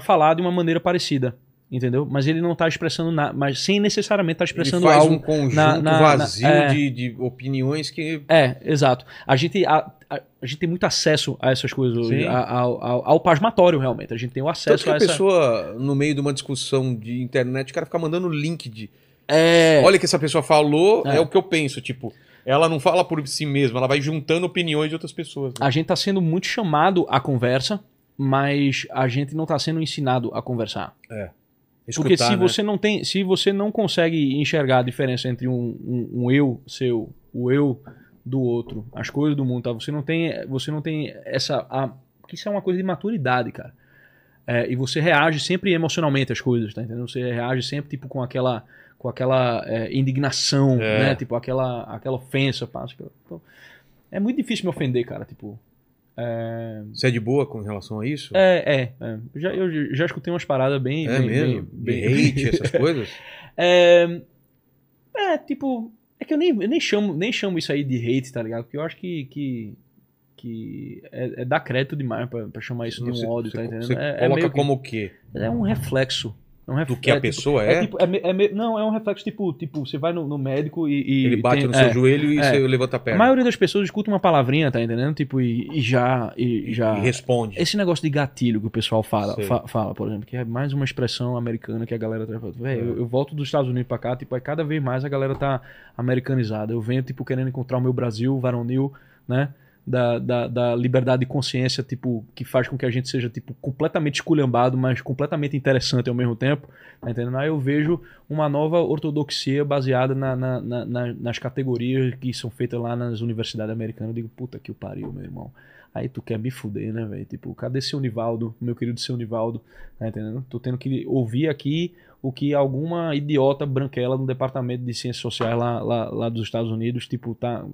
Speaker 3: falar de uma maneira parecida entendeu? Mas ele não está expressando nada, mas sem necessariamente estar tá expressando
Speaker 1: ele faz
Speaker 3: algo
Speaker 1: um conjunto na, na, vazio na, é, de, de, opiniões que
Speaker 3: é exato. A gente a, a, a gente tem muito acesso a essas coisas hoje, ao, ao, ao, pasmatório realmente. A gente tem o acesso
Speaker 1: Tanto que
Speaker 3: a,
Speaker 1: a
Speaker 3: essa...
Speaker 1: pessoa no meio de uma discussão de internet, o cara fica mandando link de é... olha que essa pessoa falou, é. é o que eu penso, tipo ela não fala por si mesma, ela vai juntando opiniões de outras pessoas.
Speaker 3: Né? A gente está sendo muito chamado à conversa, mas a gente não está sendo ensinado a conversar.
Speaker 1: É.
Speaker 3: Escutar, Porque se né? você não tem, se você não consegue enxergar a diferença entre um, um, um, eu seu, o eu do outro, as coisas do mundo, tá? Você não tem, você não tem essa, a, isso é uma coisa de maturidade, cara. É, e você reage sempre emocionalmente às coisas, tá entendendo? Você reage sempre tipo com aquela, com aquela é, indignação, é. né? Tipo aquela, aquela ofensa, pá. É muito difícil me ofender, cara. Tipo,
Speaker 1: é... Você é de boa com relação a isso?
Speaker 3: É, é. é. Já, eu já escutei umas paradas bem.
Speaker 1: É
Speaker 3: bem,
Speaker 1: mesmo? Bem, bem... hate, essas coisas?
Speaker 3: é, é, tipo. É que eu nem, eu nem, chamo, nem chamo isso aí de hate, tá ligado? Porque eu acho que. que, que é, é dar crédito demais pra, pra chamar isso de um ódio, tá entendendo? Você
Speaker 1: é, é coloca como o quê?
Speaker 3: É um reflexo
Speaker 1: é um do que a é, pessoa
Speaker 3: tipo, é? É, tipo, é, é? Não, é um reflexo tipo, tipo você vai no, no médico e, e,
Speaker 1: Ele bate tem, no seu joelho e você levanta a perna.
Speaker 3: A maioria das pessoas escuta uma palavrinha, tá entendendo? Tipo, e, e já. E, já...
Speaker 1: E responde.
Speaker 3: Esse negócio de gatilho que o pessoal fala, fa, fala, por exemplo, que é mais uma expressão americana que a galera tá falando. Véio, eu, eu, volto dos Estados Unidos pra cá, tipo, aí cada vez mais a galera tá americanizada. Eu venho, tipo, querendo encontrar o meu Brasil, varonil, né? Da, da, da, liberdade de consciência, tipo, que faz com que a gente seja, tipo, completamente esculhambado, mas completamente interessante ao mesmo tempo, tá entendendo? Aí eu vejo uma nova ortodoxia baseada na, na, na, nas categorias que são feitas lá nas universidades americanas. Eu digo, puta que o pariu, meu irmão. Aí tu quer me fuder, né, velho? Tipo, cadê seu Nivaldo, meu querido seu Nivaldo, tá entendendo? Tô tendo que ouvir aqui o que alguma idiota branquela no departamento de ciências sociais lá, lá, lá dos Estados Unidos, tipo, tá,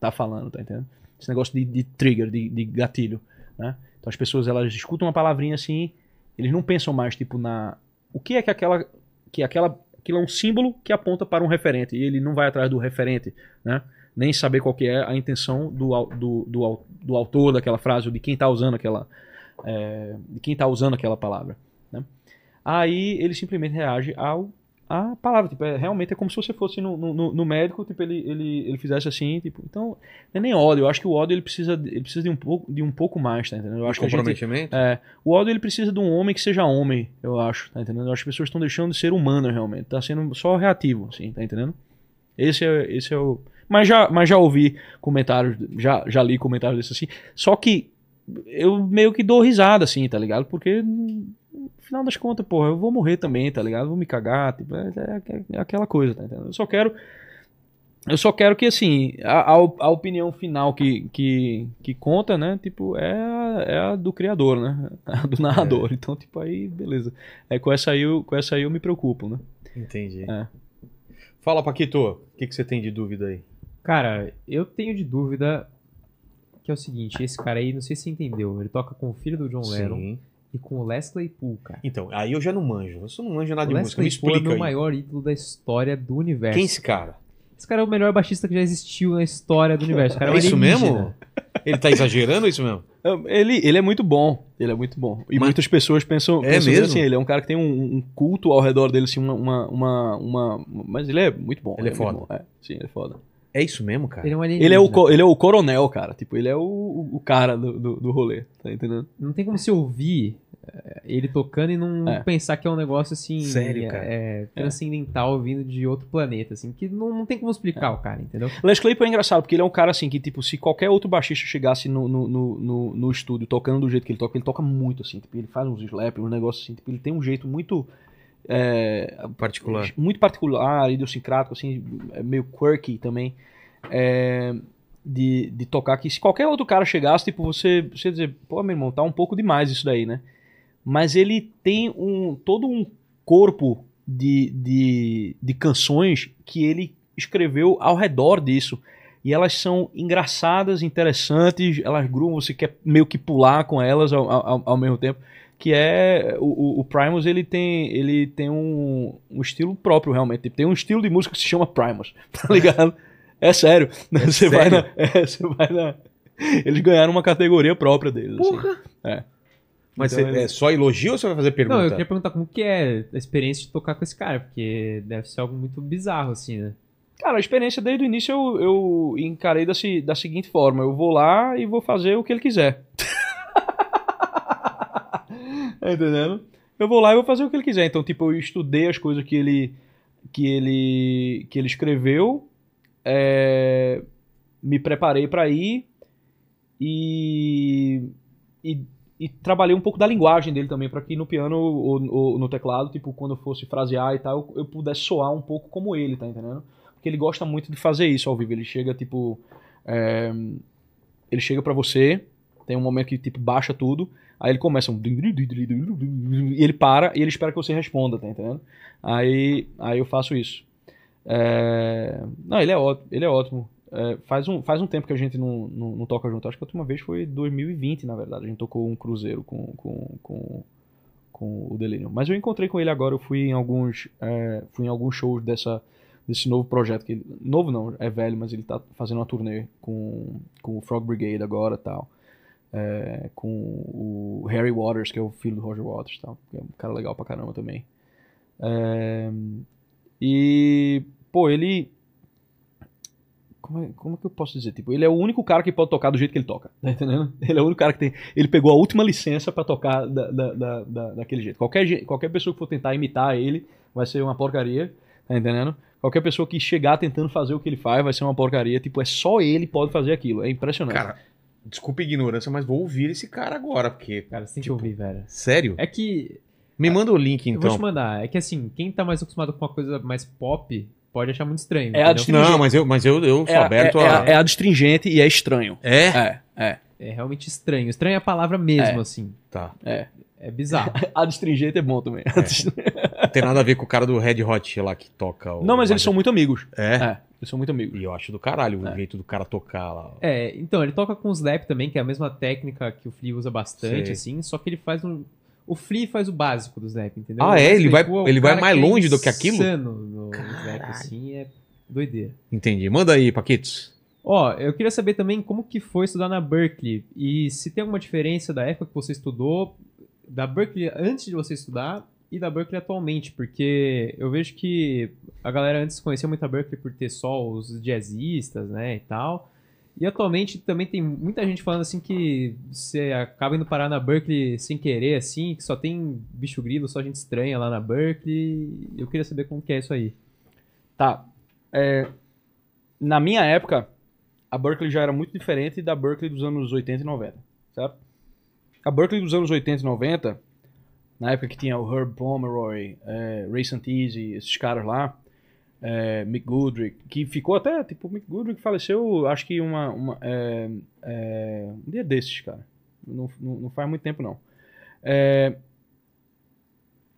Speaker 3: tá falando, tá entendendo? esse negócio de, de trigger, de, de, gatilho, né? Então as pessoas elas escutam uma palavrinha assim, eles não pensam mais tipo na o que é que aquela que aquela aquilo é um símbolo que aponta para um referente e ele não vai atrás do referente, né? Nem saber qual que é a intenção do, do, do, do autor daquela frase ou de quem está usando aquela é, de quem tá usando aquela palavra, né? Aí ele simplesmente reage ao a palavra, tipo, é, realmente é como se você fosse no, no, no- médico, tipo, ele, ele, ele fizesse assim, tipo, então, não é nem ódio, eu acho que o ódio ele precisa, ele precisa de um pouco, de um pouco mais, tá entendendo? Eu acho que a gente,
Speaker 1: comprometimento?
Speaker 3: é, o ódio ele precisa de um homem que seja homem, eu acho, tá entendendo? Eu acho que as pessoas estão deixando de ser humanas realmente, tá sendo só reativo, assim, tá entendendo? Esse é, esse é o. Mas já, mas já ouvi comentários, já, já li comentários desses assim, só que eu meio que dou risada, assim, tá ligado? Porque final das contas, porra, eu vou morrer também, tá ligado? Vou me cagar, tipo, é, é- é aquela coisa, tá entendendo? Eu só quero. Eu só quero que, assim, a, a, opinião final que, que, que conta, né? Tipo, é a, é a do criador, né? A do narrador. Então, tipo, aí, beleza. É, com, essa aí eu, com essa aí eu me preocupo, né?
Speaker 1: Entendi.
Speaker 3: É.
Speaker 1: Fala, Paquito, o que, que você tem de dúvida aí?
Speaker 2: Cara, eu tenho de dúvida que é o seguinte, esse cara aí, não sei se você entendeu, ele toca com o filho do John Lennon
Speaker 1: Sim.
Speaker 2: E com o Leslie Poole, cara.
Speaker 1: Então, aí eu já não manjo. Eu só não manjo nada
Speaker 2: o
Speaker 1: de música. Me
Speaker 2: Leslie Poole é
Speaker 1: explica
Speaker 2: o maior ídolo da história do universo.
Speaker 1: Quem é esse cara?
Speaker 2: Esse cara é o melhor baixista que já existiu na história do universo. Cara é,
Speaker 1: É isso mesmo? Ele tá exagerando é isso mesmo?
Speaker 3: Ele, ele é muito bom. Ele é muito bom. E
Speaker 1: Mas-
Speaker 3: muitas pessoas pensam,
Speaker 1: É
Speaker 3: pensam
Speaker 1: mesmo?
Speaker 3: assim, ele é um cara que tem um, um culto ao redor dele, assim, uma, uma, uma, uma- Mas ele é muito bom.
Speaker 1: Ele é
Speaker 3: muito
Speaker 1: foda.
Speaker 3: É, sim, ele é foda.
Speaker 1: É isso mesmo, cara?
Speaker 2: Ele é um.
Speaker 3: Ele é, o, ele é o coronel, cara. Tipo, ele é o, o cara do, do, do rolê. Tá entendendo?
Speaker 2: Não tem como se ouvir é, ele tocando e não
Speaker 3: É.
Speaker 2: pensar que é um negócio assim.
Speaker 1: Sério,
Speaker 2: é-
Speaker 1: cara?
Speaker 2: É, transcendental vindo de outro planeta, assim, que não, não tem como explicar o cara, entendeu?
Speaker 3: Les Claypool é engraçado, porque ele é um cara assim que, tipo, se qualquer outro baixista chegasse no, no, no, no, no estúdio tocando do jeito que ele toca, ele toca muito, assim. Tipo, ele faz uns slaps, uns negócios assim. Tipo, ele tem um jeito muito. é,
Speaker 1: Particular.
Speaker 3: muito particular, idiosincrático, assim, é meio quirky também, é, de, de tocar que se qualquer outro cara chegasse, tipo, você, você ia dizer, pô, meu irmão, tá um pouco demais isso daí, né? Mas ele tem um todo um corpo de, de, de canções que ele escreveu ao redor disso. E elas são engraçadas, interessantes, elas groovam, você quer meio que pular com elas ao, ao, ao mesmo tempo que é o, o- Primus ele tem ele tem um, um estilo próprio realmente tem um estilo de música que se chama Primus tá ligado é sério você vai na é, você vai na eles ganharam uma categoria própria deles assim.
Speaker 1: Porra!
Speaker 3: É.
Speaker 1: Mas
Speaker 3: Então ele-
Speaker 1: é só elogio ou você vai fazer pergunta?
Speaker 2: Não, eu queria perguntar como que é a experiência de tocar com esse cara, porque deve ser algo muito bizarro, assim, né?
Speaker 3: cara a experiência desde o início eu, eu encarei da, da seguinte forma eu vou lá e vou fazer o que ele quiser tá entendendo eu vou lá e vou fazer o que ele quiser então tipo eu estudei as coisas que ele que ele que ele escreveu é, me preparei para ir e, e, e trabalhei um pouco da linguagem dele também para que no piano ou, ou no teclado tipo quando eu fosse frasear e tal eu, eu pudesse soar um pouco como ele tá entendendo porque ele gosta muito de fazer isso ao vivo ele chega tipo é, ele chega para você tem um momento que tipo baixa tudo Aí ele começa um. E ele para e ele espera que você responda, tá entendendo? Aí, aí eu faço isso. É, Não, ele é ótimo. Ele é ótimo. É, faz, um, faz um tempo que a gente não, não, não toca junto. Acho que a última vez foi 2020, na verdade. A gente tocou um cruzeiro com, com, com, com o Delirium. Mas eu encontrei com ele agora. Eu fui em alguns, é, fui em alguns shows dessa, desse novo projeto. que Novo não, é velho, mas ele tá fazendo uma turnê com, com o Frog Brigade agora tal é, com o Harry Waters, que é o filho do Roger Waters, tal, que é um cara legal pra caramba também. É, e, pô, ele. Como é, como é que eu posso dizer? Tipo, ele é o único cara que pode tocar do jeito que ele toca, tá entendendo? Ele é o único cara que tem. Ele pegou a última licença pra tocar da, da, da, da- daquele jeito. Qualquer, qualquer pessoa que for tentar imitar ele vai ser uma porcaria, tá entendendo? Qualquer pessoa que chegar tentando fazer o que ele faz vai ser uma porcaria. Tipo, é só ele pode fazer aquilo. É impressionante.
Speaker 1: Cara, desculpa a ignorância, mas vou ouvir esse cara agora, porque.
Speaker 2: Cara, você tem
Speaker 1: Tipo,
Speaker 2: que ouvir, velho.
Speaker 1: Sério?
Speaker 2: É que.
Speaker 1: Me manda o link
Speaker 2: Eu vou
Speaker 1: então.
Speaker 2: te mandar. É que assim, quem tá mais acostumado com uma coisa mais pop pode achar muito estranho.
Speaker 3: É?
Speaker 1: Não, mas eu, mas eu, eu sou
Speaker 3: é,
Speaker 1: aberto
Speaker 3: é,
Speaker 1: a.
Speaker 3: é, é adstringente e é estranho.
Speaker 1: É?
Speaker 3: É, é,
Speaker 2: É realmente estranho. Estranho é a palavra mesmo,
Speaker 3: É.
Speaker 2: assim.
Speaker 1: Tá.
Speaker 3: é.
Speaker 2: É bizarro.
Speaker 3: Adstringente é bom também.
Speaker 1: Não tem nada a ver com o cara do Red Hot lá que toca o.
Speaker 3: Não, mas eles são muito amigos.
Speaker 1: É?
Speaker 3: É, eles são muito amigos.
Speaker 1: E eu acho do caralho o
Speaker 3: É.
Speaker 1: jeito do cara tocar lá.
Speaker 2: É, então, ele toca com o slap também, que é a mesma técnica que o Flea usa bastante,
Speaker 1: Sei.
Speaker 2: assim, só que ele faz um. O Flea faz o básico do Snap, entendeu?
Speaker 1: Ah, é? Ele vai-
Speaker 2: é
Speaker 1: ele vai mais
Speaker 2: é
Speaker 1: longe do que aquilo?
Speaker 2: insano no Snap, assim, é doideira.
Speaker 1: Entendi. Manda aí, Paquitos.
Speaker 2: Ó, eu queria saber também como que foi estudar na Berkeley e se tem alguma diferença da época que você estudou, da Berkeley antes de você estudar e da Berkeley atualmente, porque eu vejo que a galera antes conhecia muito a Berkeley por ter só os jazzistas, né, e tal. E atualmente também tem muita gente falando assim que você acaba indo parar na Berkeley sem querer, assim, que só tem bicho grilo, só gente estranha lá na Berkeley. Eu queria saber como que é isso aí.
Speaker 3: Tá. É, na minha época, a Berkeley já era muito diferente da Berkeley dos anos 80 e 90, certo? A Berkeley dos anos 80 e 90, na época que tinha o Herb Pomeroy, é, Ray Santisi, esses caras lá, é, Mick Goodrick, que ficou até, tipo, Mick Goodrick faleceu, acho que uma, uma, é, é, um dia desses, cara. Não, não, não faz muito tempo, não. É,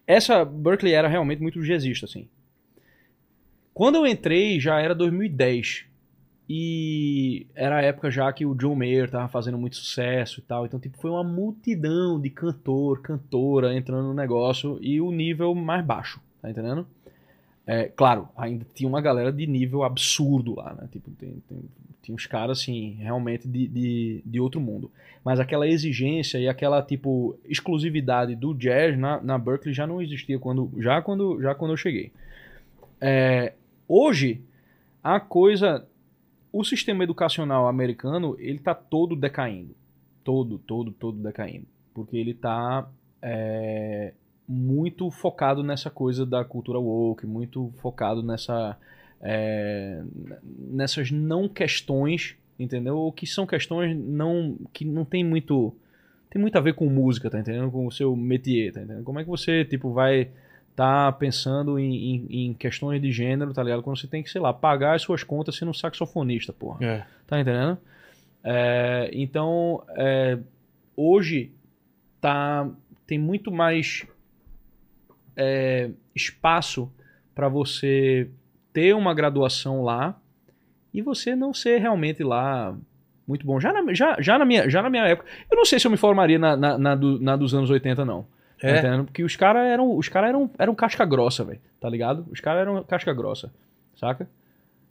Speaker 3: essa Berkeley era realmente muito jazzista, assim. Quando eu entrei, já era 2010. E era a época já que o John Mayer tava fazendo muito sucesso e tal. Então, tipo, foi uma multidão de cantor, cantora entrando no negócio e o nível mais baixo, tá entendendo? É, claro, ainda tinha uma galera de nível absurdo lá, né? Tipo, tem, tem, tinha uns caras, assim, realmente de, de, de outro mundo. Mas aquela exigência e aquela, tipo, exclusividade do jazz na, na Berkeley já não existia quando, já, quando, já quando eu cheguei. É, hoje, a coisa... O sistema educacional americano, ele tá todo decaindo. Todo, todo, todo decaindo. Porque ele tá... É, muito focado nessa coisa da cultura woke, muito focado nessa é, nessas não questões, entendeu? Ou que são questões não que não tem muito tem muito a ver com música, tá entendendo? Com o seu métier, tá entendendo? Como é que você tipo vai tá pensando em, em, em questões de gênero, tá ligado? Quando você tem que, sei lá, pagar as suas contas sendo um saxofonista, porra.
Speaker 1: É.
Speaker 3: Tá entendendo? É, então, é, hoje tá, tem muito mais é, espaço para você ter uma graduação lá e você não ser realmente lá muito bom. Já na, já, já na, minha, já na minha época, eu não sei se eu me formaria na, na, na, do- na dos anos 80, não. Tá
Speaker 1: É?
Speaker 3: entendendo? Porque os caras eram, os cara eram, eram casca grossa, velho. Tá ligado? Os caras eram casca grossa, saca?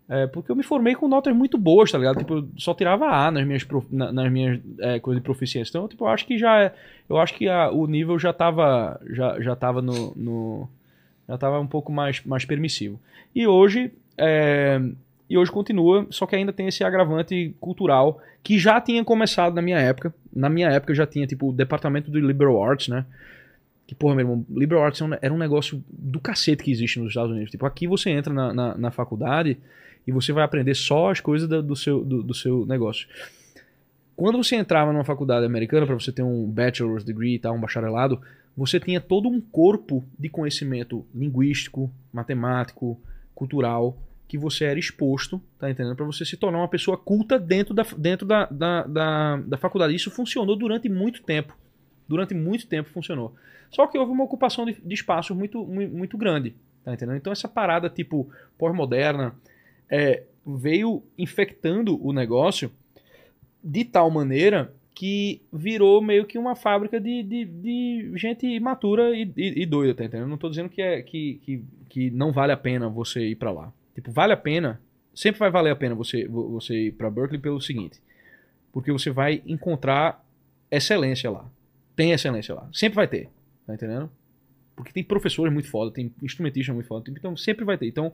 Speaker 3: É, porque eu me formei com notas muito boas, tá ligado? Tipo, eu só tirava A nas minhas, prof- na- nas minhas é, coisas de proficiência. Então, tipo, eu acho que já é- eu acho que a- o nível já tava já, já tava no, no- já tava um pouco mais, mais permissivo. E hoje é, e hoje continua, só que ainda tem esse agravante cultural que já tinha começado na minha época. Na minha época já tinha tipo o departamento de liberal arts, né? Que, porra, meu irmão, liberal arts é era um negócio do cacete que existe nos Estados Unidos. Tipo, aqui você entra na, na, na faculdade e você vai aprender só as coisas da- do, seu, do, do seu negócio. Quando você entrava numa faculdade americana para você ter um bachelor's degree e tal, um bacharelado, você tinha todo um corpo de conhecimento linguístico, matemático, cultural, que você era exposto, tá entendendo? Para você se tornar uma pessoa culta dentro, da, dentro da, da, da, da faculdade. Isso funcionou durante muito tempo. Durante muito tempo funcionou. Só que houve uma ocupação de, de espaço muito, muito, muito grande, tá entendendo? Então essa parada tipo pós-moderna é, veio infectando o negócio de tal maneira que virou meio que uma fábrica de, de, de gente imatura e, e, e doida, tá entendendo? Não tô dizendo que, é, que, que, que não vale a pena você ir pra lá. Tipo, vale a pena, sempre vai valer a pena você, vo- você ir pra Berkeley pelo seguinte, porque você vai encontrar excelência lá. Tem excelência lá. Sempre vai ter, tá entendendo? Porque tem professores muito foda, tem instrumentistas muito foda, então sempre vai ter. Então,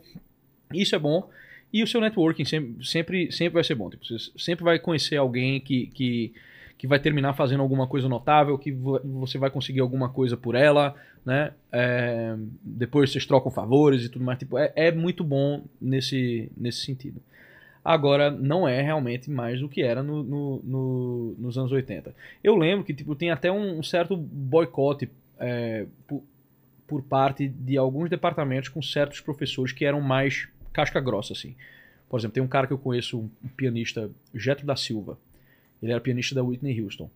Speaker 3: isso é bom. E o seu networking sempre, sempre, sempre vai ser bom. Tipo, você sempre vai conhecer alguém que, que, que vai terminar fazendo alguma coisa notável, que vo- você vai conseguir alguma coisa por ela, né? É, depois vocês trocam favores e tudo mais. Tipo, é, é muito bom nesse, nesse sentido. Agora, não é realmente mais do que era no, no- no- nos anos 80. Eu lembro que tipo, tem até um, um certo boicote é, por, por parte de alguns departamentos com certos professores que eram mais casca grossa, assim. Por exemplo, tem um cara que eu conheço, um, pianista, Getro da Silva. Ele era pianista da Whitney Houston.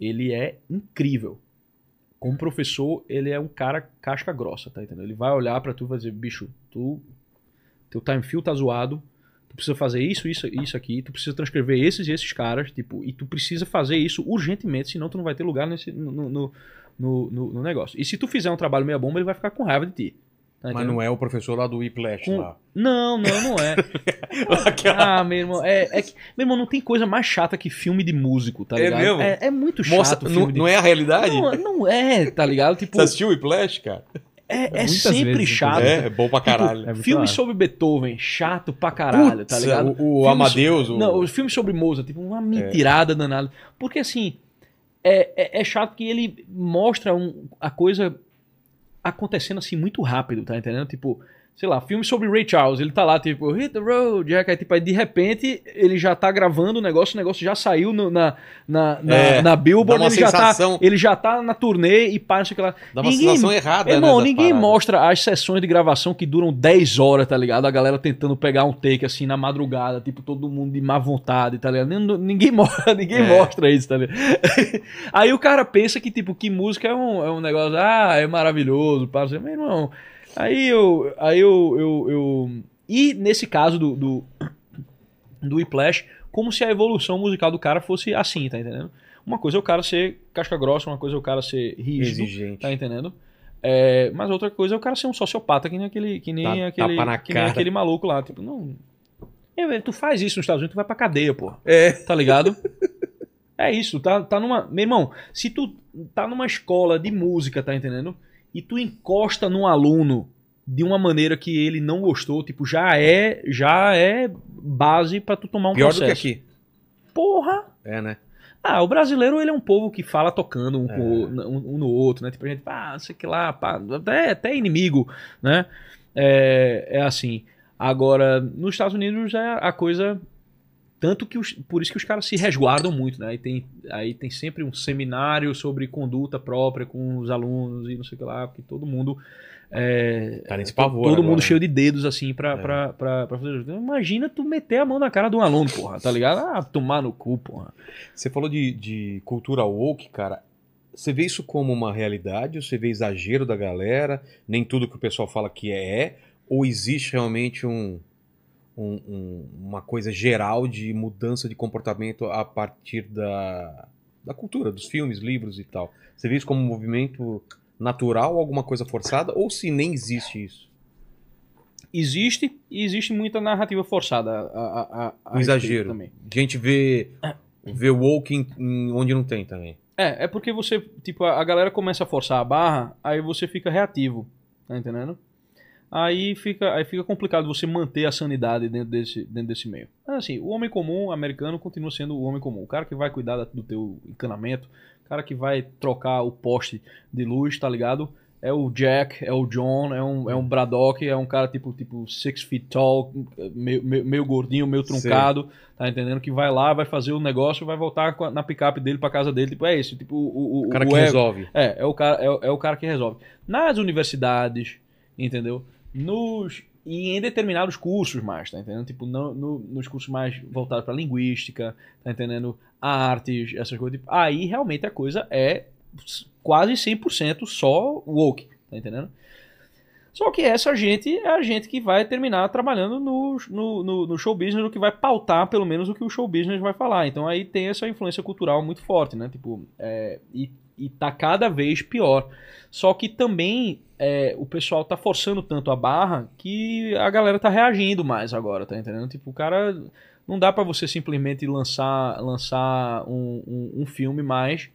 Speaker 3: Ele é incrível. Como professor, ele é um cara casca grossa, tá entendendo? Ele vai olhar pra tu e vai dizer, bicho, tu teu time feel tá zoado, tu precisa fazer isso, isso, isso aqui, tu precisa transcrever esses e esses caras, tipo, e tu precisa fazer isso urgentemente, senão tu não vai ter lugar nesse, no, no, no- no negócio. E se tu fizer um trabalho meia bomba, ele vai ficar com raiva de ti. Tá
Speaker 1: Mas não é o professor lá do Whiplash
Speaker 3: Com-
Speaker 1: lá.
Speaker 3: Não, não, não é.
Speaker 1: Aquela-
Speaker 3: Ah, meu irmão, é, é que, meu irmão, não tem coisa mais chata que filme de músico, tá
Speaker 1: É
Speaker 3: ligado?
Speaker 1: mesmo?
Speaker 3: É, é muito chato
Speaker 1: Mostra,
Speaker 3: filme
Speaker 1: não,
Speaker 3: de
Speaker 1: não é a realidade?
Speaker 3: Não, não é, tá ligado? Tipo,
Speaker 1: Você assistiu o Whiplash, cara?
Speaker 3: é, é sempre
Speaker 2: vezes,
Speaker 3: chato.
Speaker 1: É, é bom pra caralho.
Speaker 2: É muito
Speaker 3: Filme
Speaker 2: raro.
Speaker 3: sobre Beethoven, chato pra caralho, tá
Speaker 1: Putz,
Speaker 3: ligado?
Speaker 1: O, o Amadeus,
Speaker 3: so-
Speaker 1: o...
Speaker 3: Não, os filmes sobre Mozart, tipo, uma mentirada danada. Porque assim, é, é, é chato que ele mostra um- a coisa acontecendo assim muito rápido, tá entendendo? Tipo, sei lá, filme sobre Ray Charles, ele tá lá, tipo, hit the road, Jack, aí, tipo, aí de repente ele já tá gravando o negócio, o negócio já saiu no- na, na, na,
Speaker 1: É,
Speaker 3: na Billboard, ele já, tá,
Speaker 1: sensação-
Speaker 3: ele já tá na turnê e que lá.
Speaker 1: Dá uma
Speaker 3: Ninguém-
Speaker 1: sensação errada,
Speaker 3: Irmão,
Speaker 1: né?
Speaker 3: ninguém mostra as sessões de gravação que duram 10 horas, tá ligado? A galera tentando pegar um take assim na madrugada, tipo, todo mundo de má vontade, tá ligado? Nin- Ninguém, mostra, ninguém
Speaker 1: É.
Speaker 3: mostra isso, tá ligado? Aí o cara pensa que, tipo, que música é um, é um negócio, ah, é maravilhoso, pá, assim, meu irmão. Aí eu. Aí eu. eu, eu- E nesse caso do. do, do Whiplash, como se a evolução musical do cara fosse assim, tá entendendo? Uma coisa é o cara ser casca grossa, uma coisa é o cara ser rígido.
Speaker 1: Exigente.
Speaker 3: Tá entendendo? É, mas outra coisa é o cara ser um sociopata, que nem aquele, que nem
Speaker 1: Tá-
Speaker 3: aquele, que nem aquele maluco lá. Tipo, não. É, tu faz isso nos Estados Unidos, tu vai pra cadeia, pô.
Speaker 1: É.
Speaker 3: Tá ligado? é isso, tá, tá numa. Meu irmão, se tu tá numa escola de música, tá entendendo? E tu encosta num aluno de uma maneira que ele não gostou, tipo, já é, já é base pra tu tomar um
Speaker 1: Pior do
Speaker 3: processo.
Speaker 1: que aqui.
Speaker 3: Porra!
Speaker 1: É, né?
Speaker 3: Ah, o brasileiro, ele é um povo que fala tocando um,
Speaker 1: É.
Speaker 3: o- um- um no outro, né? Tipo, a gente, ah, sei que lá, pá, até, até inimigo, né? É, é assim. Agora, nos Estados Unidos é a coisa. Tanto que os, por isso que os caras se resguardam muito, né? Aí tem, aí tem sempre um seminário sobre conduta própria com os alunos e não sei o que lá, porque todo mundo. É,
Speaker 1: Tá nesse pavor
Speaker 3: todo
Speaker 1: agora,
Speaker 3: mundo
Speaker 1: né?
Speaker 3: cheio de dedos, assim, pra,
Speaker 1: É.
Speaker 3: pra, pra, pra fazer. Imagina tu meter a mão na cara de um aluno, porra, tá ligado? Ah, tomar no cu, porra.
Speaker 1: Você falou de, de cultura woke, cara. Você vê isso como uma realidade? Ou você vê exagero da galera? Nem tudo que o pessoal fala que é, é? Ou existe realmente um, um- um- uma coisa geral de mudança de comportamento a partir da, da cultura, dos filmes, livros e tal? Você vê isso como um movimento natural, alguma coisa forçada? Ou se nem existe isso?
Speaker 3: Existe e existe muita narrativa forçada. A, a, a,
Speaker 1: Um exagero.
Speaker 3: Também.
Speaker 1: A gente vê, vê woke em- em onde não tem também.
Speaker 3: É, é porque você, tipo, a galera começa a forçar a barra, aí você fica reativo, tá entendendo? Aí fica, aí fica complicado você manter a sanidade dentro desse, dentro desse meio. Mas, assim, o homem comum americano continua sendo o homem comum. O cara que vai cuidar da- do teu encanamento, o cara que vai trocar o poste de luz, tá ligado? É o Jack, é o John, é um, é um Braddock, é um cara tipo, tipo six feet tall, meio, meio, meio gordinho, meio truncado, tá entendendo? Que vai lá, vai fazer o negócio, vai voltar na picape dele pra casa dele. Tipo, é esse, tipo, o, o,
Speaker 1: O cara
Speaker 3: o
Speaker 1: que resolve.
Speaker 3: é, é o cara, é, é o cara que resolve. Nas universidades, entendeu? Nos e em determinados cursos mais, tá entendendo? Tipo, no- nos cursos mais voltados para linguística, tá entendendo? Artes, essas coisas. Tipo, aí realmente a coisa é quase 100% só woke, tá entendendo? Só que essa gente é a gente que vai terminar trabalhando no, no, no, no show business, o que vai pautar pelo menos o que o show business vai falar. Então aí tem essa influência cultural muito forte, né? Tipo, é, e, e tá cada vez pior. Só que também é, o pessoal tá forçando tanto a barra que a galera tá reagindo mais agora, tá entendendo? Tipo, o cara. Não dá pra você simplesmente lançar, lançar um, um, um filme mais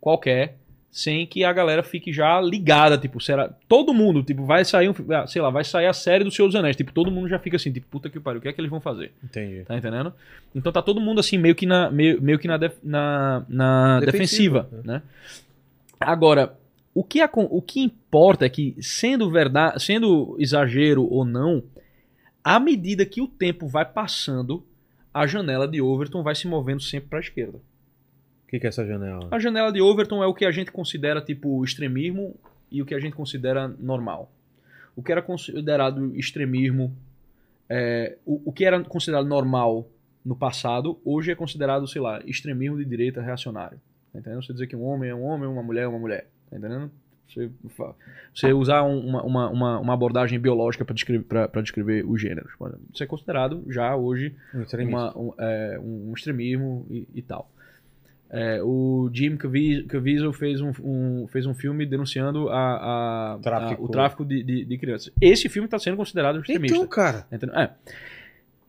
Speaker 3: qualquer sem que a galera fique já ligada, tipo, será todo mundo, tipo, vai sair um, ah, sei lá, vai sair a série do Senhor dos Anéis, tipo, todo mundo já fica assim, tipo, puta que pariu, o que é que eles vão fazer?
Speaker 1: Entendi.
Speaker 3: Tá entendendo? Então tá todo mundo assim, meio que na, meio, meio que na, def- na, na
Speaker 1: Defensiva,
Speaker 3: defensiva, né? Agora, o que, acon- o que importa é que, sendo verdade, sendo exagero ou não, à medida que o tempo vai passando, a janela de Overton vai se movendo sempre para a esquerda.
Speaker 1: Que, que é essa janela?
Speaker 3: A janela de Overton é o que a gente considera tipo extremismo e o que a gente considera normal. O que era considerado extremismo, é, o, o que era considerado normal no passado, hoje é considerado, sei lá, extremismo de direita reacionário. Tá entendendo? Você dizer que um homem é um homem, uma mulher é uma mulher. Tá entendendo? Você, você usar um- uma, uma, uma, uma abordagem biológica para descrever, pra- pra descrever os gêneros. Isso é considerado já hoje
Speaker 1: Um extremista.
Speaker 3: uma- um, é, um extremismo e, e tal. É, o Jim Cavie- Caviezel fez um, um- fez um filme denunciando a, a-
Speaker 1: Tráfico.
Speaker 3: a- o tráfico de, de- de crianças. Esse filme está sendo considerado extremista.
Speaker 1: Então, cara?
Speaker 3: É.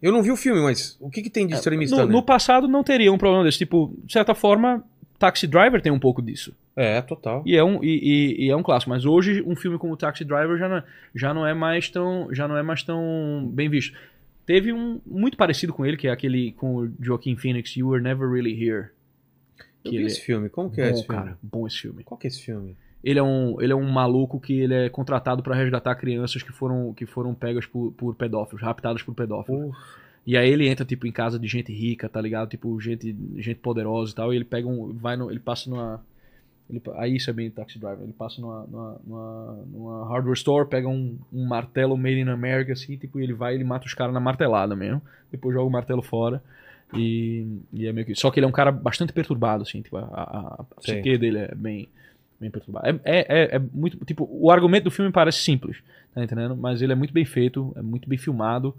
Speaker 1: eu não vi o filme, mas o que, que tem de extremista
Speaker 3: No,
Speaker 1: né?
Speaker 3: no passado não teria um problema desse. Tipo, de certa forma, Taxi Driver tem um pouco disso.
Speaker 1: É, total.
Speaker 3: E é um, e, e- e é um clássico. Mas hoje um filme como Taxi Driver já não, já não é mais tão já não é mais tão bem visto. Teve um muito parecido com ele, que é aquele com o Joaquin Phoenix, You Were Never Really Here.
Speaker 1: Eu
Speaker 3: Que
Speaker 1: vi esse filme. Como que é
Speaker 3: bom,
Speaker 1: esse filme?
Speaker 3: cara, bom esse filme.
Speaker 1: Qual que é esse filme?
Speaker 3: Ele é um, ele é um maluco que ele é contratado pra resgatar crianças que foram, que foram pegas por, por pedófilos, raptadas por pedófilos. E aí ele entra, tipo, em casa de gente rica, tá ligado? Tipo, gente, gente poderosa e tal. E ele pega um. Vai no, ele passa numa. Ele, aí isso é bem taxi driver. Ele passa numa, numa, numa, numa hardware store, pega um, um martelo made in America, assim, tipo, e ele vai e ele mata os caras na martelada mesmo. Depois joga o martelo fora. E, e é meio que. Só que ele é um cara bastante perturbado, assim, tipo, a, a, a psique dele é bem, bem perturbado. É, é, é, é muito. Tipo, o argumento do filme parece simples, tá entendendo? Mas ele é muito bem feito, é muito bem filmado.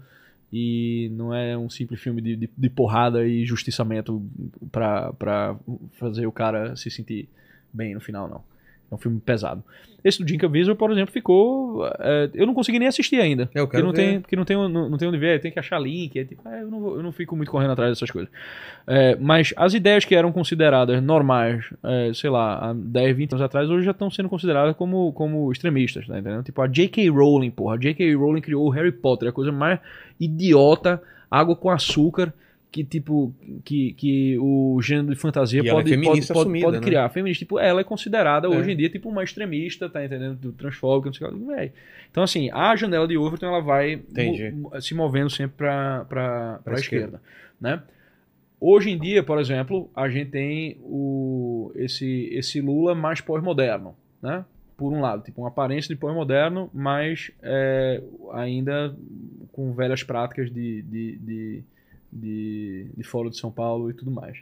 Speaker 3: E não é um simples filme de, de, de porrada e justiçamento pra, pra fazer o cara se sentir bem no final, não. É um filme pesado. Esse do Jim Caviezel, por exemplo, ficou... é, eu não consegui nem assistir ainda.
Speaker 1: Eu quero
Speaker 3: não
Speaker 1: ver.
Speaker 3: tem, porque não tem, não, não tem onde ver, tem que achar link. É tipo, é, eu, não vou- eu não fico muito correndo atrás dessas coisas. É, mas as ideias que eram consideradas normais, é, sei lá, há 10, 20 anos atrás, hoje já estão sendo consideradas como, como extremistas, tá entendendo? Tipo, a J.K. Rowling, porra. A J.K. Rowling criou o Harry Potter, a coisa mais idiota, água com açúcar, que tipo, que, que o gênero de fantasia
Speaker 1: E ela é
Speaker 3: pode, pode, pode,
Speaker 1: assumida,
Speaker 3: pode
Speaker 1: né?
Speaker 3: criar. Feminista, tipo, ela é considerada
Speaker 1: É.
Speaker 3: hoje em dia tipo uma extremista, tá entendendo? Do transfóbico, não sei o que. Véi. Então, assim, a janela de Overton ela vai mo- se movendo sempre para
Speaker 1: Pra
Speaker 3: a esquerda, né? Hoje em dia, por exemplo, a gente tem o, esse, esse Lula mais pós-moderno, né? Por um lado, tipo, uma aparência de pós-moderno, mas é, ainda com velhas práticas de, de, de, de, de Fórum de São Paulo e tudo mais.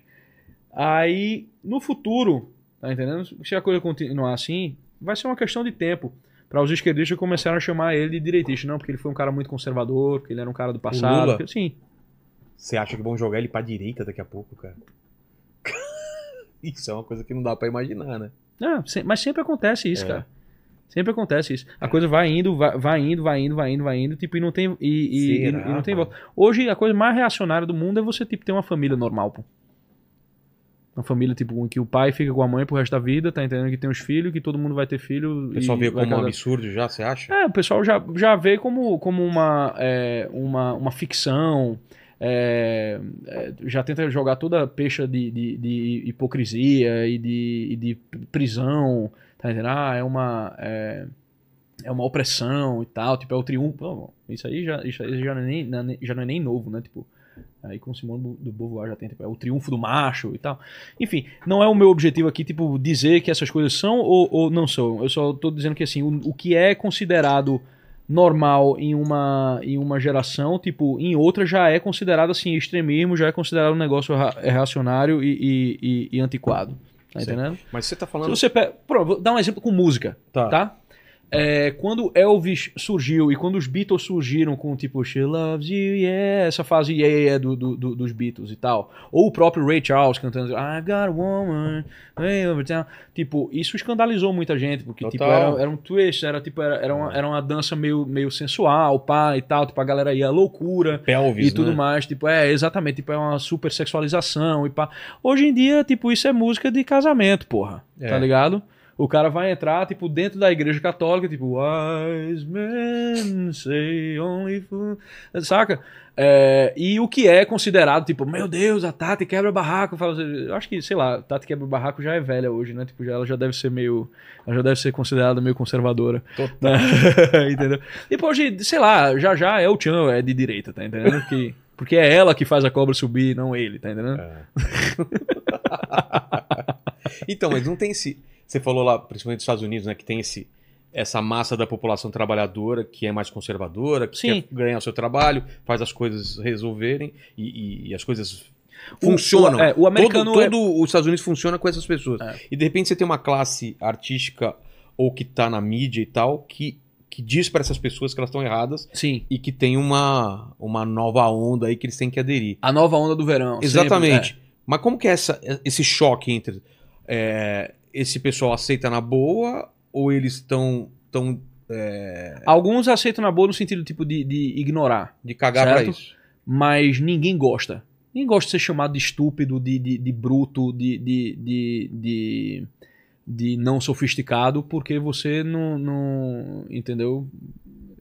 Speaker 3: Aí, no futuro, tá entendendo? Se a coisa continuar assim, vai ser uma questão de tempo para os esquerdistas começarem a chamar ele de direitista, não, porque ele foi um cara muito conservador, porque ele era um cara do passado.
Speaker 1: Lula?
Speaker 3: porque- sim,
Speaker 1: Você acha que vão jogar ele pra direita daqui a pouco, cara? Isso é uma coisa que não dá pra imaginar, né?
Speaker 3: Se- mas sempre acontece isso,
Speaker 1: É.
Speaker 3: cara. Sempre acontece isso. A coisa vai indo, vai, vai indo, vai indo, vai indo, vai indo, tipo, e não tem, e, e-
Speaker 1: Será,
Speaker 3: e não tem volta. Hoje, a coisa mais reacionária do mundo é você, tipo, ter uma família normal, pô. Uma família, tipo, em que o pai fica com a mãe pro resto da vida, tá entendendo que tem os filhos, que todo mundo vai ter filho.
Speaker 1: O pessoal vê como um
Speaker 3: casar.
Speaker 1: absurdo já, você acha?
Speaker 3: É, o pessoal já, já vê como, como uma, é, uma, uma ficção, é, é, já tenta jogar toda a peixa de, de, de hipocrisia e de, e de prisão, tá entendendo? Ah, é uma, é, é uma opressão e tal, tipo, é o triunfo. Não, isso aí já, isso aí já, não é nem, não é nem- já não é nem novo, né? Tipo, aí com o Simone do Beauvoir já tem, tipo, é o triunfo do macho e tal. Enfim, não é o meu objetivo aqui, tipo, dizer que essas coisas são ou, ou não são. Eu só tô dizendo que, assim, o, o que é considerado normal em uma, em uma geração, tipo, em outra já é considerado, assim, extremismo, já é considerado um negócio reacionário e, e, e- e antiquado. Tá
Speaker 1: Sim.
Speaker 3: entendendo?
Speaker 1: Mas você tá
Speaker 3: Se
Speaker 1: falando.
Speaker 3: você pega, pronto, vou dar um exemplo com música,
Speaker 1: Tá.
Speaker 3: tá? É, quando Elvis surgiu e quando os Beatles surgiram com tipo She Loves You, yeah, essa fase yeah, yeah do, do- do- dos Beatles e tal, ou o próprio Ray Charles cantando I've got a woman, way over town. tipo, isso escandalizou muita gente, porque tipo, era, era um twist, era tipo, era, era, uma, era uma dança meio, meio sensual, pá, e tal, tipo, a galera ia loucura
Speaker 1: Pelvis,
Speaker 3: e tudo
Speaker 1: né?
Speaker 3: mais, tipo, é, exatamente, tipo, é uma super sexualização e pá. Hoje em dia, tipo, isso é música de casamento, porra,
Speaker 1: É.
Speaker 3: tá ligado? O cara vai entrar, tipo, dentro da igreja católica, tipo, wise men say only fool... Saca? É, e o que é considerado, tipo, meu Deus, a Tati quebra barraco. Eu, falo assim, eu acho que, sei lá, a Tati quebra barraco já é velha hoje, né? Tipo, já, ela já deve ser meio... Ela já deve ser considerada meio conservadora.
Speaker 1: Total.
Speaker 3: né? entendeu? E, pô, hoje, sei lá, já já é o Chan, é de direita, tá entendendo? Que, porque é ela que faz a cobra subir, não ele, tá entendendo?
Speaker 1: É. então, mas não tem esse. Você falou lá, principalmente nos Estados Unidos, né, que tem esse, essa massa da população trabalhadora que é mais conservadora, que
Speaker 3: Sim.
Speaker 1: quer ganhar o seu trabalho, faz as coisas resolverem e, e- e as coisas funcionam.
Speaker 3: o- é, o americano
Speaker 1: todo,
Speaker 3: é-
Speaker 1: todo os Estados Unidos funciona com essas pessoas.
Speaker 3: É.
Speaker 1: E de repente você tem uma classe artística ou que tá na mídia e tal, que, que diz para essas pessoas que elas estão erradas
Speaker 3: Sim.
Speaker 1: e que tem uma, uma nova onda aí que eles têm que aderir.
Speaker 3: A nova onda do verão.
Speaker 1: Exatamente.
Speaker 3: sempre,
Speaker 1: Mas como que é essa, esse choque entre é, esse pessoal aceita na boa ou eles estão tão
Speaker 3: é. Alguns aceitam na boa no sentido tipo de, de ignorar.
Speaker 1: De cagar certo? pra isso.
Speaker 3: Mas ninguém gosta. Ninguém gosta de ser chamado de estúpido, de, de, de bruto, de, de, de, de, de não sofisticado, porque você não. não entendeu?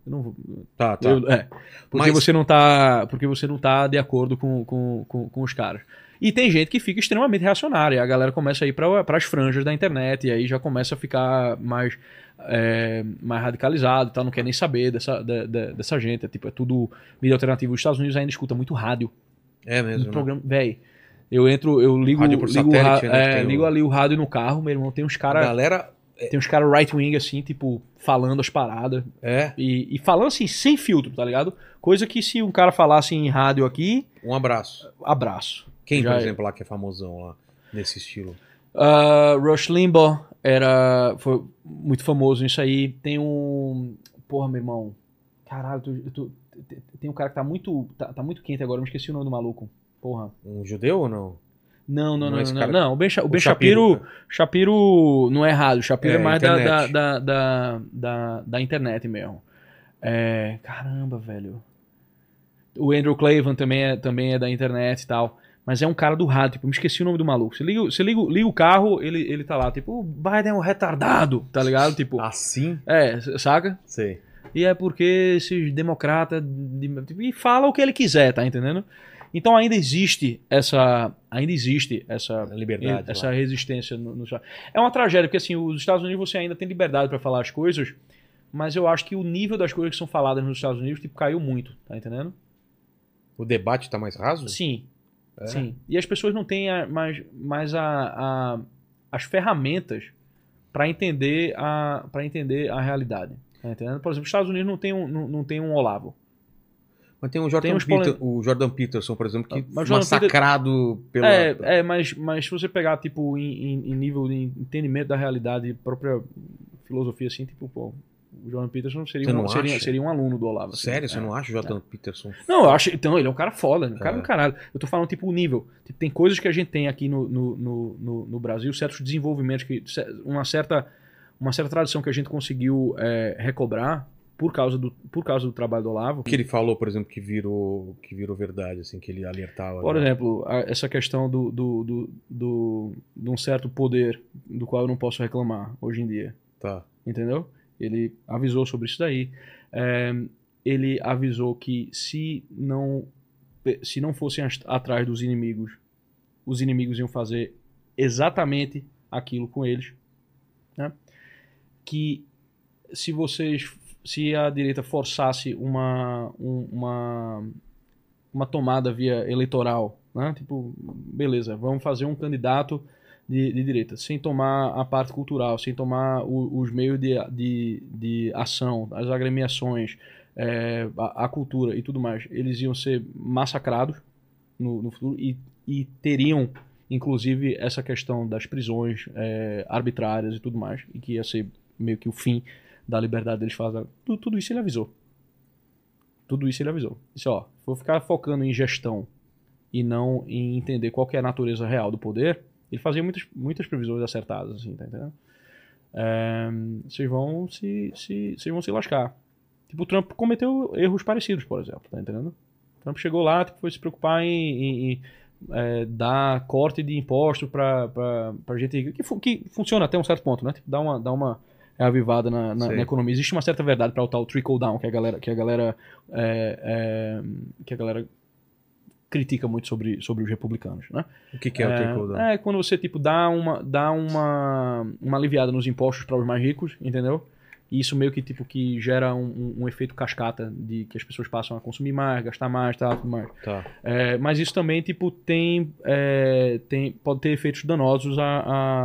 Speaker 3: Não,
Speaker 1: tá, tá.
Speaker 3: Eu, é, porque, Mas... você não tá, porque você não tá de acordo com, com, com, com os caras. E tem gente que fica extremamente reacionária. A galera começa a ir para as franjas da internet e aí já começa a ficar mais, é, mais radicalizado, tá? não quer nem saber dessa, de, de, dessa gente. É, tipo, é tudo mídia alternativa. Os Estados Unidos ainda escuta muito rádio.
Speaker 1: É mesmo.
Speaker 3: Um programa, né? Véi, eu entro, eu ligo, ligo,
Speaker 1: satélite,
Speaker 3: né, é, ligo ali o rádio no carro, meu irmão, tem uns caras.
Speaker 1: Galera.
Speaker 3: Tem uns caras right wing assim, tipo, falando as paradas.
Speaker 1: É.
Speaker 3: E, e falando assim, sem filtro, tá ligado? Coisa que se um cara falasse em rádio aqui.
Speaker 1: Um abraço.
Speaker 3: Abraço.
Speaker 1: Quem, Já por é. exemplo, lá que é famosão lá, nesse estilo?
Speaker 3: Uh, Rush Limbaugh era, foi muito famoso nisso aí. Tem um. Porra, meu irmão. Caralho, tem um cara que tá muito, tá, tá, muito quente agora, eu me esqueci o nome do maluco. Porra.
Speaker 1: Um judeu ou não?
Speaker 3: Não, não, não. Não, não, cara... não. O Ben, o ben Shapiro, Shapiro, Shapiro não é errado. O Shapiro é, é mais da, da, da, da, da, da internet mesmo. É, caramba, velho. O Andrew Clavin também é, também é da internet e tal. Mas é um cara do rádio, tipo, me esqueci o nome do maluco. Você liga, você liga, liga o carro, ele, ele tá lá, tipo, o Biden é um retardado, tá ligado? Tipo.
Speaker 1: Assim?
Speaker 3: É, saca?
Speaker 1: Sei.
Speaker 3: E é porque esses democratas. Tipo, e fala o que ele quiser, tá entendendo? Então ainda existe essa. Ainda existe essa
Speaker 1: liberdade.
Speaker 3: Essa lá. resistência no, no, É uma tragédia, porque assim, os Estados Unidos você ainda tem liberdade para falar as coisas, mas eu acho que o nível das coisas que são faladas nos Estados Unidos tipo, caiu muito, tá entendendo?
Speaker 1: O debate tá mais raso?
Speaker 3: Sim, é. Sim. E as pessoas não têm a, mais, mais a, a, as ferramentas para entender a entender a realidade. Tá entendendo? Por exemplo, os Estados Unidos não tem um, não, não tem um Olavo.
Speaker 1: Mas tem, Jordan tem Peter, o Jordan Peterson, por exemplo, que mas massacrado Peter... pela.
Speaker 3: É, é mas, mas se você pegar, tipo, em, em, nível de entendimento da realidade, própria filosofia, assim, tipo, pô, o Jordan Peterson seria, um, seria, seria, um aluno do Olavo.
Speaker 1: Assim. Sério? Você é, não acha o Jordan é. Peterson?
Speaker 3: Não, eu acho. Então, ele é um cara foda, um cara é. do caralho. Eu tô falando, tipo, o nível. Tipo, tem coisas que a gente tem aqui no, no, no, no, Brasil, certos desenvolvimentos, que uma certa, uma certa tradição que a gente conseguiu é, recobrar por causa, do, por causa do trabalho do Olavo. O
Speaker 1: que ele falou, por exemplo, que virou, que virou verdade, assim, que ele alertava.
Speaker 3: Por né? exemplo, a, essa questão do, do, do, do, de um certo poder do qual eu não posso reclamar hoje em dia.
Speaker 1: Tá.
Speaker 3: Entendeu? Ele avisou sobre isso daí. É, ele avisou que se não se não fossem atrás dos inimigos, os inimigos iam fazer exatamente aquilo com eles, né? Que se vocês se a direita forçasse uma uma uma tomada via eleitoral, né? Tipo, beleza, vamos fazer um candidato de, de, direita, sem tomar a parte cultural, sem tomar o, os meios de, de, de, ação, as agremiações, é, a, a, cultura e tudo mais, eles iam ser massacrados no, no futuro e, e, teriam, inclusive, essa questão das prisões é, arbitrárias e tudo mais, e que ia ser meio que o fim da liberdade deles fazer. Tudo, tudo isso ele avisou. Tudo isso ele avisou. Disse, ó, vou ficar focando em gestão e não em entender qual é a natureza real do poder, ele fazia muitas, muitas previsões acertadas, assim, tá entendendo? É, vocês vão se, se, vão se lascar. Tipo, o Trump cometeu erros parecidos, por exemplo, tá entendendo? O Trump chegou lá, tipo, foi se preocupar em, em, em é, dar corte de imposto pra, pra, pra gente que, que funciona até um certo ponto, né? Tipo, dá uma, dá uma avivada na, na, na, economia. Existe uma certa verdade para o tal trickle down que a galera, que a galera, é, que a galera critica muito sobre, sobre os republicanos, né?
Speaker 1: O que, que é, é o trickle down?
Speaker 3: É quando você tipo dá uma dá uma uma aliviada nos impostos para os mais ricos, entendeu? E isso meio que tipo que gera um, um, um, efeito cascata de que as pessoas passam a consumir mais, gastar mais, tal, tudo mais.
Speaker 1: Tá.
Speaker 3: É, mas isso também tipo tem, é, tem pode ter efeitos danosos a, a,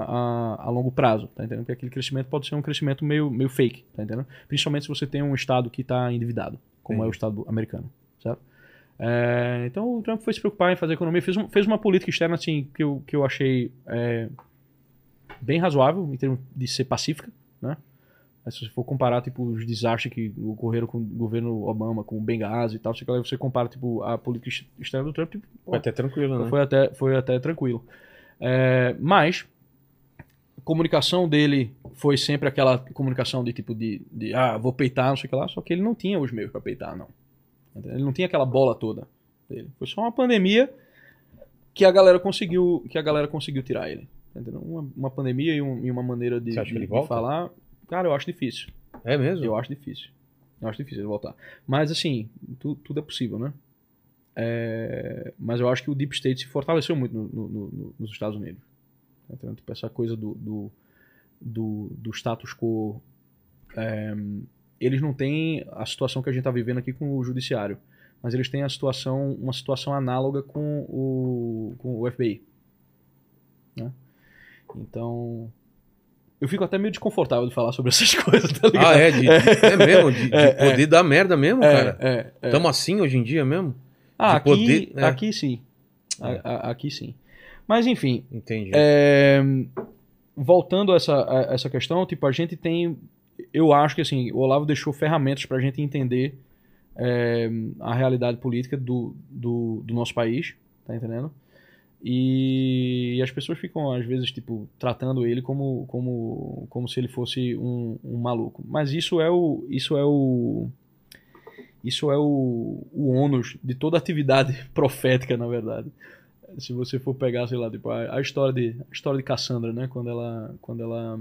Speaker 3: a, a, longo prazo, tá entendendo? Porque aquele crescimento pode ser um crescimento meio, meio fake, tá entendendo? Principalmente se você tem um estado que está endividado, como Entendi. é o estado americano, certo? É, então o Trump foi se preocupar em fazer economia, fez, um, fez uma política externa assim que eu, que eu achei é, bem razoável em termos de ser pacífica, né? Aí, se você for comparar, tipo, os desastres que ocorreram com o governo Obama, com o Benghazi e tal, você, você compara, tipo, a política ex- externa do Trump, tipo,
Speaker 1: Foi até tranquilo, né?
Speaker 3: foi até, foi até tranquilo. É, mas a comunicação dele foi sempre aquela comunicação de tipo de, de ah, vou peitar, não sei o que lá, só que ele não tinha os meios para peitar, não. Ele não tinha aquela bola toda dele. Foi só uma pandemia que a galera conseguiu, que a galera conseguiu tirar ele. Uma, uma pandemia e, um- e uma maneira de, de- de falar. Cara, eu acho difícil.
Speaker 1: É mesmo?
Speaker 3: Eu acho difícil. Eu acho difícil ele voltar. Mas assim, tu- tudo é possível, né? É, mas eu acho que o Deep State se fortaleceu muito no- no- no- nos Estados Unidos. Então, tipo, essa coisa do, do, do, do status quo. é, eles não têm a situação que a gente está vivendo aqui com o judiciário, mas eles têm a situação, uma situação análoga com o, com o FBI. Né? Então, eu fico até meio desconfortável de falar sobre essas coisas, tá ligado?
Speaker 1: Ah, é? De, de- é mesmo? De, de
Speaker 3: É,
Speaker 1: poder dar merda mesmo,
Speaker 3: É,
Speaker 1: cara?
Speaker 3: é, é.
Speaker 1: Assim hoje em dia mesmo?
Speaker 3: Ah,
Speaker 1: de
Speaker 3: aqui,
Speaker 1: poder, é.
Speaker 3: aqui sim. A- a- aqui sim. Mas enfim,
Speaker 1: Entendi.
Speaker 3: é, voltando a essa, a essa questão, tipo, a gente tem. Eu acho que assim, o Olavo deixou ferramentas pra gente entender é, a realidade política do, do, do nosso país, tá entendendo? E, as pessoas ficam, às vezes, tipo, tratando ele como, como, como se ele fosse um, um maluco. Mas isso é o. Isso é o. Isso é o, o ônus de toda atividade profética, na verdade. Se você for pegar, sei lá, tipo, a, a história de a história de Cassandra, né, quando ela quando ela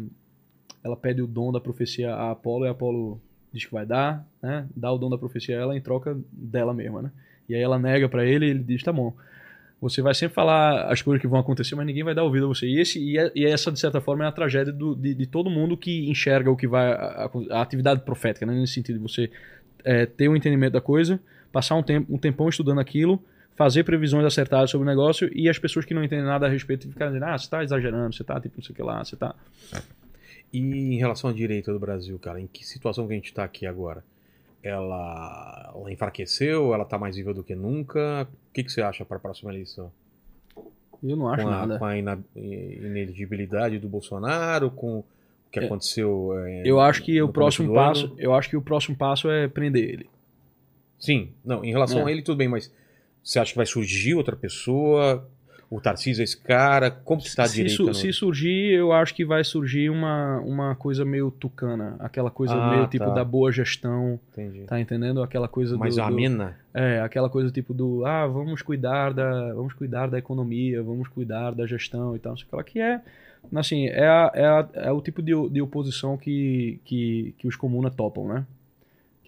Speaker 3: ela pede o dom da profecia a Apolo e Apolo diz que vai dar, né? Dá o dom da profecia a ela em troca dela mesma, né? E aí ela nega pra ele e ele diz: "Tá bom. Você vai sempre falar as coisas que vão acontecer, mas ninguém vai dar ouvido a você". E esse e, é- e essa de certa forma é a tragédia do, de, de todo mundo que enxerga o que vai a, a- a atividade profética, né? Nesse sentido de você é, ter um entendimento da coisa, passar um tempo um tempão estudando aquilo, fazer previsões acertadas sobre o negócio e as pessoas que não entendem nada a respeito ficarem dizendo: "Ah, você tá exagerando, você tá tipo não sei o que lá, você tá
Speaker 1: E em relação à direita do Brasil, cara, em que situação que a gente tá aqui agora? Ela, ela enfraqueceu? Ela tá mais viva do que nunca? O que, que você acha para a próxima eleição?
Speaker 3: Eu não acho
Speaker 1: com, a,
Speaker 3: nada.
Speaker 1: com a ina- inelegibilidade do Bolsonaro, com o que
Speaker 3: É.
Speaker 1: aconteceu. é,
Speaker 3: Eu acho que o próximo passo,
Speaker 1: ano?
Speaker 3: eu acho que o próximo passo é prender ele.
Speaker 1: Sim, não, em relação
Speaker 3: É.
Speaker 1: a ele tudo bem, mas você acha que vai surgir outra pessoa? O Tarcísio é esse cara? Como que tá a
Speaker 3: se,
Speaker 1: direita?
Speaker 3: su-
Speaker 1: no-
Speaker 3: se surgir, eu acho que vai surgir uma, uma coisa meio tucana, aquela coisa
Speaker 1: Ah,
Speaker 3: meio tipo
Speaker 1: tá.
Speaker 3: da boa gestão,
Speaker 1: Entendi.
Speaker 3: tá entendendo? Aquela coisa
Speaker 1: Mais
Speaker 3: do, do
Speaker 1: amena?
Speaker 3: é, aquela coisa tipo do ah, vamos cuidar da, vamos cuidar da economia, vamos cuidar da gestão e tal, lá, que é assim, é, a- é, a- é o tipo de, de oposição que, que, que os comunas topam, né?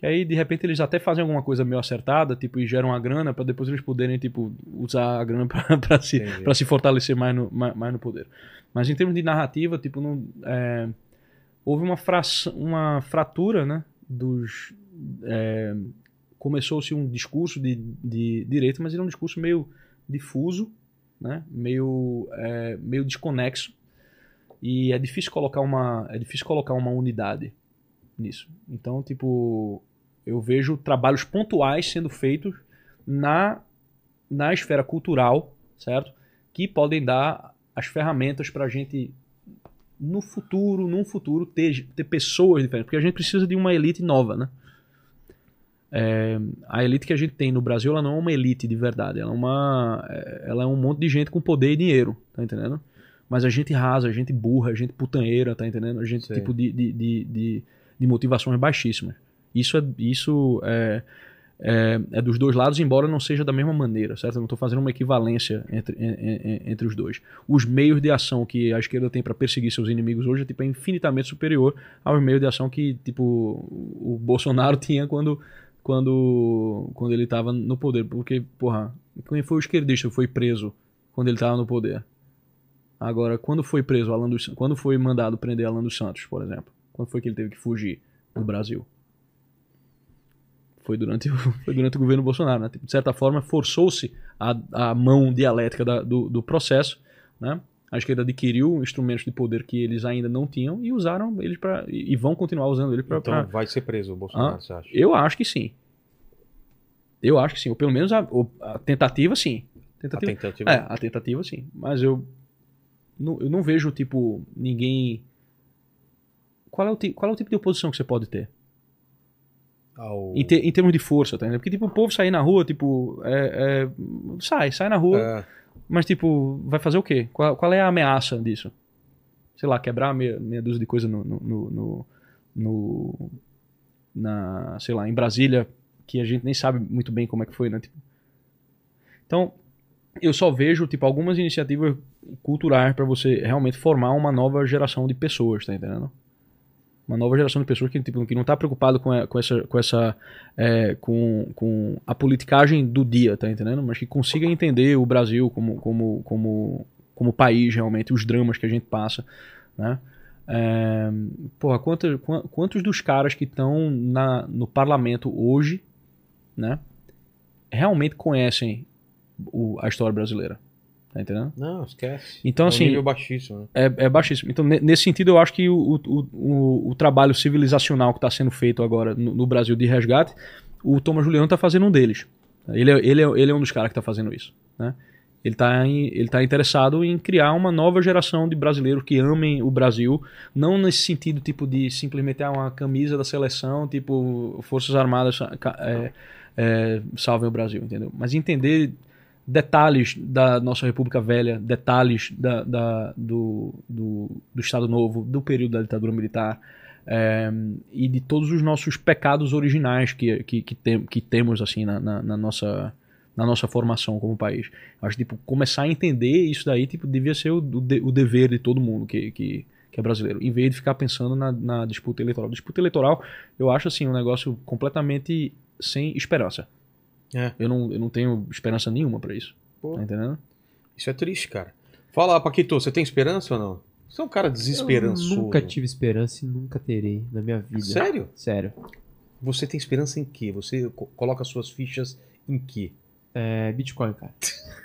Speaker 3: Que aí, de repente, eles até fazem alguma coisa meio acertada, tipo, e geram a grana pra depois eles poderem, tipo, usar a grana pra se, pra se fortalecer mais no, mais, mais no poder. Mas em termos de narrativa, tipo, não, é, houve uma, fraç- uma fratura, né, dos... é, Começou-se um discurso de, de direita, mas ele é um discurso meio difuso, né, meio, é, meio desconexo, e é difícil colocar uma, é difícil colocar uma unidade nisso. Então, tipo, eu vejo trabalhos pontuais sendo feitos na, na esfera cultural, certo? Que podem dar as ferramentas para a gente, no futuro, num futuro, ter, ter pessoas diferentes. Porque a gente precisa de uma elite nova, né? É, a elite que a gente tem no Brasil, ela não é uma elite de verdade. Ela é, uma, é- ela é um monte de gente com poder e dinheiro, tá entendendo? Mas a gente rasa, a gente burra, a gente putanheira, tá entendendo? A gente,
Speaker 1: Sei.
Speaker 3: tipo, de, de, de, de, de motivações baixíssimas. Isso é, isso é, é, é dos dois lados, embora não seja da mesma maneira, certo? Eu não estou fazendo uma equivalência entre, en- en- entre os dois. Os meios de ação que a esquerda tem para perseguir seus inimigos hoje tipo, é infinitamente superior aos meios de ação que tipo, o Bolsonaro tinha quando, quando, quando ele estava no poder. Porque, porra, quem foi o esquerdista que foi preso quando ele estava no poder? Agora, quando foi preso Alan dos, quando foi mandado prender Alan dos Santos, por exemplo? Quando foi que ele teve que fugir do Brasil? Foi durante, o- foi durante o governo Bolsonaro, né? Tipo, De certa forma, forçou-se a, a mão dialética da- do, do processo, né? A esquerda adquiriu instrumentos de poder que eles ainda não tinham e usaram eles para e vão continuar usando ele para
Speaker 1: Então vai ser preso o Bolsonaro,
Speaker 3: Ah,
Speaker 1: você acha?
Speaker 3: eu acho que sim. Eu acho que sim. Ou pelo menos a, a tentativa, sim.
Speaker 1: A
Speaker 3: Tentativa,
Speaker 1: tentativa.
Speaker 3: é, a tentativa, sim. Mas eu não, eu não vejo, tipo, ninguém qual é o, qual é o tipo de oposição que você pode ter?
Speaker 1: Ao...
Speaker 3: Em, te- em termos de força, tá entendendo? Porque, tipo, o povo sair na rua, tipo, é, é, sai, sai na rua,
Speaker 1: É.
Speaker 3: mas, tipo, vai fazer o quê? Qual, qual é a ameaça disso? Sei lá, quebrar meia, meia dúzia de coisa no, no, no, no- na, sei lá, em Brasília, que a gente nem sabe muito bem como é que foi, né? Tipo, então, eu só vejo, tipo, algumas iniciativas culturais para você realmente formar uma nova geração de pessoas, tá entendendo? Uma nova geração de pessoas que, tipo, que não tá preocupado com, a- com essa, com essa, é, com, com a politicagem do dia, tá entendendo? Mas que consiga entender o Brasil como, como, como, como país realmente, os dramas que a gente passa, né? É, porra, quantos, quan- quantos dos caras que estão no parlamento hoje, né, realmente conhecem o- a história brasileira? Tá entendendo?
Speaker 1: Não, esquece.
Speaker 3: Então,
Speaker 1: é um
Speaker 3: assim,
Speaker 1: nível baixíssimo, né?
Speaker 3: É, é baixíssimo. Então, ne- nesse sentido, eu acho que o, o, o, o trabalho civilizacional que está sendo feito agora no, no Brasil de resgate, o Thomas Juliano está fazendo um deles. Ele é, ele é, ele é um dos caras que está fazendo isso. Né? Ele está ele tá interessado em criar uma nova geração de brasileiros que amem o Brasil, não nesse sentido tipo de simplesmente ah, uma camisa da seleção, tipo Forças Armadas é, é, salvem o Brasil, entendeu? Mas entender detalhes da nossa República Velha, detalhes da, da- do, do, do Estado Novo, do período da ditadura militar é, e de todos os nossos pecados originais que, que, que, tem, que temos assim na, na, na nossa na nossa formação como país. Acho tipo, começar a entender isso daí tipo, devia ser o, o dever de todo mundo que, que, que é brasileiro, em vez de ficar pensando na, na disputa eleitoral. Disputa eleitoral, eu acho assim um negócio completamente sem esperança.
Speaker 1: É.
Speaker 3: Eu, não, eu não tenho esperança nenhuma pra isso.
Speaker 1: Pô.
Speaker 3: Tá entendendo?
Speaker 1: Isso é triste, cara. Fala, Paquito, você tem esperança ou não? Você é um cara desesperançoso.
Speaker 2: Eu nunca tive esperança e nunca terei na minha vida.
Speaker 1: Sério?
Speaker 2: Sério.
Speaker 1: Você tem esperança em quê? Você co- coloca suas fichas em quê?
Speaker 2: É Bitcoin, cara.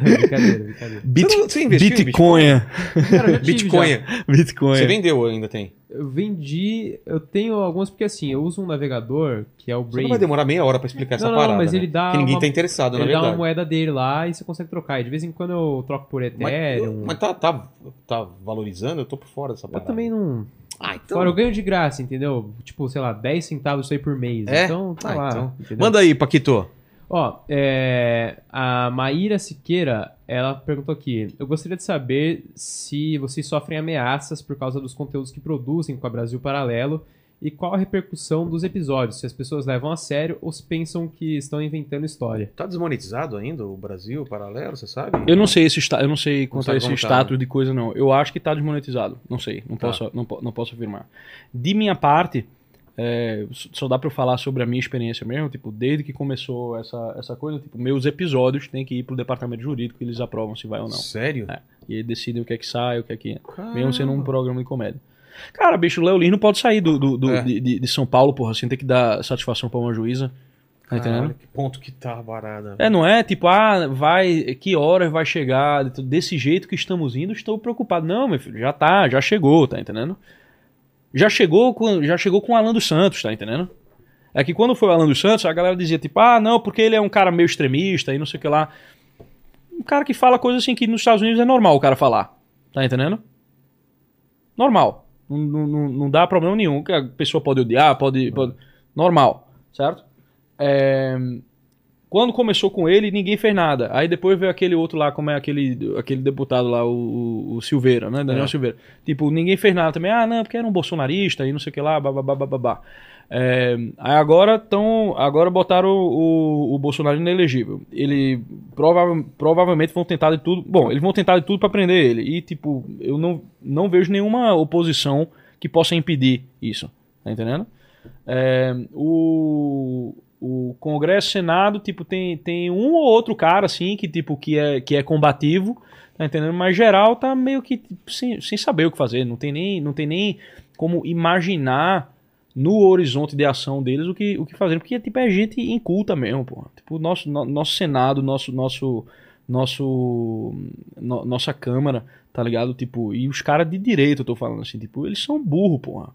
Speaker 2: brincadeira, brincadeira.
Speaker 1: Você, não- você investiu em
Speaker 3: Bitcoin.
Speaker 2: Eu
Speaker 1: Bitcoin.
Speaker 2: já.
Speaker 3: Bitcoin.
Speaker 1: Você vendeu ou ainda tem?
Speaker 2: Eu vendi. Eu tenho alguns, porque assim, eu uso um navegador que é o
Speaker 1: Você
Speaker 2: Brave.
Speaker 1: não vai demorar meia hora pra explicar essa
Speaker 2: Não, não,
Speaker 1: parada.
Speaker 2: mas
Speaker 1: né?
Speaker 2: ele dá
Speaker 1: Que ninguém
Speaker 2: uma-
Speaker 1: tá interessado, na
Speaker 2: Ele dá uma
Speaker 1: verdade.
Speaker 2: moeda dele lá e você consegue trocar. E de vez em quando eu troco por
Speaker 1: Mas,
Speaker 2: Ethereum.
Speaker 1: mas tá, tá, tá valorizando? Eu tô por fora dessa
Speaker 2: eu
Speaker 1: parada.
Speaker 2: também não.
Speaker 1: Ah, então.
Speaker 2: Fora, eu ganho de graça, entendeu? Tipo, sei lá, 10 centavos isso aí por mês.
Speaker 1: É?
Speaker 2: Então, tá
Speaker 1: Ah,
Speaker 2: lá.
Speaker 1: então. Manda aí, Paquito.
Speaker 2: Ó, é, a Maíra Siqueira, ela perguntou aqui: Eu gostaria de saber se vocês sofrem ameaças por causa dos conteúdos que produzem com a Brasil Paralelo e qual a repercussão dos episódios, se as pessoas levam a sério ou se pensam que estão inventando história.
Speaker 1: Tá desmonetizado ainda o Brasil paralelo, você sabe?
Speaker 3: Eu não sei esse eu não sei quanto a esse
Speaker 1: tá,
Speaker 3: status de coisa não. Eu acho que tá desmonetizado. Não sei, não
Speaker 1: Tá.
Speaker 3: posso não, não posso afirmar. De minha parte, é, só dá pra eu falar sobre a minha experiência mesmo, tipo, desde que começou essa, essa coisa, tipo, meus episódios têm que ir pro departamento jurídico e eles aprovam se vai ou não.
Speaker 1: Sério?
Speaker 3: É. E decidem o que é que sai, o que é que entra.
Speaker 1: Caramba.
Speaker 3: Mesmo sendo um programa de comédia. Cara, bicho, o Léo Lins não pode sair do, do- do-
Speaker 1: É.
Speaker 3: de, de- São Paulo, porra, sem ter que dar satisfação pra uma juíza. Tá
Speaker 1: Caralho,
Speaker 3: entendendo?
Speaker 1: que ponto que tá a parada.
Speaker 3: É, não é tipo, ah, vai, que horas vai chegar? Desse jeito que estamos indo, estou preocupado. Não, meu filho, já tá, já chegou, tá entendendo? Já chegou com, já chegou com o Alan dos Santos, tá entendendo? É que quando foi o Alan dos Santos, a galera dizia tipo, ah, não, porque ele é um cara meio extremista e não sei o que lá. Um cara que fala coisas assim que nos Estados Unidos é normal o cara falar, tá entendendo? Normal. Não, não, não- dá problema nenhum. que A pessoa pode odiar, pode. pode... Normal, certo? É, Quando começou com ele, ninguém fez nada. Aí depois veio aquele outro lá, como é aquele, aquele deputado lá, o, o- Silveira, né? Daniel
Speaker 1: É.
Speaker 3: Silveira. Tipo, ninguém fez nada também. Ah, não, porque era um bolsonarista e não sei o que lá, babá, babá. É, aí agora tão, agora botaram o, o, o Bolsonaro inelegível. Ele prova, provavelmente vão tentar de tudo. Bom, eles vão tentar de tudo para prender ele. E, tipo, eu não, não vejo nenhuma oposição que possa impedir isso. Tá entendendo? É, o, o Congresso, Senado, tipo, tem, tem um ou outro cara, assim, que, tipo, que é, que é combativo, tá entendendo? Mas geral tá meio que tipo, sem, sem saber o que fazer. Não tem nem, não tem nem como imaginar no horizonte de ação deles o que, o que fazer. Porque, tipo, é gente inculta mesmo, porra. Tipo, nosso, no- nosso Senado, nosso, nosso, nosso, no- nossa Câmara, tá ligado? Tipo, e os caras de direito, eu tô falando assim, tipo, eles são burro, porra.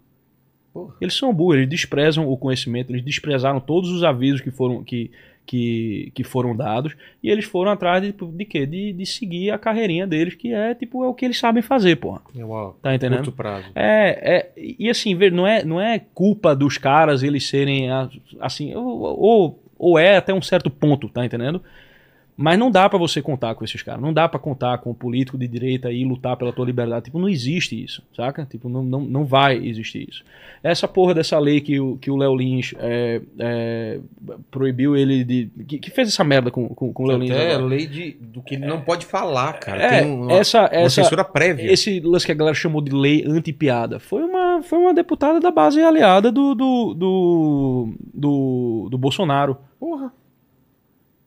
Speaker 1: Porra.
Speaker 3: Eles são burros, eles desprezam o conhecimento, eles desprezaram todos os avisos que foram, que, que, que foram dados e eles foram atrás de, de quê? De, de seguir a carreirinha deles, que é tipo é o que eles sabem fazer, porra.
Speaker 1: É uma
Speaker 3: Tá entendendo?
Speaker 1: curto prazo.
Speaker 3: É, é, e assim, ver, não é, não é culpa dos caras eles serem assim, ou, ou, ou é até um certo ponto, tá entendendo? Mas não dá pra você contar com esses caras, não dá pra contar com um político de direita e lutar pela tua liberdade, tipo, não existe isso, saca? Tipo, não, não, não vai existir isso. Essa porra dessa lei que o, que o Léo Lins é, é, proibiu ele de... Que, que fez essa merda com, com, com o Léo Lins agora.
Speaker 1: lei de, do que ele não pode falar, cara.
Speaker 3: É,
Speaker 1: Tem uma,
Speaker 3: essa,
Speaker 1: uma
Speaker 3: essa,
Speaker 1: censura prévia.
Speaker 3: esse lance que a galera chamou de lei anti-piada foi uma, foi uma deputada da base aliada do, do, do, do, do Bolsonaro.
Speaker 1: Porra.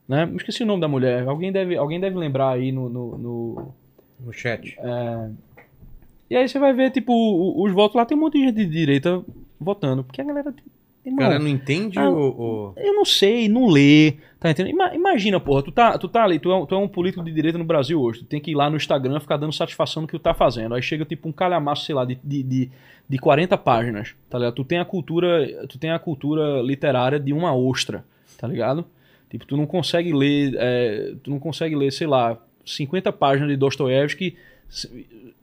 Speaker 3: Né? Esqueci o nome da mulher. Alguém deve, alguém deve lembrar aí no. no, no-
Speaker 1: No chat.
Speaker 3: é. E aí você vai ver, tipo, os votos lá, tem um monte de gente de direita votando. Porque a galera. Irmão,
Speaker 1: cara não entende
Speaker 3: Ah,
Speaker 1: o, o-
Speaker 3: eu não sei, não lê, tá entendendo? Ima- imagina, porra, tu tá, tu tá ali, tu é, um, tu é um político de direita no Brasil hoje, tu tem que ir lá no Instagram ficar dando satisfação no que tu tá fazendo. Aí chega tipo um calhamaço, sei lá, de, de, de, de 40 páginas, tá ligado? Tu tem a cultura, tu tem a cultura literária de uma ostra, tá ligado? Tipo, tu não consegue ler, é, tu não consegue ler, sei lá, 50 páginas de Dostoiévski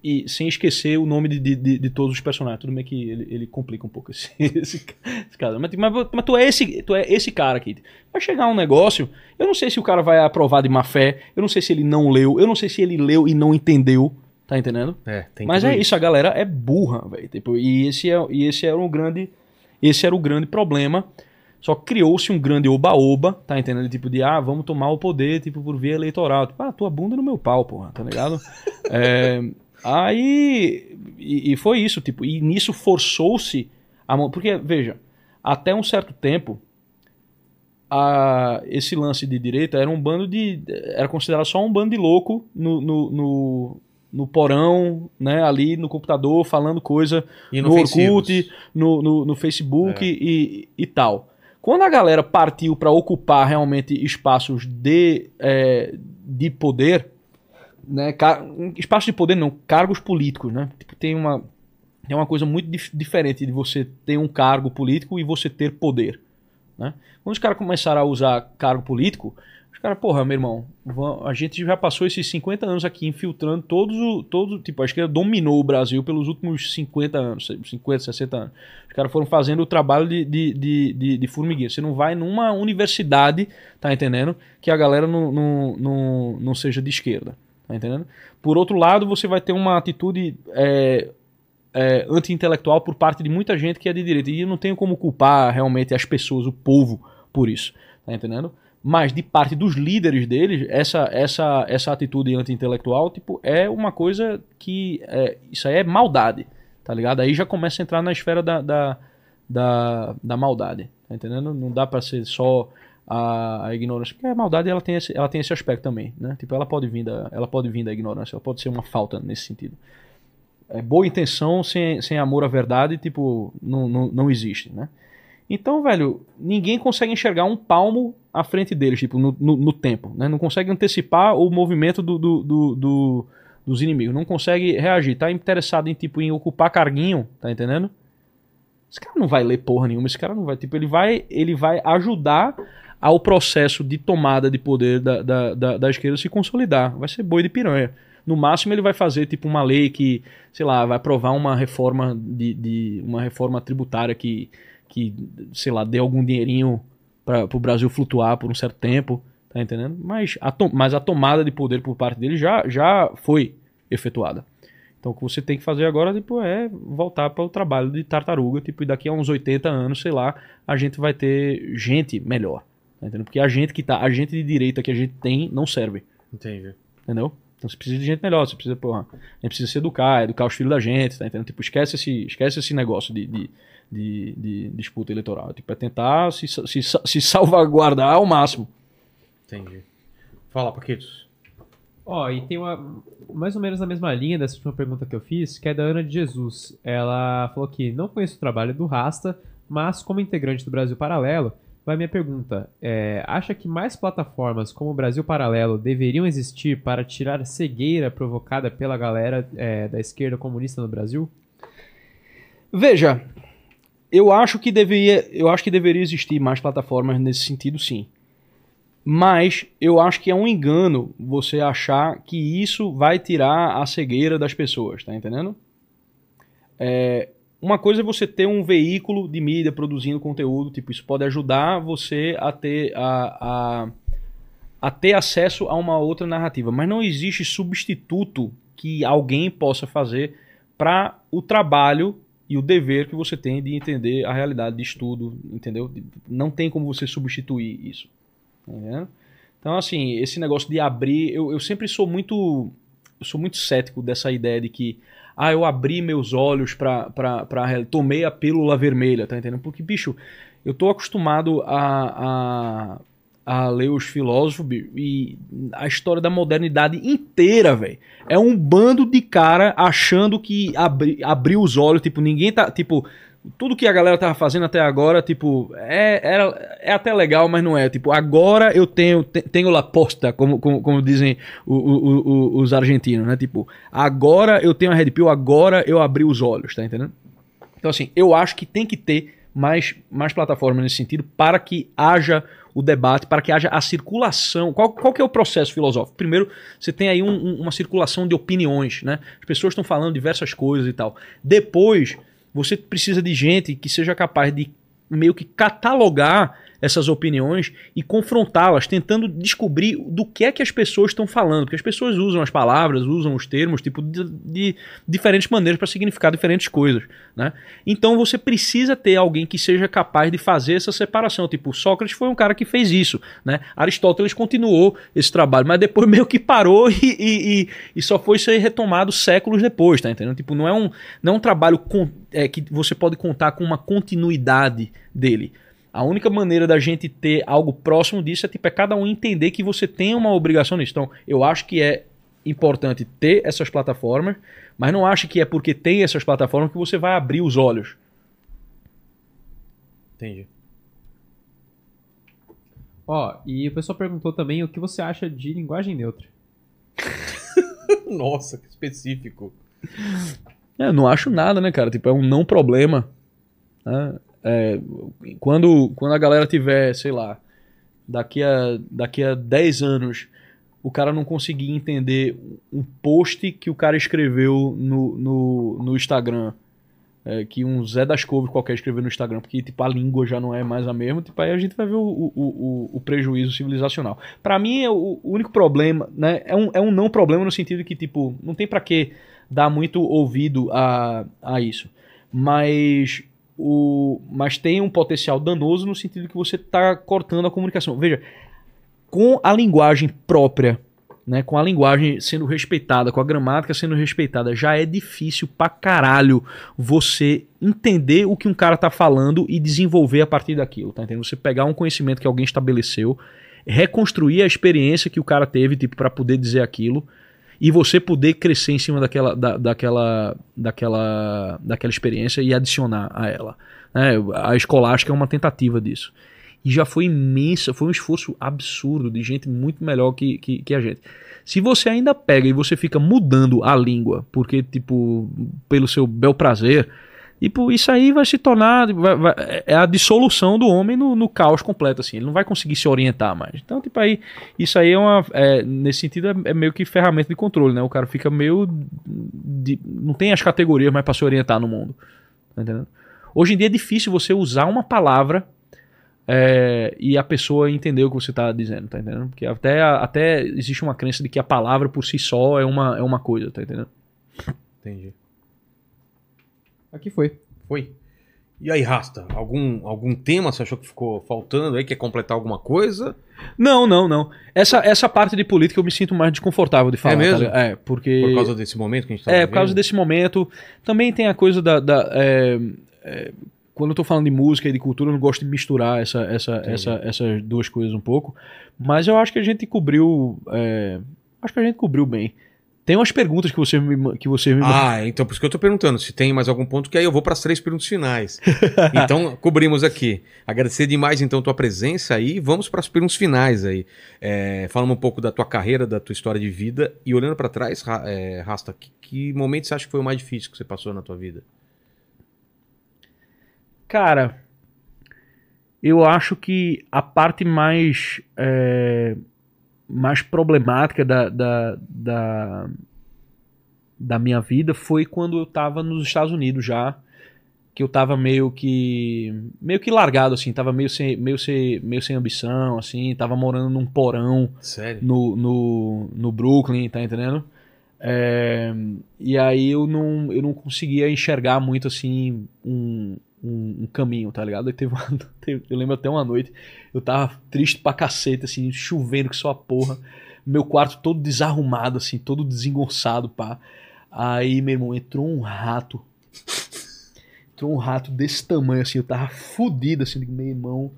Speaker 3: e sem esquecer o nome de, de, de- todos os personagens. Tudo bem que ele, ele complica um pouco esse, esse, esse cara. Mas, mas, mas tu, é esse, tu é esse cara aqui. Vai chegar um negócio, eu não sei se o cara vai aprovar de má fé, eu não sei se ele não leu, eu não sei se ele leu e não entendeu, tá entendendo?
Speaker 1: É, tem
Speaker 3: Mas é isso, a galera é burra, velho. Tipo, e esse é, e esse era um grande, esse era o grande problema. Só criou-se um grande oba-oba, tá entendendo? Tipo de, ah, vamos tomar o poder, tipo, por via eleitoral. Tipo, ah, tua bunda no meu pau, porra, tá ligado? É, aí, e, e foi isso, tipo, e nisso forçou-se a mão, porque, veja, até um certo tempo, a, esse lance de direita era um bando de, era considerado só um bando de louco no, no, no, no porão, né, ali no computador, falando coisa no,
Speaker 1: Inofensivos.
Speaker 3: Orkut, no, no, no Facebook e, e tal. Quando a galera partiu para ocupar realmente espaços de, é, de poder, né, espaços de poder não, cargos políticos, né? Tipo, tem uma tem uma coisa muito dif- diferente de você ter um cargo político e você ter poder, né? Quando os caras começaram a usar cargo político, os caras, porra, meu irmão, a gente já passou esses 50 anos aqui infiltrando todos o. Todo, tipo, a esquerda dominou o Brasil pelos últimos 50 anos, 50, 60 anos. Os caras foram fazendo o trabalho de, de, de, de, de formiguinha. Você não vai numa universidade, tá entendendo? Que a galera não, não, não, não seja de esquerda, tá entendendo? Por outro lado, você vai ter uma atitude é, é, anti-intelectual por parte de muita gente que é de direita. E eu não tenho como culpar realmente as pessoas, o povo, por isso. Tá entendendo? Mas de parte dos líderes deles, essa, essa, essa atitude anti-intelectual tipo, é uma coisa que. é, isso aí é maldade. Tá ligado? Aí já começa a entrar na esfera da, da, da, da maldade. Tá entendendo? Não dá pra ser só a, a ignorância. Porque a maldade ela tem, esse, ela tem esse aspecto também. Né? Tipo, ela pode, vir da, ela pode vir da ignorância, ela pode ser uma falta nesse sentido é, boa intenção sem, sem amor à verdade, tipo, não, não, não existe, né? Então, velho, ninguém consegue enxergar um palmo à frente deles, tipo, no, no, no tempo, né? Não consegue antecipar o movimento do, do, do- do- dos inimigos, não consegue reagir, tá interessado em, tipo, em ocupar carguinho, tá entendendo? Esse cara não vai ler porra nenhuma, esse cara não vai, tipo, ele vai, ele vai ajudar ao processo de tomada de poder da, da, da, da esquerda se consolidar, vai ser boi de piranha. No máximo ele vai fazer tipo uma lei que, sei lá, vai aprovar uma reforma de, de uma reforma tributária que, que, sei lá, dê algum dinheirinho para o Brasil flutuar por um certo tempo, tá entendendo? Mas a, mas a tomada de poder por parte dele já, já foi efetuada. Então o que você tem que fazer agora tipo, é voltar para o trabalho de tartaruga, tipo, e daqui a uns 80 anos, sei lá, a gente vai ter gente melhor. Tá entendendo? Porque a gente que tá, a gente de direita que a gente tem não serve.
Speaker 1: Entendi.
Speaker 3: Entendeu? Então você precisa de gente melhor, você precisa, porra, a gente precisa se educar, educar os filhos da gente, tá entendendo? Tipo, esquece esse, esquece esse negócio de, de, de, de disputa eleitoral. Tipo, é tentar se, se, se salvaguardar ao máximo.
Speaker 1: Entendi. Fala, Paquitos.
Speaker 2: Ó, e tem uma. Mais ou menos na mesma linha dessa última pergunta que eu fiz, que é da Ana de Jesus. Ela falou que não conhece o trabalho do Rasta, mas como integrante do Brasil Paralelo, vai minha pergunta. É, acha que mais plataformas como o Brasil Paralelo deveriam existir para tirar a cegueira provocada pela galera é, da esquerda comunista no Brasil?
Speaker 3: Veja, eu acho que deveria, eu acho que deveria existir mais plataformas nesse sentido, sim. Mas eu acho que é um engano você achar que isso vai tirar a cegueira das pessoas, tá entendendo? É, uma coisa é você ter um veículo de mídia produzindo conteúdo, tipo, isso pode ajudar você a ter, a, a, a ter acesso a uma outra narrativa. Mas não existe substituto que alguém possa fazer para o trabalho e o dever que você tem de entender a realidade de estudo, entendeu? Não tem como você substituir isso. Tá então, assim, esse negócio de abrir, eu, eu sempre sou muito, eu sou muito cético dessa ideia de que, ah, eu abri meus olhos para para tomei a pílula vermelha, tá entendendo? Porque, bicho, eu tô acostumado a, a, a ler os filósofos e a história da modernidade inteira, velho. É um bando de cara achando que abri, abriu os olhos, tipo, ninguém tá, tipo, tudo que a galera tava fazendo até agora, tipo, é, era, é até legal, mas não é. Tipo, agora eu tenho, tenho la posta, como, como, como dizem o, o, o, os argentinos, né? Tipo, agora eu tenho a Red Pill, agora eu abri os olhos, tá entendendo? Então, assim, eu acho que tem que ter mais, mais plataformas nesse sentido para que haja o debate, para que haja a circulação. Qual, qual que é o processo filosófico? Primeiro, você tem aí um, um, uma circulação de opiniões, né? As pessoas estão falando diversas coisas e tal. Depois você precisa de gente que seja capaz de meio que catalogar essas opiniões e confrontá-las, tentando descobrir do que é que as pessoas estão falando, porque as pessoas usam as palavras, usam os termos, tipo, de, de diferentes maneiras para significar diferentes coisas, né? Então você precisa ter alguém que seja capaz de fazer essa separação, tipo, Sócrates foi um cara que fez isso, né? Aristóteles continuou esse trabalho, mas depois meio que parou e, e, e, só foi ser retomado séculos depois, tá entendendo? Tipo, não é um, não é um trabalho com, é, que você pode contar com uma continuidade dele. A única maneira da gente ter algo próximo disso é tipo é cada um entender que você tem uma obrigação nisso. Então, eu acho que é importante ter essas plataformas, mas não acho que é porque tem essas plataformas que você vai abrir os olhos.
Speaker 1: Entendi.
Speaker 2: Ó, e o pessoal perguntou também o que você acha de linguagem neutra.
Speaker 1: Nossa, que específico.
Speaker 3: É, não acho nada, né, cara? Tipo, é um não problema. Né? É, quando, quando a galera tiver, sei lá, daqui a, daqui a 10 anos, o cara não conseguir entender um post que o cara escreveu no, no, no Instagram. É, que um Zé das Couves qualquer escreveu no Instagram, porque tipo, a língua já não é mais a mesma, tipo, aí a gente vai ver o, o, o, o prejuízo civilizacional. para mim, é o, o, único problema, né, é um, é um não problema no sentido que, tipo, não tem para que dar muito ouvido a, a isso. Mas o, mas tem um potencial danoso no sentido que você está cortando a comunicação. Veja, com a linguagem própria, né, com a linguagem sendo respeitada, com a gramática sendo respeitada, já é difícil pra caralho você entender o que um cara tá falando e desenvolver a partir daquilo, tá entendendo? Você pegar um conhecimento que alguém estabeleceu, reconstruir a experiência que o cara teve, tipo, para poder dizer aquilo, e você poder crescer em cima daquela, da, daquela, daquela, daquela experiência e adicionar a ela. É, a escolástica é uma tentativa disso. E já foi imensa, foi um esforço absurdo de gente muito melhor que, que, que a gente. Se você ainda pega e você fica mudando a língua, porque, tipo, pelo seu bel prazer, e isso aí vai se tornar. Vai, vai, é a dissolução do homem no, no, caos completo, assim. Ele não vai conseguir se orientar mais. Então, tipo, aí. Isso aí é uma. É, nesse sentido, é, é, meio que ferramenta de controle, né? O cara fica meio. De, não tem as categorias mais para se orientar no mundo. Tá entendendo? Hoje em dia é difícil você usar uma palavra é, e a pessoa entender o que você está dizendo, tá entendendo? Porque até, até existe uma crença de que a palavra por si só é uma, é uma coisa, tá entendendo?
Speaker 1: Entendi.
Speaker 2: Aqui foi.
Speaker 1: Foi. E aí, Rasta, algum, algum tema você achou que ficou faltando aí? Quer completar alguma coisa?
Speaker 3: Não, não, não. Essa, essa parte de política eu me sinto mais desconfortável de falar.
Speaker 1: É mesmo?
Speaker 3: Tá é, porque...
Speaker 1: Por causa desse momento que a gente tá
Speaker 3: É, por causa desse momento. Também tem a coisa da... da é, é, quando eu tô falando de música e de cultura, eu não gosto de misturar essa, essa, essa, essas duas coisas um pouco. Mas eu acho que a gente cobriu... É, acho que a gente cobriu bem. Tem umas perguntas que você me, que você me
Speaker 1: Ah, então por isso que eu tô perguntando se tem mais algum ponto, que aí eu vou para as três perguntas finais. então, cobrimos aqui. Agradecer demais, então, tua presença aí. Vamos para as perguntas finais aí. É, falando um pouco da tua carreira, da tua história de vida. E olhando para trás, é, Rasta, que, que momento você acha que foi o mais difícil que você passou na tua vida?
Speaker 3: Cara, eu acho que a parte mais, é, mais problemática da, da, da, da minha vida foi quando eu tava nos Estados Unidos já. Que eu tava meio que. meio que largado, assim, tava meio sem, meio sem, meio sem ambição, assim, tava morando num porão
Speaker 1: Sério?
Speaker 3: no, no, no Brooklyn, tá entendendo? É, e aí eu não, eu não conseguia enxergar muito assim um, um, um caminho, tá ligado? E teve uma, eu lembro até uma noite, eu tava triste pra cacete, assim, chovendo que só a porra. Meu quarto todo desarrumado, assim, todo desengonçado, pá. Aí, meu irmão, entrou um rato. Entrou um rato desse tamanho, assim, eu tava fudido, assim, meu irmão,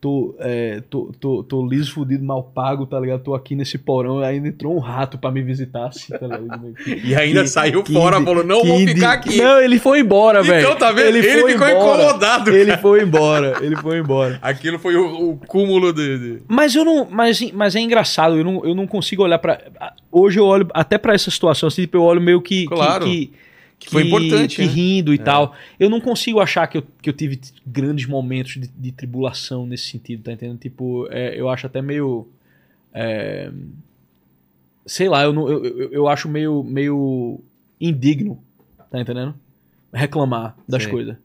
Speaker 3: tô, é, tô, tô, tô liso, fudido, mal pago, tá ligado? Tô aqui nesse porão, aí entrou um rato pra me visitar, assim, tá ligado?
Speaker 1: E ainda
Speaker 3: Que-
Speaker 1: saiu
Speaker 3: que
Speaker 1: fora,
Speaker 3: indi-
Speaker 1: falou: não
Speaker 3: que
Speaker 1: vou ficar aqui.
Speaker 3: Não, ele foi embora, velho.
Speaker 1: Então, tá vendo? Ele,
Speaker 3: foi
Speaker 1: ficou
Speaker 3: embora.
Speaker 1: incomodado.
Speaker 3: Ele
Speaker 1: cara.
Speaker 3: foi embora, ele foi embora.
Speaker 1: Aquilo foi o, o cúmulo de. de-
Speaker 3: Mas eu não, mas, mas é engraçado, eu não, eu não consigo olhar pra. Hoje eu olho até pra essa situação, assim, tipo, eu olho meio que. que-
Speaker 1: Claro.
Speaker 3: Que,
Speaker 1: Que foi importante,
Speaker 3: Que
Speaker 1: né?
Speaker 3: rindo e tal. Eu não consigo achar que eu, que eu tive grandes momentos de, de tribulação nesse sentido, tá entendendo? Tipo, é, eu acho até meio. é, sei lá, eu, não, eu, eu, eu acho meio, meio indigno, tá entendendo? Reclamar das coisas.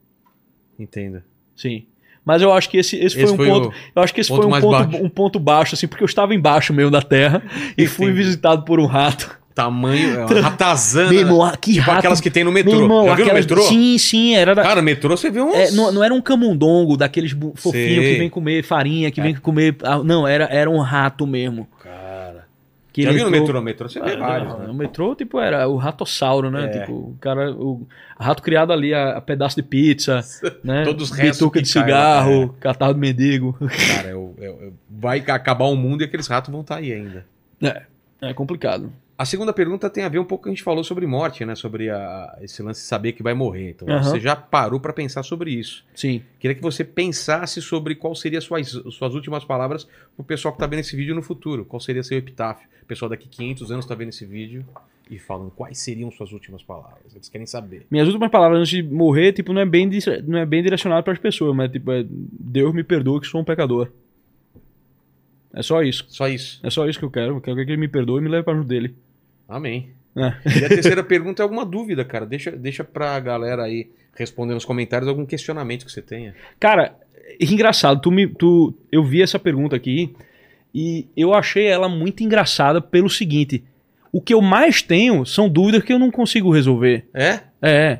Speaker 1: Entenda.
Speaker 3: Sim. Mas eu acho que esse, esse,
Speaker 1: Esse
Speaker 3: foi um
Speaker 1: foi
Speaker 3: ponto. Eu acho que esse
Speaker 1: ponto
Speaker 3: foi um ponto,
Speaker 1: baixo.
Speaker 3: um ponto baixo, assim, porque eu estava embaixo mesmo da terra e fui
Speaker 1: Entendi.
Speaker 3: visitado por um rato.
Speaker 1: Tamanho, é uma ratazana.
Speaker 3: Meu irmão, que
Speaker 1: tipo
Speaker 3: rato.
Speaker 1: aquelas que tem no metrô.
Speaker 3: Irmão,
Speaker 1: Já viu no
Speaker 3: aquelas-
Speaker 1: metrô?
Speaker 3: Sim, sim, era da.
Speaker 1: Cara, no metrô você vê uns.
Speaker 3: é, não, não era um camundongo daqueles fofinhos que vem comer farinha, que
Speaker 1: É.
Speaker 3: vem comer. ah, Não, era, era um rato mesmo.
Speaker 1: Cara.
Speaker 3: Que
Speaker 1: Já viu no
Speaker 3: entrou-
Speaker 1: metrô? No metrô você vê
Speaker 3: Ah,
Speaker 1: vários, né?
Speaker 3: O metrô, tipo, era o ratossauro, né?
Speaker 1: É.
Speaker 3: Tipo, o cara. O rato criado ali a, a pedaço de pizza, né?
Speaker 1: Todos os
Speaker 3: Bituca de cigarro,
Speaker 1: é.
Speaker 3: catarro de mendigo.
Speaker 1: Cara, eu- eu- eu- vai acabar o mundo e aqueles ratos vão estar aí ainda.
Speaker 3: É, é complicado.
Speaker 1: A segunda pergunta tem a ver um pouco com o que a gente falou sobre morte, né? Sobre a- esse lance de saber que vai morrer. Então,
Speaker 3: Aham.
Speaker 1: você já parou pra pensar sobre isso.
Speaker 3: Sim.
Speaker 1: Queria que você pensasse sobre qual seriam as suas, suas últimas palavras pro pessoal que tá vendo esse vídeo no futuro. Qual seria seu epitáfio? O pessoal daqui 500 anos tá vendo esse vídeo e falam quais seriam suas últimas palavras. Eles querem saber.
Speaker 3: Minhas últimas palavras antes de morrer, tipo, não é bem, não é bem direcionado para as pessoas, mas tipo, é Deus me perdoa que sou um pecador. É só isso.
Speaker 1: Só isso.
Speaker 3: É só isso que eu quero. Eu quero que ele me perdoe e me leve para junto dele.
Speaker 1: Amém.
Speaker 3: É.
Speaker 1: E a terceira pergunta é alguma dúvida, cara. Deixa, deixa pra galera aí responder nos comentários algum questionamento que você tenha.
Speaker 3: Cara, engraçado, tu me, tu, eu vi essa pergunta aqui e eu achei ela muito engraçada pelo seguinte: o que eu mais tenho são dúvidas que eu não consigo resolver.
Speaker 1: É?
Speaker 3: É.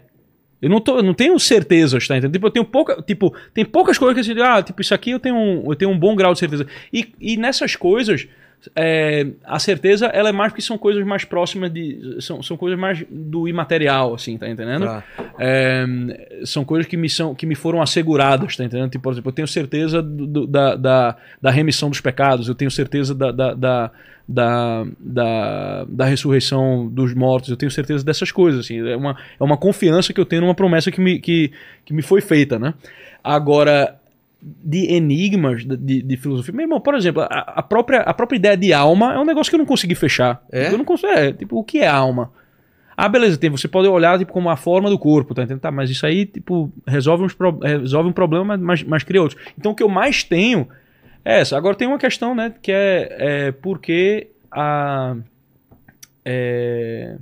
Speaker 3: Eu não, tô, eu não tenho certezas, tá entendendo? Tipo, eu tenho pouca. Tipo, tem poucas coisas que assim, ah, tipo, isso aqui eu tenho um, eu tenho um bom grau de certeza. E, e nessas coisas, é, a certeza ela é mais porque são coisas mais próximas de. São, são coisas mais do imaterial, assim, tá entendendo?
Speaker 1: Tá.
Speaker 3: É, são coisas que me, são, que me foram asseguradas, tá entendendo? Tipo, por exemplo, eu tenho certeza do- da, da, da remissão dos pecados, eu tenho certeza da, da, da, da, da, da ressurreição dos mortos, eu tenho certeza dessas coisas. Assim, é, uma, é uma confiança que eu tenho numa promessa que me, que, que me foi feita, né? Agora, de enigmas de, de, filosofia. Meu irmão, por exemplo, a, a própria, a própria ideia de alma é um negócio que eu não consegui fechar.
Speaker 1: É?
Speaker 3: Eu não consigo. É, tipo, o que é alma? Ah, beleza, tem, você pode olhar tipo, como a forma do corpo, tá entendendo? Tá, mas isso aí, tipo, resolve, uns resolve um problema, mas, mas cria outros. Então o que eu mais tenho é essa. Agora tem uma questão, né, que é, é por que a. É,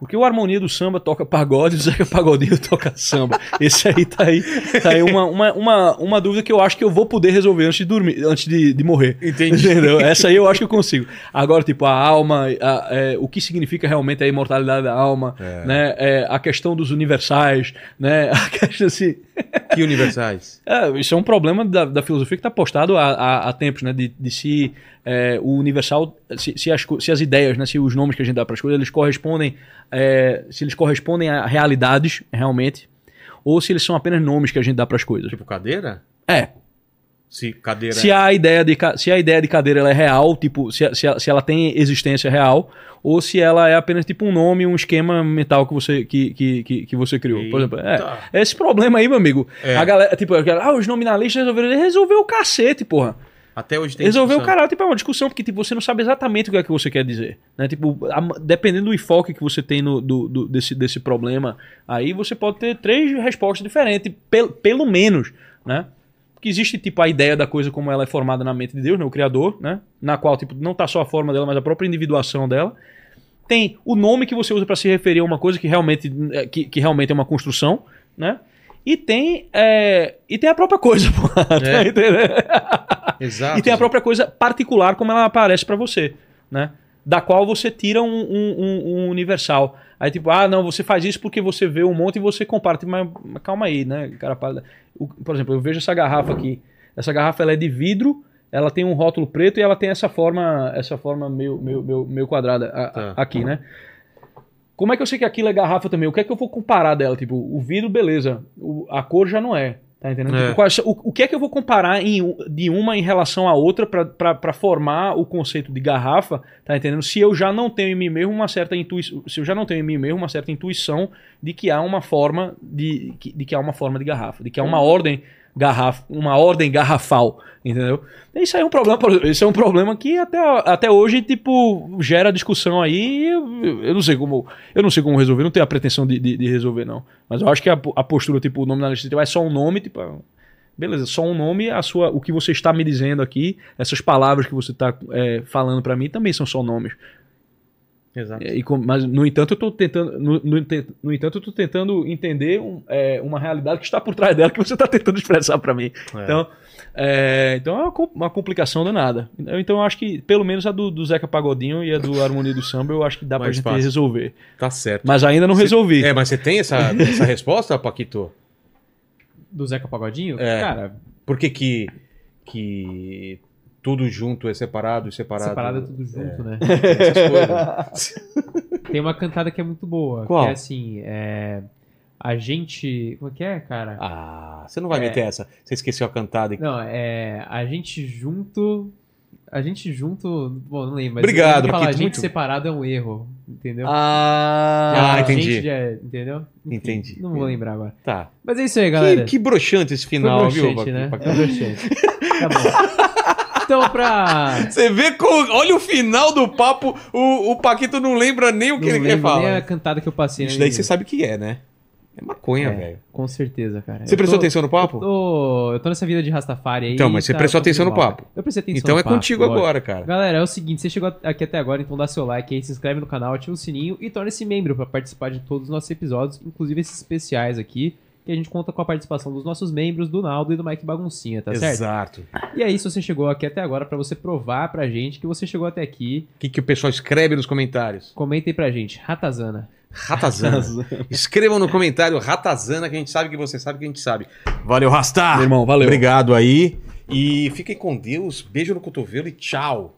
Speaker 3: por que o Harmonia do Samba toca pagode e o Zeca Pagodinho toca samba? Esse aí tá aí, tá aí uma, uma, uma, uma dúvida que eu acho que eu vou poder resolver antes de dormir, antes de, de morrer.
Speaker 1: Entendi.
Speaker 3: Entendeu? Essa aí eu acho que eu consigo. Agora, tipo, a alma, a- é, o que significa realmente a imortalidade da alma,
Speaker 1: É.
Speaker 3: né? É, a questão dos universais, né? A questão assim.
Speaker 1: Que universais?
Speaker 3: É, isso é um problema da, da filosofia que está postado há, há, há tempos, né? De, de se é, o universal, se, se, as, se as ideias, né? Se os nomes que a gente dá para as coisas, eles correspondem, é, se eles correspondem a realidades realmente, ou se eles são apenas nomes que a gente dá para as coisas.
Speaker 1: Tipo cadeira?
Speaker 3: É,
Speaker 1: Se cadeira.
Speaker 3: se a ideia de, se a ideia de cadeira ela é real, tipo, se, se, se ela tem existência real, ou se ela é apenas tipo um nome, um esquema mental que você, que, que, que, que você criou. Por exemplo, é,
Speaker 1: Eita.
Speaker 3: esse problema aí, meu amigo.
Speaker 1: É.
Speaker 3: A galera, tipo, a galera, ah, os nominalistas resolveram. Resolveu o cacete, porra.
Speaker 1: Até hoje tem
Speaker 3: Resolver o caralho, tipo, é uma discussão, porque tipo, você não sabe exatamente o que é que você quer dizer. Né? Tipo, a- dependendo do enfoque que você tem no, do, do- desse, desse problema, aí você pode ter três respostas diferentes, pel, pelo menos, né? Porque existe, tipo, a ideia da coisa como ela é formada na mente de Deus, né? O Criador, né? Na qual, tipo, não tá só a forma dela, mas a própria individuação dela. Tem o nome que você usa para se referir a uma coisa que realmente, é, que, que realmente é uma construção, né? E tem, é, e tem a própria coisa, pô. Tá
Speaker 1: É.
Speaker 3: entendendo?
Speaker 1: Exato.
Speaker 3: E tem a própria coisa particular como ela aparece pra você, né? Da qual você tira um, um- um- universal. Aí tipo, ah, não, você faz isso porque você vê um monte e você compara. Tipo, mas, mas calma aí, né, cara? Por exemplo, eu vejo essa garrafa aqui. Essa garrafa ela é de vidro, ela tem um rótulo preto e ela tem essa forma, essa forma meio, meio, meio, meio quadrada a-
Speaker 1: Tá.
Speaker 3: aqui, né? Como é que eu sei que aquilo é garrafa também? O que é que eu vou comparar dela? Tipo, o vidro, beleza. O- a cor já não é. Tá entendendo?
Speaker 1: É.
Speaker 3: Tipo, o, o que é que eu vou comparar em de uma em relação à outra pra formar o conceito de garrafa? Tá entendendo? Se eu já não tenho em mim mesmo uma certa intuição, se eu já não tenho em mim mesmo uma certa intuição de que há uma forma de, de que há uma forma de garrafa, de que há uma ordem garrafa, uma ordem garrafal, entendeu? Isso aí é um problema, isso é um problema que até, até hoje tipo gera discussão aí. Eu, eu não sei como, eu não sei como resolver, não tenho a pretensão de, de, de resolver não. Mas eu acho que a, a postura tipo o nome na legislativa é só um nome, tipo ah, Beleza, só um nome, a sua, o que você está me dizendo aqui, essas palavras que você está é, falando para mim também são só nomes.
Speaker 1: Exato.
Speaker 3: E mas, no entanto, eu tô tentando. No, no no entanto, eu tô tentando entender um- é, uma realidade que está por trás dela que você está tentando expressar para mim.
Speaker 1: É.
Speaker 3: Então, é, então é uma, uma complicação danada. Então eu acho que, pelo menos a do, do Zeca Pagodinho e a do Harmonia do Samba, eu acho que dá pra
Speaker 1: Mais
Speaker 3: gente
Speaker 1: fácil.
Speaker 3: resolver.
Speaker 1: Tá certo.
Speaker 3: Mas ainda não
Speaker 1: Você-
Speaker 3: resolvi.
Speaker 1: É, mas você tem essa, essa resposta, Paquito?
Speaker 2: Do Zeca Pagodinho?
Speaker 1: É.
Speaker 2: Cara,
Speaker 1: Por que que, que tudo junto é separado e separado?
Speaker 2: separado é tudo junto, né?
Speaker 1: Essas coisas.
Speaker 2: Tem uma cantada que é muito boa.
Speaker 1: Qual?
Speaker 2: Que é assim, é... A gente... Como é que é, cara?
Speaker 1: Ah, você não vai
Speaker 2: É.
Speaker 1: meter essa. Você esqueceu a cantada.
Speaker 2: Não, é... A gente junto... A gente junto... Bom, não lembro. Mas
Speaker 1: Obrigado,
Speaker 2: falar, a gente
Speaker 1: muito-
Speaker 2: separado é um erro. Entendeu?
Speaker 1: Ah,
Speaker 2: A
Speaker 1: entendi.
Speaker 2: já é- entendeu? Enfim,
Speaker 1: Entendi.
Speaker 2: Não vou lembrar agora.
Speaker 1: Tá.
Speaker 2: Mas é isso aí, galera.
Speaker 1: Que, que broxante esse final, viu,
Speaker 2: broxante, né?
Speaker 1: Paquito?
Speaker 2: Foi broxante. Tá bom. Então, pra...
Speaker 1: Você vê como. Olha o final do papo, o, o Paquito não lembra nem o que
Speaker 2: Não
Speaker 1: ele quer
Speaker 2: lembro nem
Speaker 1: falar.
Speaker 2: a cantada que eu passei.
Speaker 1: Isso
Speaker 2: né,
Speaker 1: daí você sabe o que é, né? É maconha,
Speaker 2: É,
Speaker 1: velho.
Speaker 2: Com certeza, cara.
Speaker 1: Você
Speaker 2: Eu
Speaker 1: prestou
Speaker 2: tô-
Speaker 1: atenção no papo?
Speaker 2: Eu tô, eu tô nessa vida de Rastafari aí.
Speaker 1: Então, mas você
Speaker 2: tá-
Speaker 1: prestou
Speaker 2: tá tudo
Speaker 1: atenção no papo.
Speaker 2: Eu prestei atenção
Speaker 1: Então
Speaker 2: no
Speaker 1: é
Speaker 2: papo,
Speaker 1: contigo
Speaker 2: lógico.
Speaker 1: agora, cara.
Speaker 2: Galera, é o seguinte, você chegou aqui até agora, então dá seu like aí, se inscreve no canal, ativa o sininho e torne-se membro pra participar de todos os nossos episódios, inclusive esses especiais aqui, que a gente conta com a participação dos nossos membros, do Naldo e do Mike Baguncinha, tá certo?
Speaker 1: Exato.
Speaker 2: E aí, se você chegou aqui até agora, pra você provar pra gente que você chegou até aqui,
Speaker 1: O que, que o pessoal escreve nos comentários?
Speaker 2: comenta aí pra gente, Ratazana.
Speaker 1: Ratazana. Escrevam no comentário Ratazana, que a gente sabe que você sabe que a gente sabe. Valeu, Rastar!
Speaker 3: Meu irmão, valeu.
Speaker 1: Obrigado aí. E fiquem com Deus. Beijo no cotovelo e tchau.